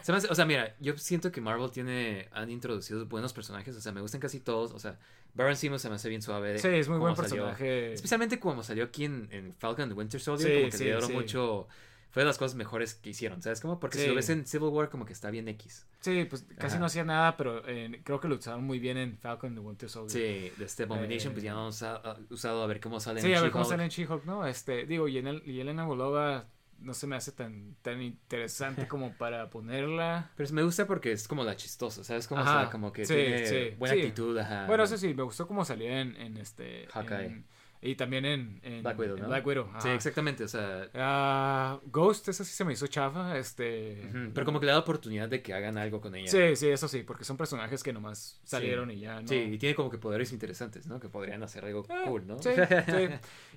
Se me hace- o sea, mira, yo siento que Marvel tiene, han introducido buenos personajes, o sea, me gustan casi todos, o sea, Baron Simo se me hace bien suave. Sí, es muy buen salió. personaje. Especialmente como salió aquí en, en Falcon and Winter Soldier, Sí, como que sí, le dieron sí. mucho, fue de las cosas mejores que hicieron, ¿sabes? Como porque si Sí. lo ves en Civil War como que está bien X. Sí, pues casi Ajá. no hacía nada, pero eh, creo que lo usaron muy bien en Falcon and the Winter Soldier. Sí, de este Abomination, pues ya no han usa- usado a ver cómo sale Sí, en a ver cómo sale en She-Hulk, ¿no? Este, digo, y, en el- y Elena Bolova no se me hace tan, tan interesante como para ponerla. Pero me gusta porque es como la chistosa, ¿sabes? Como, o Ajá, sea, como que sí, tiene sí, buena sí. actitud, ajá. Bueno, eso sí, me gustó cómo salía en, en este... Hawkeye. En, Y también en, en Black Widow, en ¿no? Black Widow. Sí, exactamente, o sea... Ah, Ghost, eso sí se me hizo chafa. Este. Pero como que le da oportunidad de que hagan algo con ella. Sí, sí, eso sí, porque son personajes que nomás salieron y ya, ¿no? Sí, y tiene como que poderes interesantes, ¿no? Que podrían hacer algo Ah, cool, ¿no? Sí, sí.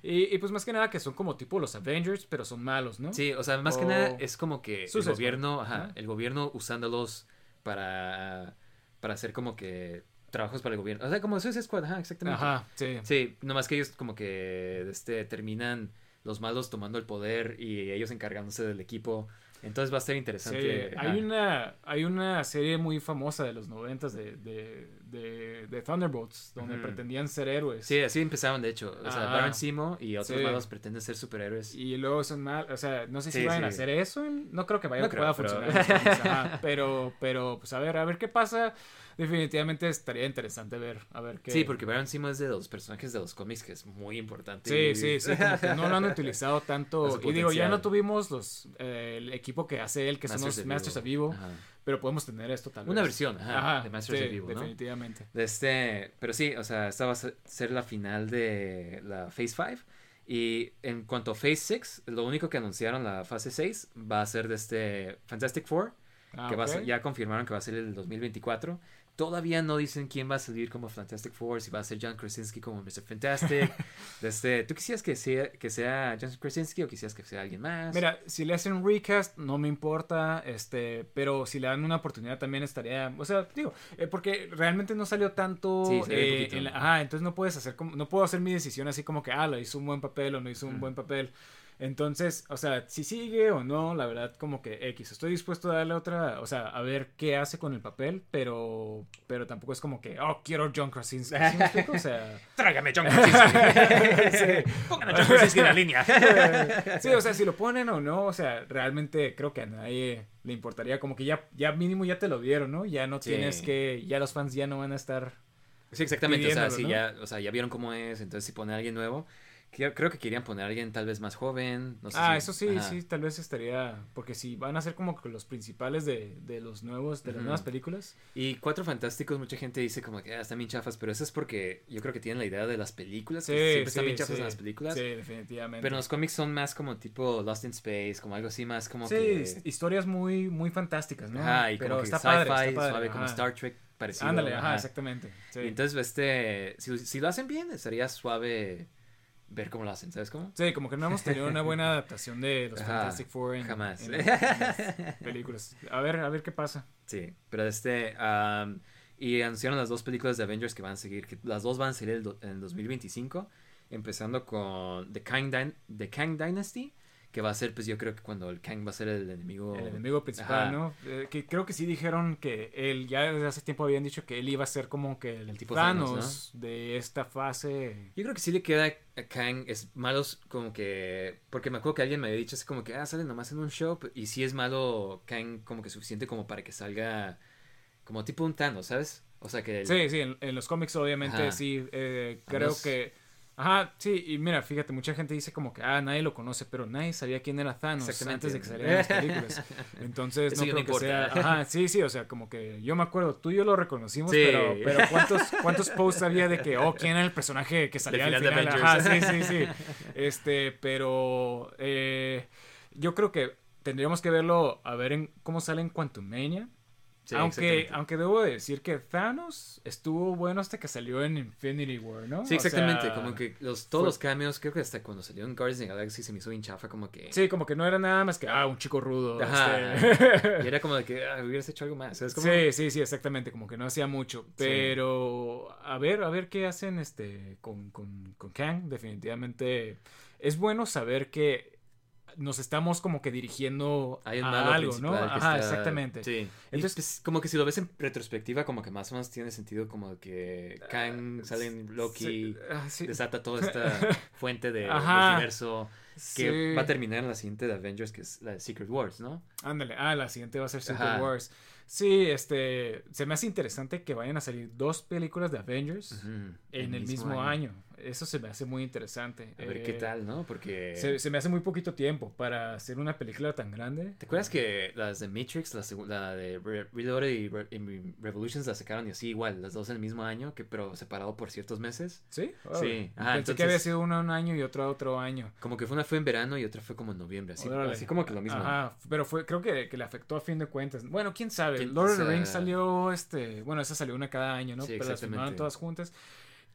Y, y pues más que nada que son como tipo los Avengers, pero son malos, ¿no? Sí, o sea, más que nada es como que el gobierno, ajá. el gobierno usándolos para, para hacer como que trabajos para el gobierno. O sea, como Suicide Squad, ajá, exactamente. Ajá, sí. Sí, nomás que ellos como que este, terminan los malos tomando el poder y ellos encargándose del equipo. Entonces va a ser Sí, interesante. hay ajá. una, hay una serie muy famosa de los noventas de, de, de, de Thunderbolts, donde Ujú. pretendían ser héroes. Sí, así empezaron, de hecho. O sea, Ajá. Baron Simo y otros Sí. malos pretenden ser superhéroes. Y luego son mal, o sea, no sé si Sí, vayan a sí. hacer eso, no creo que vaya No a pueda pero- funcionar, ajá, pero, pero, pues a ver, a ver qué pasa, definitivamente estaría interesante ver, a ver qué. Sí, porque Baron Simo es de los personajes de los cómics que es muy importante. Sí, y- sí, sí, como que no lo han utilizado A tanto. Y digo, ya no tuvimos los eh, el equipo que hace él, que son los Masters. Evil, Ajá. pero podemos tener esto tal vez. Una versión, ajá, de Masters sí, of Evil, ¿no? definitivamente. De este, pero sí, o sea, esta va a ser- la final de la Phase 5. Y en cuanto a Phase 6, lo único que anunciaron la fase 6 va a ser de este Fantastic Four, Ah, que va a ser- ok. ya confirmaron que va a ser el 2024. Todavía no dicen quién va a salir como Fantastic Four, si va a ser John Krasinski como Mr. Fantastic. de este, ¿Tú quisieras que sea, que sea John Krasinski o quisieras que sea alguien más? Mira, si le hacen un recast, no me importa, este, pero si le dan una oportunidad también estaría, o sea, digo, eh, porque realmente no salió tanto, Sí, eh, en la- ajá, entonces no puedes hacer como, no puedo hacer mi decisión así como que, ah, lo hizo un buen papel o no hizo un Mm. buen papel, entonces, o sea, si sigue o no, la verdad como que X, estoy dispuesto a darle otra, o sea, a ver qué hace con el papel, pero, pero tampoco es como que, oh, quiero John Krasinski, ¿sí me explico? O sea... Tráigame John Krasinski. Pongan a John Krasinski en la línea. sí, o sea, si lo ponen o no, o sea, realmente creo que a nadie le importaría, como que ya, ya mínimo ya te lo dieron, ¿no? Ya no Sí. tienes que, ya los fans ya no van a estar... Sí, exactamente. O sea, sí, ¿no? ya, o sea, ya vieron cómo es. Entonces, si pone a alguien nuevo, creo que querían poner a alguien tal vez más joven. No sé ah, si- eso sí, ajá. sí, tal vez estaría, porque si van a ser como los principales de, de los nuevos, de las nuevas películas. Y Cuatro Fantásticos, mucha gente dice como que ah, están bien chafas, pero eso es porque yo creo que tienen la idea de las películas, Sí, que siempre sí, están bien chafas en las películas. Sí, definitivamente. Pero los cómics son más como tipo Lost in Space, como algo así más como sí, que... historias muy, muy fantásticas, ¿no? Ajá, y Pero como que está sci-fi, padre, está padre, suave, como. Star Trek parecido. Ándale, ajá, ajá. exactamente. sí. Entonces, este, si, si lo hacen bien, estaría suave ver cómo lo hacen, ¿sabes cómo? Sí, como que no hemos tenido una buena adaptación de los Ajá, Fantastic Four en, jamás. en- en las películas. A ver, a ver qué pasa. Sí, pero este... am, y anunciaron las dos películas de Avengers que van a seguir, que las dos van a salir en 2025, empezando con The Kang, The Kang Dynasty, que va a ser, pues yo creo que cuando el Kang va a ser el enemigo... El enemigo principal, Ajá. ¿no? Eh, que creo que sí dijeron que él, ya desde hace tiempo habían dicho que él iba a ser como que el, El tipo Thanos, Thanos, de esta fase. Yo creo que sí le queda a Kang, es malos como que... Porque me acuerdo que alguien me había dicho así como que, ah, sale nomás en un show, y sí es malo Kang como que suficiente como para que salga como tipo un Thanos, ¿sabes? O sea que... el- Sí, sí, en, en los cómics obviamente Ajá. sí, eh, creo que... Ajá, sí, y mira, fíjate, mucha gente dice como que, ah, nadie lo conoce, pero nadie sabía quién era Thanos antes de que salieran las películas. Entonces, Eso no creo que sea... Ajá, sí, sí, o sea, como que yo me acuerdo, tú y yo lo reconocimos, Sí. pero, pero ¿cuántos, ¿cuántos posts había de que, oh, quién era el personaje que salía al final de? Ajá, sí, sí, sí. Este, pero eh, yo creo que tendríamos que verlo, a ver en cómo sale en Quantumania. Sí, aunque, aunque debo de decir que Thanos estuvo bueno hasta que salió en Infinity War, ¿no? Sí, O exactamente, sea, como que los, todos fue- los cambios, creo que hasta cuando salió en Guardians of the Galaxy se me hizo bien chafa, como que... Sí, como que no era nada más que, ah, un chico rudo. Ajá. este. Y era como de que ah, hubieras hecho algo más. Sí, sí, sí, exactamente, como que no hacía mucho. Pero a ver, a ver qué hacen este con, con, con Kang. Definitivamente es bueno saber que nos estamos como que dirigiendo Hay un a algo, ¿no? Ajá, está- exactamente. Sí. Entonces, pues, como que si lo ves en retrospectiva, como que más o menos tiene sentido como que Kang sale en Loki, Sí, ah, sí. desata toda esta fuente de Ajá. multiverso que va a terminar en la siguiente de Avengers, que es la de Secret Wars, ¿no? Ándale, ah, la siguiente va a ser Secret Ajá. Wars. Sí, este, se me hace interesante que vayan a salir dos películas de Avengers en el mismo, año. año. Eso se me hace muy interesante. A ver qué Eh, tal, ¿no? Porque... Se, se me hace muy poquito tiempo para hacer una película tan grande. ¿Te acuerdas que las de Matrix, la, la de Re- Reloaded y, Re- Revolutions las sacaron y así igual, las dos en el mismo año, que pero separado por ciertos meses? ¿Sí? Sí. Ajá, Pensé entonces- que había sido uno un año y otro otro año. Como que fue una fue en verano y otra fue como en noviembre, así, Órale. así como que lo mismo. Ajá, pero fue, creo que, que le afectó a fin de cuentas. Bueno, quién sabe. ¿Quién- Lord of the Rings salió, este, bueno, esa salió una cada año, ¿no? Sí, pero las filmaron todas juntas.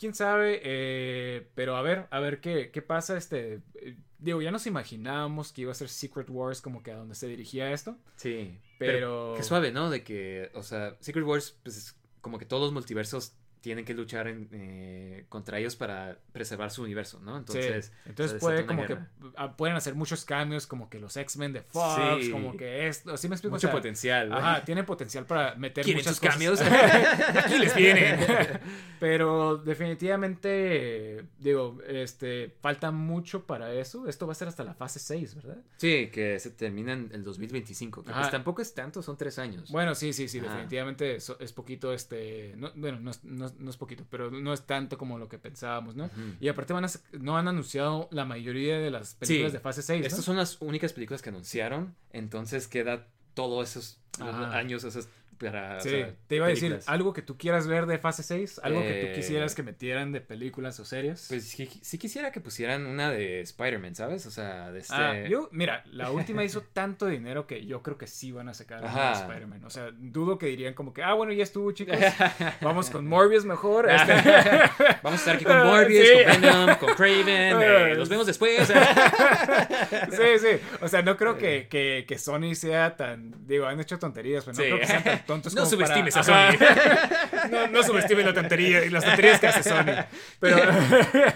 Quién sabe, eh, pero a ver, a ver qué, qué pasa, este, eh, digo, ya nos imaginábamos que iba a ser Secret Wars como que a donde se dirigía esto, Sí, pero... Qué suave, ¿no? De que, o sea, Secret Wars, pues es como que todos los multiversos tienen que luchar en, eh, contra ellos para preservar su universo, ¿no? Entonces, sí. Entonces puede como que ah, pueden hacer muchos cambios como que los X-Men de Fox, Sí. como que esto, ¿sí me explico? O Mucho sea, potencial. Ajá, tiene potencial para meter ¿Quieren muchas sus cambios? Aquí les vienen. Pero definitivamente, digo, este, falta mucho para eso. Esto va a ser hasta la fase 6, ¿verdad? Sí, que se termina en el 2025, que pues tampoco es tanto, son tres años. Bueno, sí, sí, sí, definitivamente es, es poquito, este, no- bueno, no es, no es- no es poquito, pero no es tanto como lo que pensábamos, ¿no? Y aparte van a, no han anunciado la mayoría de las películas Sí. de fase 6, ¿no? Estas son las únicas películas que anunciaron, entonces queda todos esos años esos para o Sí, sea, te iba a decir, algo que tú quieras ver de fase 6, algo que tú Eh, quisieras que metieran de películas o series. Pues sí, sí quisiera que pusieran una de Spider-Man, ¿sabes? O sea, de este... Ah, yo, mira, la última hizo tanto dinero que yo creo que sí van a sacar una de. Spider-Man. O sea, dudo que dirían como que, ah, bueno, ya estuvo, chicos. Vamos con Morbius mejor. este. Vamos a estar aquí con Morbius, Sí. con Venom, con Craven, eh, los vemos después. sí, sí. O sea, no creo que, que, que Sony sea tan. Digo, han hecho tonterías, pero no Sí. creo que sean tan tontos No como para- subestimes a Ajá. no, no subestimes la tontería y las tonterías que hace Sony. Pero.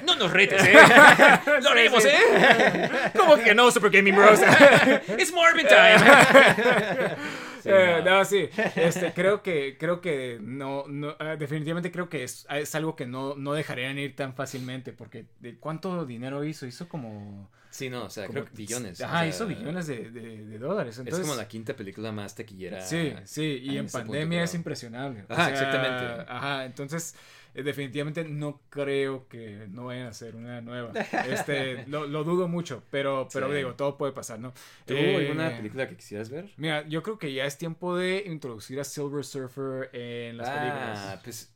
No nos retes, ¿eh? Lo haremos. ¿eh? ¿Cómo que no, Super Gaming Bros? It's Morbid time. Sí, Eh, no. no, sí. Este, creo que, creo que no, no ah, definitivamente creo que es, es algo que no, no dejarían ir tan fácilmente, porque ¿de cuánto dinero hizo? Hizo como, Sí, no, o sea, como- creo que billones. Ajá, o sea, hizo billones de, de- de dólares. Entonces, es como la quinta película más taquillera. Sí, sí, y en pandemia es impresionable. O Ajá, sea, exactamente. Ajá, entonces eh, definitivamente no creo que no vayan a hacer una nueva. Este, lo, lo dudo mucho, pero, pero Sí. digo, todo puede pasar, ¿no? ¿Tú Eh, alguna película que quisieras ver? Mira, yo creo que ya es tiempo de introducir a Silver Surfer en las ah, películas. pues.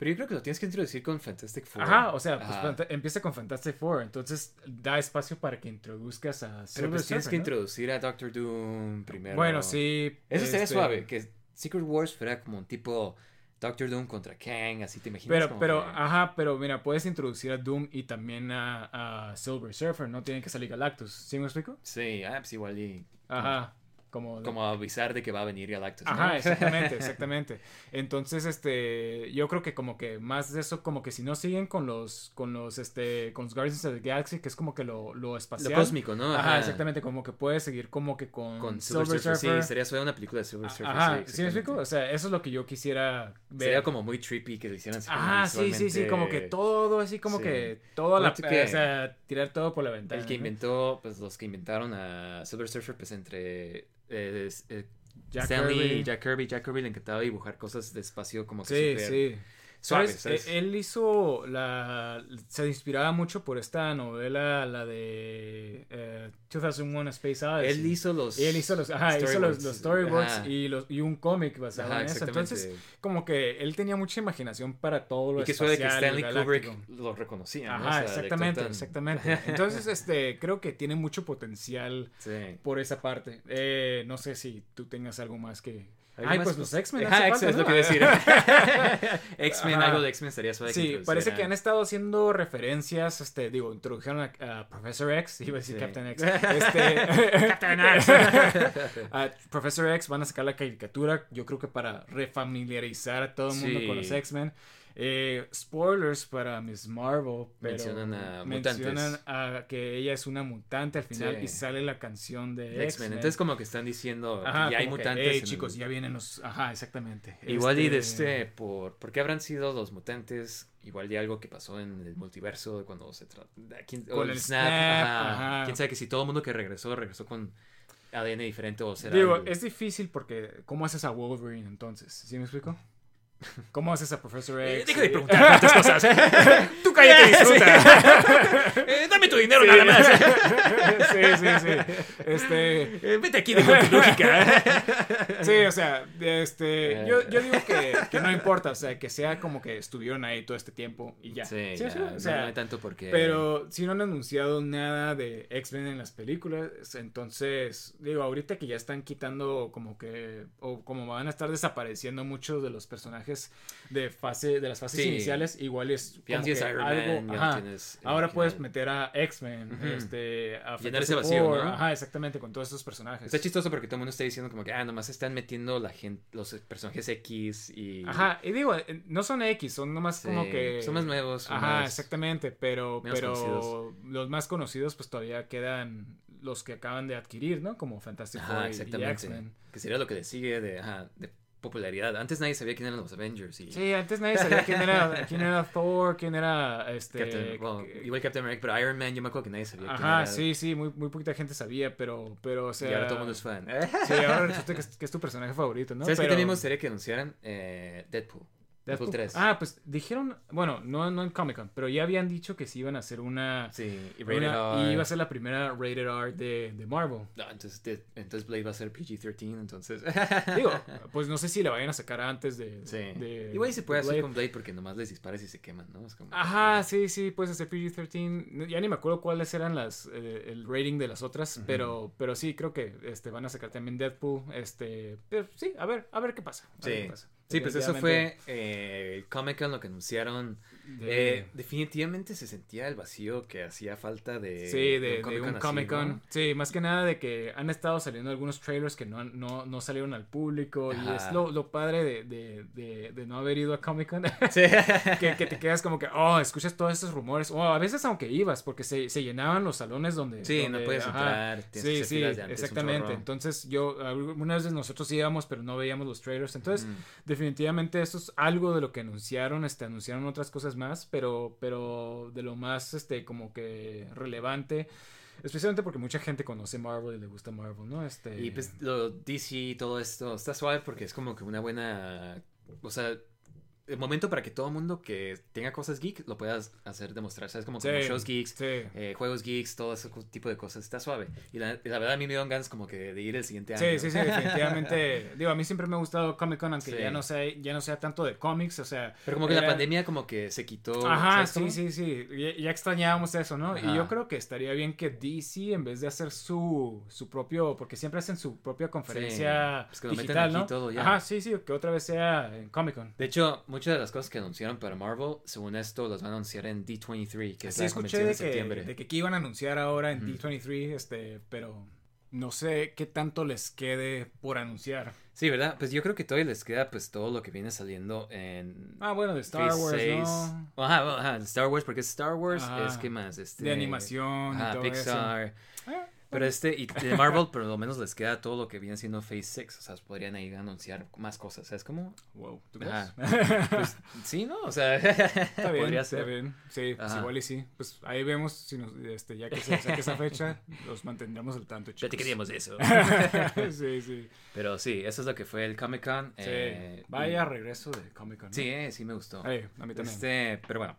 Pero yo creo que lo tienes que introducir con Fantastic Four. Ajá, o sea, pues Ajá. empieza con Fantastic Four, entonces da espacio para que introduzcas a Silver Pero pues tienes Surfer, que ¿no? introducir a Doctor Doom primero. Bueno, sí. Eso sería este, suave, que Secret Wars fuera como un tipo Doctor Doom contra Kang, así te imaginas. Pero, Como pero, que- ajá, pero mira, puedes introducir a Doom y también a, a Silver Surfer, no tienen que salir Galactus, ¿sí me explico? Sí, ah, pues igual y. Ajá, como... Como avisar de que va a venir Galactus. ¿no? Ajá, exactamente, exactamente. Entonces, este, yo creo que como que más de eso, como que si no siguen con los, con los, este, con los Guardians of the Galaxy, que es como que lo, lo espacial. Lo cósmico, ¿no? Ajá, exactamente, como que puedes seguir como que con, Con Silver, Surfer. Sí, sería suave una película de Silver Surfer. Ajá, sí, ¿sí me explico? O sea, eso es lo que yo quisiera ver. Sería como muy trippy que lo hicieran así Ajá, sí, sí, sí, como que todo, así como Sí. que toda la, que- o sea, tirar todo por la ventana. El que ¿no? inventó, pues los que inventaron a Silver Surfer, pues entre eh, es- eh, Jack Stan Lee Kirby. y Jack Kirby. Jack Kirby le encantaba dibujar cosas de espacio como que Sí, sí. ¿Sabes? ¿sabes? Eh, Él hizo la... Se inspiraba mucho por esta novela, la de eh, 2001 A Space Odyssey. Él hizo los. Él hizo los, ajá, hizo los, los storyboards Ajá. y, los, y un cómic basado Ajá, en eso. Entonces, como que él tenía mucha imaginación para todo lo Y que que espacial y Stanley Kubrick lo reconocía. ¿no? Ajá, O sea, director exactamente, exactamente. Entonces, este, creo que tiene mucho potencial Sí. por esa parte. Eh, no sé si tú tengas algo más que... ¿Algo Ay, pues los X-Men. Hace X-Men es lo que decir. X-Men, algo de X-Men estaría suave. Sí, parece que han estado haciendo referencias, este, digo, introdujeron a, a Professor X, iba a decir Sí. Captain X, este, Captain X. a Professor X van a sacar la caricatura, yo creo que para refamiliarizar a todo el mundo Sí. con los X-Men. Eh, spoilers para Miss Marvel, pero Mencionan a mencionan mutantes. a que ella es una mutante al final Sí. y sale la canción de X-Men. Entonces, como que están diciendo Ajá, que ya hay que, mutantes. "Ey, en el- chicos, ya vienen los... Ajá, exactamente. Igual y de este, por, ¿por qué habrán sido los mutantes? Igual de algo que pasó en el multiverso cuando se trata... Con el snap, ajá. Quién sabe que si todo el mundo que regresó, regresó con ADN diferente o será... Digo, es difícil porque ¿cómo haces a Wolverine entonces? ¿Sí me explico? ¿Cómo haces a Professor Eh, X? deja de preguntar tantas cosas. ¡Tu cállate y disfruta. Eh, dame tu dinero nada más. sí, sí, sí. Este, Eh, vete aquí de lógica. sí, o sea, este, yo, yo digo que, que no importa, o sea, que sea como que estuvieron ahí todo este tiempo y ya. Sí, Sí, ya, sí, no, o sea, no hay tanto porque. Pero si no han anunciado nada de X-Men en las películas, entonces, digo, ahorita que ya están quitando como que, o como van a estar desapareciendo muchos de los personajes de fase, de las fases Sí. iniciales, igual es no como que Iron algo, Man, ya no ajá. tienes el Ahora puedes meter a X-Men, Ujú. este, a Llenar ese vacío, Four, ¿no? Ajá, exactamente, con todos esos personajes. Está chistoso porque todo el mundo está diciendo como que, ah, nomás están metiendo la gente, los personajes X y... Ajá, y digo, eh, no son X, son nomás Sí, como que... Son más nuevos. son Ajá, más- exactamente, pero, menos pero conocidos. los más conocidos pues todavía quedan los que acaban de adquirir, ¿no? Como Fantastic Four y-. X-Men. Que sería lo que le sigue de, ajá, de popularidad. Antes nadie sabía quién eran los Avengers y... Sí, antes nadie sabía quién era, quién era Thor, quién era este... Captain, well, igual Captain America, pero Iron Man, yo me acuerdo que nadie sabía quién Ajá, era. sí, sí, muy, muy poquita gente sabía, pero, pero, o sea... y ahora todo el mundo es fan. Sí, ahora resulta que es, que es tu personaje favorito, ¿no? ¿Sabes Pero- también me gustaría que anunciaran? Eh, Deadpool. Deadpool, Deadpool. 3. Ah, pues dijeron, bueno, no, no en Comic Con, pero ya habían dicho que sí iban a hacer una... sí, y Rated una- R. y iba a ser la primera rated R de, de Marvel. No, entonces, de- entonces Blade va a ser PG-13, entonces... Digo, pues no sé si la vayan a sacar antes de. sí. de- Igual se puede de hacer Blade. con Blade porque nomás les disparas y se queman, ¿no? Es como... Ajá, sí, sí, puedes hacer PG-13. No, Ya ni me acuerdo cuáles eran las eh, el rating de las otras, pero pero sí creo que este van a sacar también Deadpool, este, pero sí, a ver, a ver qué pasa. a ver Sí. qué pasa. Sí, pues eso fue eh, el Comic Con lo que anunciaron. De- Eh, definitivamente se sentía el vacío que hacía falta de, Sí, de, de un Comic Con. ¿no? Sí, más que nada de que han estado saliendo algunos trailers que no, no, no salieron al público. Y es lo, lo padre de, de, no haber ido a Comic Con. Sí. que, que te quedas como que, oh, escuchas todos estos rumores. O a veces aunque ibas, porque se, se llenaban los salones donde... Sí, donde- no puedes ajá. entrar, tienes que Sí, sí, antes exactamente. Entonces yo, algunas veces nosotros íbamos, pero no veíamos los trailers. Entonces, Mm. definitivamente esto es algo de lo que anunciaron. Este, anunciaron otras cosas más, pero, pero de lo más, este, como que relevante. Especialmente porque mucha gente conoce Marvel y le gusta Marvel, ¿no? Este... Y pues lo DC y todo esto está suave porque es como que una buena. O sea, el momento para que todo el mundo que tenga cosas geek lo puedas hacer demostrar. ¿Sabes? Como, como Sí, shows geeks, sí. eh, juegos geeks, todo ese tipo de cosas. Está suave. Y la, verdad a mí me dieron ganas como que de ir el siguiente año. Sí, sí, sí, definitivamente. Digo, a mí siempre me ha gustado Comic Con, aunque Sí. ya no sea, ya no sea tanto de cómics, o sea. Pero como que la pandemia como que se quitó. Ajá, sí, sí, sí. Ya, ya extrañábamos eso, ¿no? Ajá. Y yo creo que estaría bien que DC, en vez de hacer su, su propio, porque siempre hacen su propia conferencia pues que lo metan digital, aquí ¿no? todo ya. Ajá, sí, sí, que otra vez sea en Comic Con. De hecho, muchas de las cosas que anunciaron para Marvel, según esto, las van a anunciar en D23, que es la escuché de que, septiembre. de que aquí iban a anunciar ahora en Ujú. D23, este, pero no sé qué tanto les quede por anunciar. Sí, ¿verdad? Pues yo creo que todavía les queda pues todo lo que viene saliendo en Ah, bueno, de Star Phase Wars, 6. ¿no? Ajá, ajá, Star Wars, porque Star Wars, Ajá. es que más, este... De animación y Ajá, todo Pixar. eso. Ah, Pero este, y de Marvel, por lo menos les queda todo lo que viene siendo Phase 6, o sea, podrían ahí anunciar más cosas, ¿sabes cómo? Wow, ¿tú crees? Pues sí, ¿no? O sea, Está bien, podría está ser. bien. Sí, pues igual y sí. Pues ahí vemos si nos, este, ya que se saque esa fecha, los mantendremos al tanto, chicos. Ya te queríamos de eso. sí, sí. Pero sí, eso es lo que fue el Comic Con. Sí. eh, Vaya regreso de Comic Con. ¿no? Sí, eh, sí me gustó. Ey, a mí también. Este, pero bueno,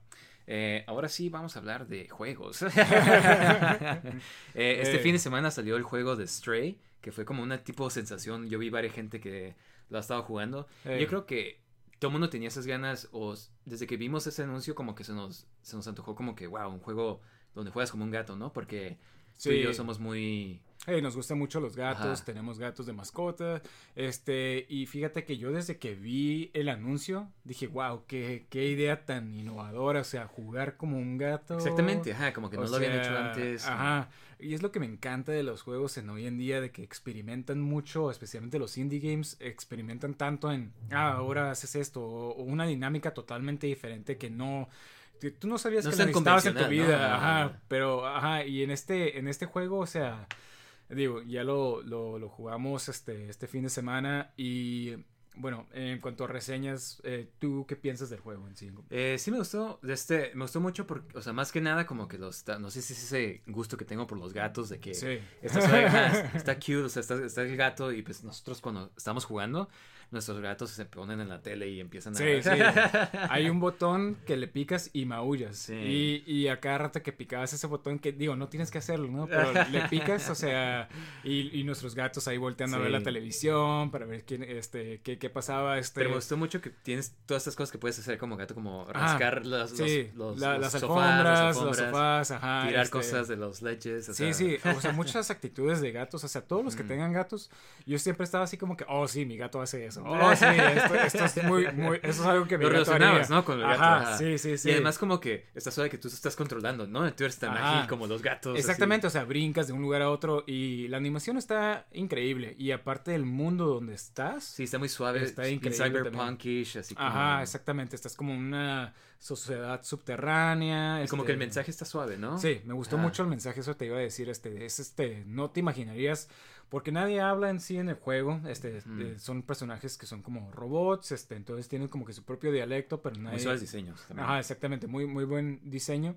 eh, ahora sí vamos a hablar de juegos. Eh, este Eh. fin de semana salió el juego de Stray, que fue como una tipo de sensación. Yo vi varias gente que lo ha estado jugando. Yo creo que todo el mundo tenía esas ganas, o desde que vimos ese anuncio, como que se nos, se nos antojó como que, wow, un juego donde juegas como un gato, ¿no? Porque tú y Sí. yo somos muy... Hey, nos gustan mucho los gatos, Ajá. tenemos gatos de mascota. Este, y fíjate que yo desde que vi el anuncio dije, wow, qué, qué idea tan innovadora. O sea, jugar como un gato. Exactamente, ajá, como que no O lo habían hecho antes. Ajá. Y es lo que me encanta de los juegos en hoy en día, de que experimentan mucho, especialmente los indie games, experimentan tanto en, ah, ahora haces esto, o, o una dinámica totalmente diferente que no... que Tú no sabías No que la necesitabas en tu vida, ¿no? ajá, pero, ajá, y en este, en este juego, o sea, digo, ya lo, lo, lo jugamos este, este fin de semana y bueno, en cuanto a reseñas, eh, ¿tú qué piensas del juego en sí? Eh, sí me gustó, este, me gustó mucho porque, o sea, más que nada como que los, no sé si es ese gusto que tengo por los gatos de que Sí. está, está cute, o sea, está, está el gato y pues nosotros cuando estamos jugando, nuestros gatos se ponen en la tele y empiezan a... Sí, sí. Hay un botón que le picas y maullas. Sí. Y, y a cada rato que picabas ese botón, que digo, no tienes que hacerlo, ¿no? Pero le picas, o sea, y, y nuestros gatos ahí volteando a ver Sí. la televisión para ver quién, este, qué, qué pasaba. Este, Pero me gustó mucho que tienes todas estas cosas que puedes hacer como gato, como Ah, rascar los, sí, los, los- la- los las sofás, alfombras, los sofás, ajá. tirar este, cosas de los leches. o Sí, sea, sí, o sea, muchas actitudes de gatos, o sea, todos los que Mm. tengan gatos, yo siempre estaba así como que, oh, sí, mi gato hace eso, oh, sí, esto, esto es muy, muy, eso es algo que mi Lo relacionabas, ¿no? Con el gato. Ajá, ajá. sí, sí, sí. Y además como que está suave que tú estás controlando, ¿no? Tú eres tan Ajá. ágil como los gatos. así. Exactamente, o sea, brincas de un lugar a otro y la animación está increíble. Y aparte del mundo donde estás, Sí, está muy suave. Está increíble cyberpunkish, así como... ajá, exactamente, estás como una sociedad subterránea. Y como este, que el mensaje está suave, ¿no? Sí, me gustó mucho el mensaje, eso te iba a decir, este, es este, no te imaginarías, porque nadie habla en sí en el juego, este, eh, son personajes que son como robots, este, entonces tienen como que su propio dialecto, pero nadie... Muy diseños también. Ajá, exactamente, muy, muy buen diseño.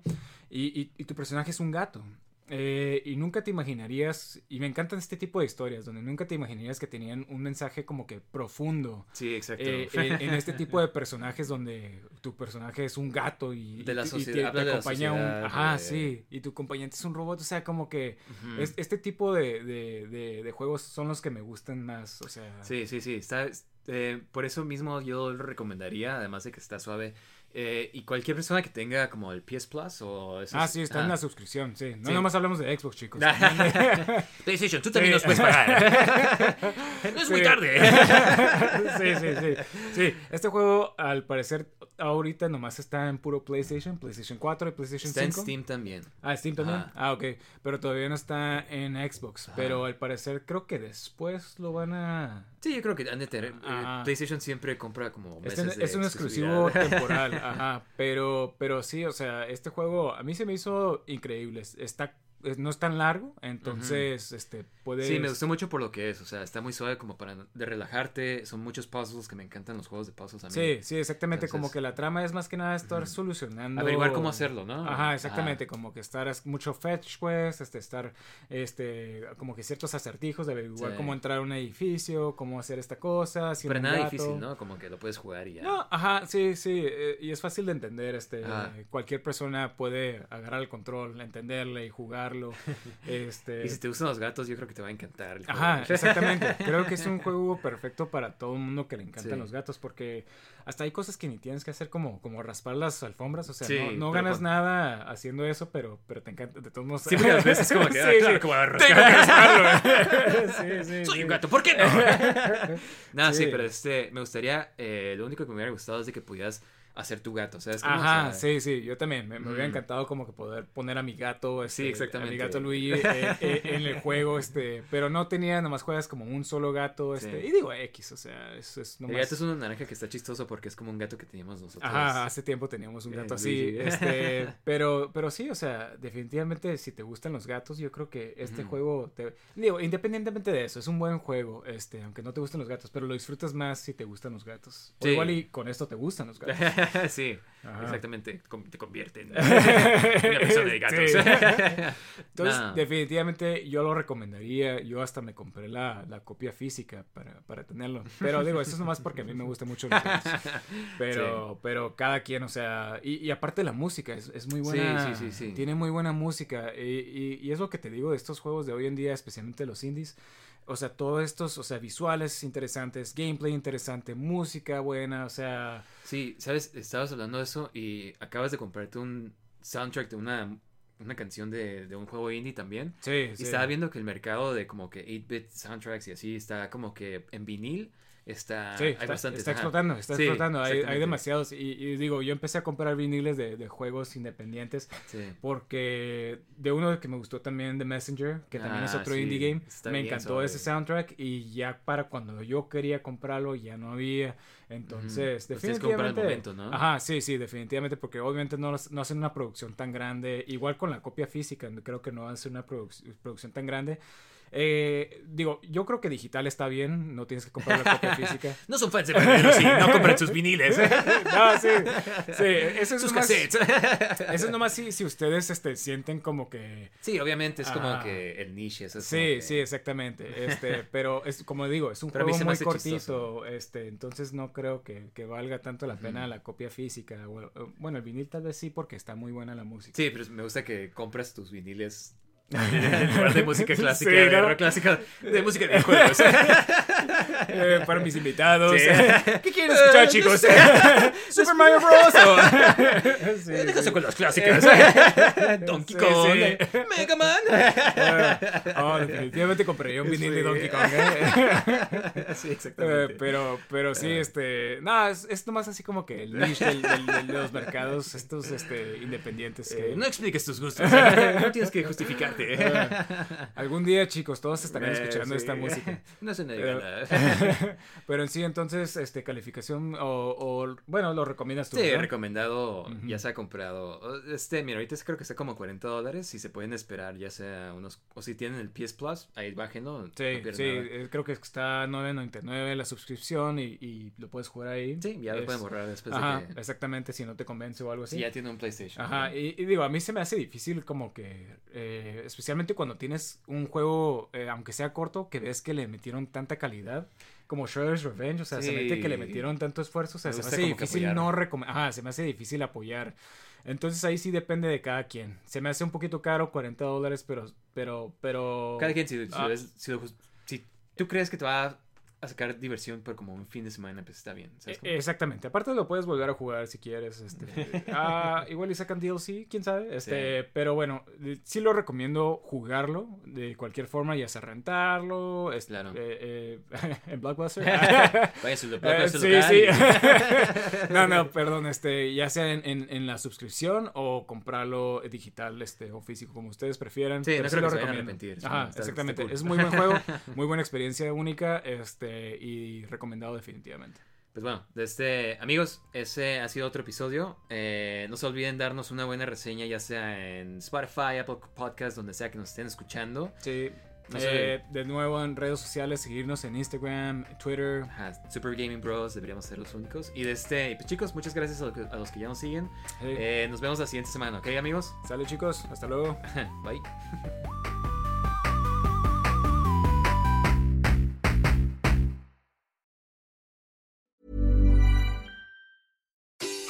Y, y- y tu personaje es un gato. Eh, y nunca te imaginarías, y me encantan este tipo de historias, donde nunca te imaginarías que tenían un mensaje como que profundo. Sí, exacto. eh, en, en este tipo de personajes donde tu personaje es un gato y, De la y te- y sociedad- te, te habla de la acompaña un... sociedad, Ajá, de- sí, y tu acompañante es un robot, o sea, como que es- este tipo de, de- de- juegos son los que me gustan más, o sea... Sí, sí, sí. Está, eh, por eso mismo yo lo recomendaría, además de que está suave. Eh, y cualquier persona que tenga como el PS Plus o esos- Ah, sí, está en ah. la suscripción, sí. No Sí. nomás hablamos de Xbox, chicos. PlayStation, tú también también nos puedes pagar. no es muy Sí. tarde. sí, sí, sí. Sí, este juego al parecer ahorita nomás está en puro PlayStation, PlayStation 4 y PlayStation Está en 5. Steam también. Ah, Steam también. Ajá. Ah, ok. Pero todavía no está en Xbox. Ajá. Pero al parecer creo que después lo van a... Sí, yo creo que han de tener. eh, Ajá. PlayStation siempre compra como meses es de un exclusivo temporal, ajá, pero, pero sí, o sea, este juego a mí se me hizo increíble, es- está, es- no es tan largo, entonces, este, puedes... Sí, me gustó mucho por lo que es. O sea, está muy suave como para de relajarte. Son muchos puzzles que me encantan los juegos de puzzles a mí. Sí, sí, exactamente, como que la trama es más que nada estar solucionando... Averiguar cómo hacerlo, ¿no? Ajá, exactamente, como que estar es- mucho fetch quest, este, estar, este, como que ciertos acertijos de averiguar Sí. cómo entrar a un edificio, cómo hacer esta cosa, Pero nada gato. difícil, ¿no? Como que lo puedes jugar y ya. No, ajá, sí, sí, eh, y es fácil de entender, este, cualquier persona puede agarrar el control, entenderle y jugarlo, este... Y si te gustan los gatos, yo creo que te va a encantar. el Ajá, juego. exactamente. Creo que es un juego perfecto para todo el mundo que le encantan Sí. los gatos porque hasta hay cosas que ni tienes que hacer como, como raspar las alfombras, o sea, Sí, no, no ganas con- nada haciendo eso, pero, pero te encanta, de todos modos. Sí, porque a veces es como que, ah, Sí, claro sí. que voy a Tengo que rasparlo. sí, sí, Soy un gato, ¿por qué no? no, sí. Sí. pero este, me gustaría, eh, lo único que me hubiera gustado es de que pudieras hacer tu gato, ¿sabes? cómo? O Ajá, sea, sí, sí, yo también. Me, me hubiera encantado como que poder poner a mi gato, este, Sí, exactamente. a mi gato Luigi eh, eh, en el juego, este, pero no tenía, nomás juegas como un solo gato, este, Sí. y digo X, o sea, es, es El nomás... gato es una naranja que está chistoso porque es como un gato que teníamos nosotros. Ajá, hace tiempo teníamos un Eh, gato así, Luigi. este, pero, pero sí, o sea, definitivamente si te gustan los gatos, yo creo que este juego, te, digo, independientemente de eso, es un buen juego, este, aunque no te gusten los gatos, pero lo disfrutas más si te gustan los gatos. O Sí. igual y con esto te gustan los gatos. sí, Ajá. exactamente. Te convierte en una persona de gatos. Sí. Entonces, No. definitivamente yo lo recomendaría. Yo hasta me compré la, la copia física para, para tenerlo. Pero digo, eso es nomás porque a mí me gusta mucho los gatos. Pero, pero cada quien, o sea, y, y aparte la música es, es muy buena. Sí, sí, sí, sí. Tiene muy buena música. Y, y- y es lo que te digo de estos juegos de hoy en día, especialmente los indies. O sea, todos estos, o sea, visuales interesantes, gameplay interesante, música buena, o sea, Sí, sabes, estabas hablando de eso y acabas de comprarte un soundtrack de una, una canción de, de un juego indie también. sí, Y sí. estaba viendo que el mercado de como que 8-bit soundtracks y así está como que en vinil está... Sí, hay está, bastantes. está ajá. explotando, está Sí, explotando. Hay, hay demasiados. Y, y digo, yo empecé a comprar viniles de, de juegos independientes Sí. porque de uno que me gustó también, The Messenger, que también es Ah, otro indie game, está me encantó ese soundtrack y ya para cuando yo quería comprarlo ya no había. Entonces, comprar al definitivamente... momento, ¿no? Ajá, sí, sí, definitivamente porque obviamente no, no hacen una producción tan grande, igual con la copia física, creo que no hacen una produc- producción tan grande. Eh, digo, yo creo que digital está bien, no tienes que comprar la copia física. no son fans de Bernero, sí, no compran sus viniles. no, sí, sí, eso es sus nomás, cassettes. Eso es nomás si, si ustedes este, sienten como que... Sí, obviamente es como Ah. que el niche. Eso es Sí, que- sí, exactamente. Este, pero es como digo, es un Pero juego muy cortito, chistoso. este, entonces no creo que, que valga tanto la pena la copia física. o- Bueno, el vinil tal vez sí porque está muy buena la música. Sí, pero me gusta que compras tus viniles en lugar de música clásica, Sí, de ¿no? rock clásica, de música de juegos. Eh, para mis invitados. Sí. ¿Qué quieren escuchar, Eh, chicos? no Super Mario Bros. Sí, Déjase sí. con las clásicas. Donkey Kong. Mega Man. Oh, definitivamente compraría un vinil de. Donkey Kong. ¿eh? Sí, Eh, exactamente. pero, pero Ah. sí, este. No, es, es nomás así como que el niche del- del- del- de los mercados, estos este, independientes. que- Eh, no expliques tus gustos. no tienes que justificarte. Algún día, chicos, todos estarán Eh, escuchando sí. esta música. No se me Pero, pero en sí, entonces, este, calificación o, o- bueno, lo recomiendas tú. Sí, ¿verdad? recomendado, ya se ha comprado. Este, mira, ahorita creo que está como 40 dólares. Si se pueden esperar, ya sea unos. O si tienen el PS Plus, ahí bájenlo. no Sí, pierden sí, nada. eh, creo que está 9.99 la suscripción y, y lo puedes jugar ahí. Sí, ya lo Es- pueden borrar después Ajá, de que. exactamente, si no te convence o algo así. Si ya tiene un PlayStation. Ajá, ¿no? y, y digo, a mí se me hace difícil como que, eh, especialmente cuando tienes un juego, eh, aunque sea corto, que ves que le metieron tanta calidad, como Shredder's Revenge, o sea, se mete que le Sí. metieron tanto esfuerzo, o sea, Me se me hace difícil no recomendar, ajá, se me hace difícil apoyar. Entonces ahí sí depende de cada quien. Se me hace un poquito caro, 40 dólares, pero, pero, pero... Cada quien, si, si Ah. si si tú crees que te va a sacar diversión por como un fin de semana, pues está bien. ¿sabes cómo? Eh, Exactamente. Aparte lo puedes volver a jugar si quieres. Este, ah, igual y sacan DLC, quién sabe. Este, Pero bueno, sí lo recomiendo jugarlo de cualquier forma, ya sea rentarlo, este, Claro. eh, eh, en Blockbuster. Vaya a su blockbuster sí, local sí. y- no, no, perdón, este, ya sea en, en- en la suscripción o comprarlo digital, este, o físico, como ustedes prefieran. Sí, pero no sí creo lo que se vayan a recomiendo. arrepentir, Ajá, está- está exactamente. cool. Es muy buen juego, muy buena experiencia única, este, y recomendado definitivamente. Pues bueno, este, amigos, ese ha sido otro episodio. Eh, no se olviden darnos una buena reseña, ya sea en Spotify, Apple Podcast, donde sea que nos estén escuchando. Sí. No. Eh, de nuevo en redes sociales, seguirnos en Instagram, Twitter. Ajá, Super Gaming Bros, deberíamos ser los únicos. Y de este, pues chicos, muchas gracias a, a los que ya nos siguen. Sí. Eh, nos vemos la siguiente semana, ¿ok, amigos? Sale chicos, hasta luego. Bye.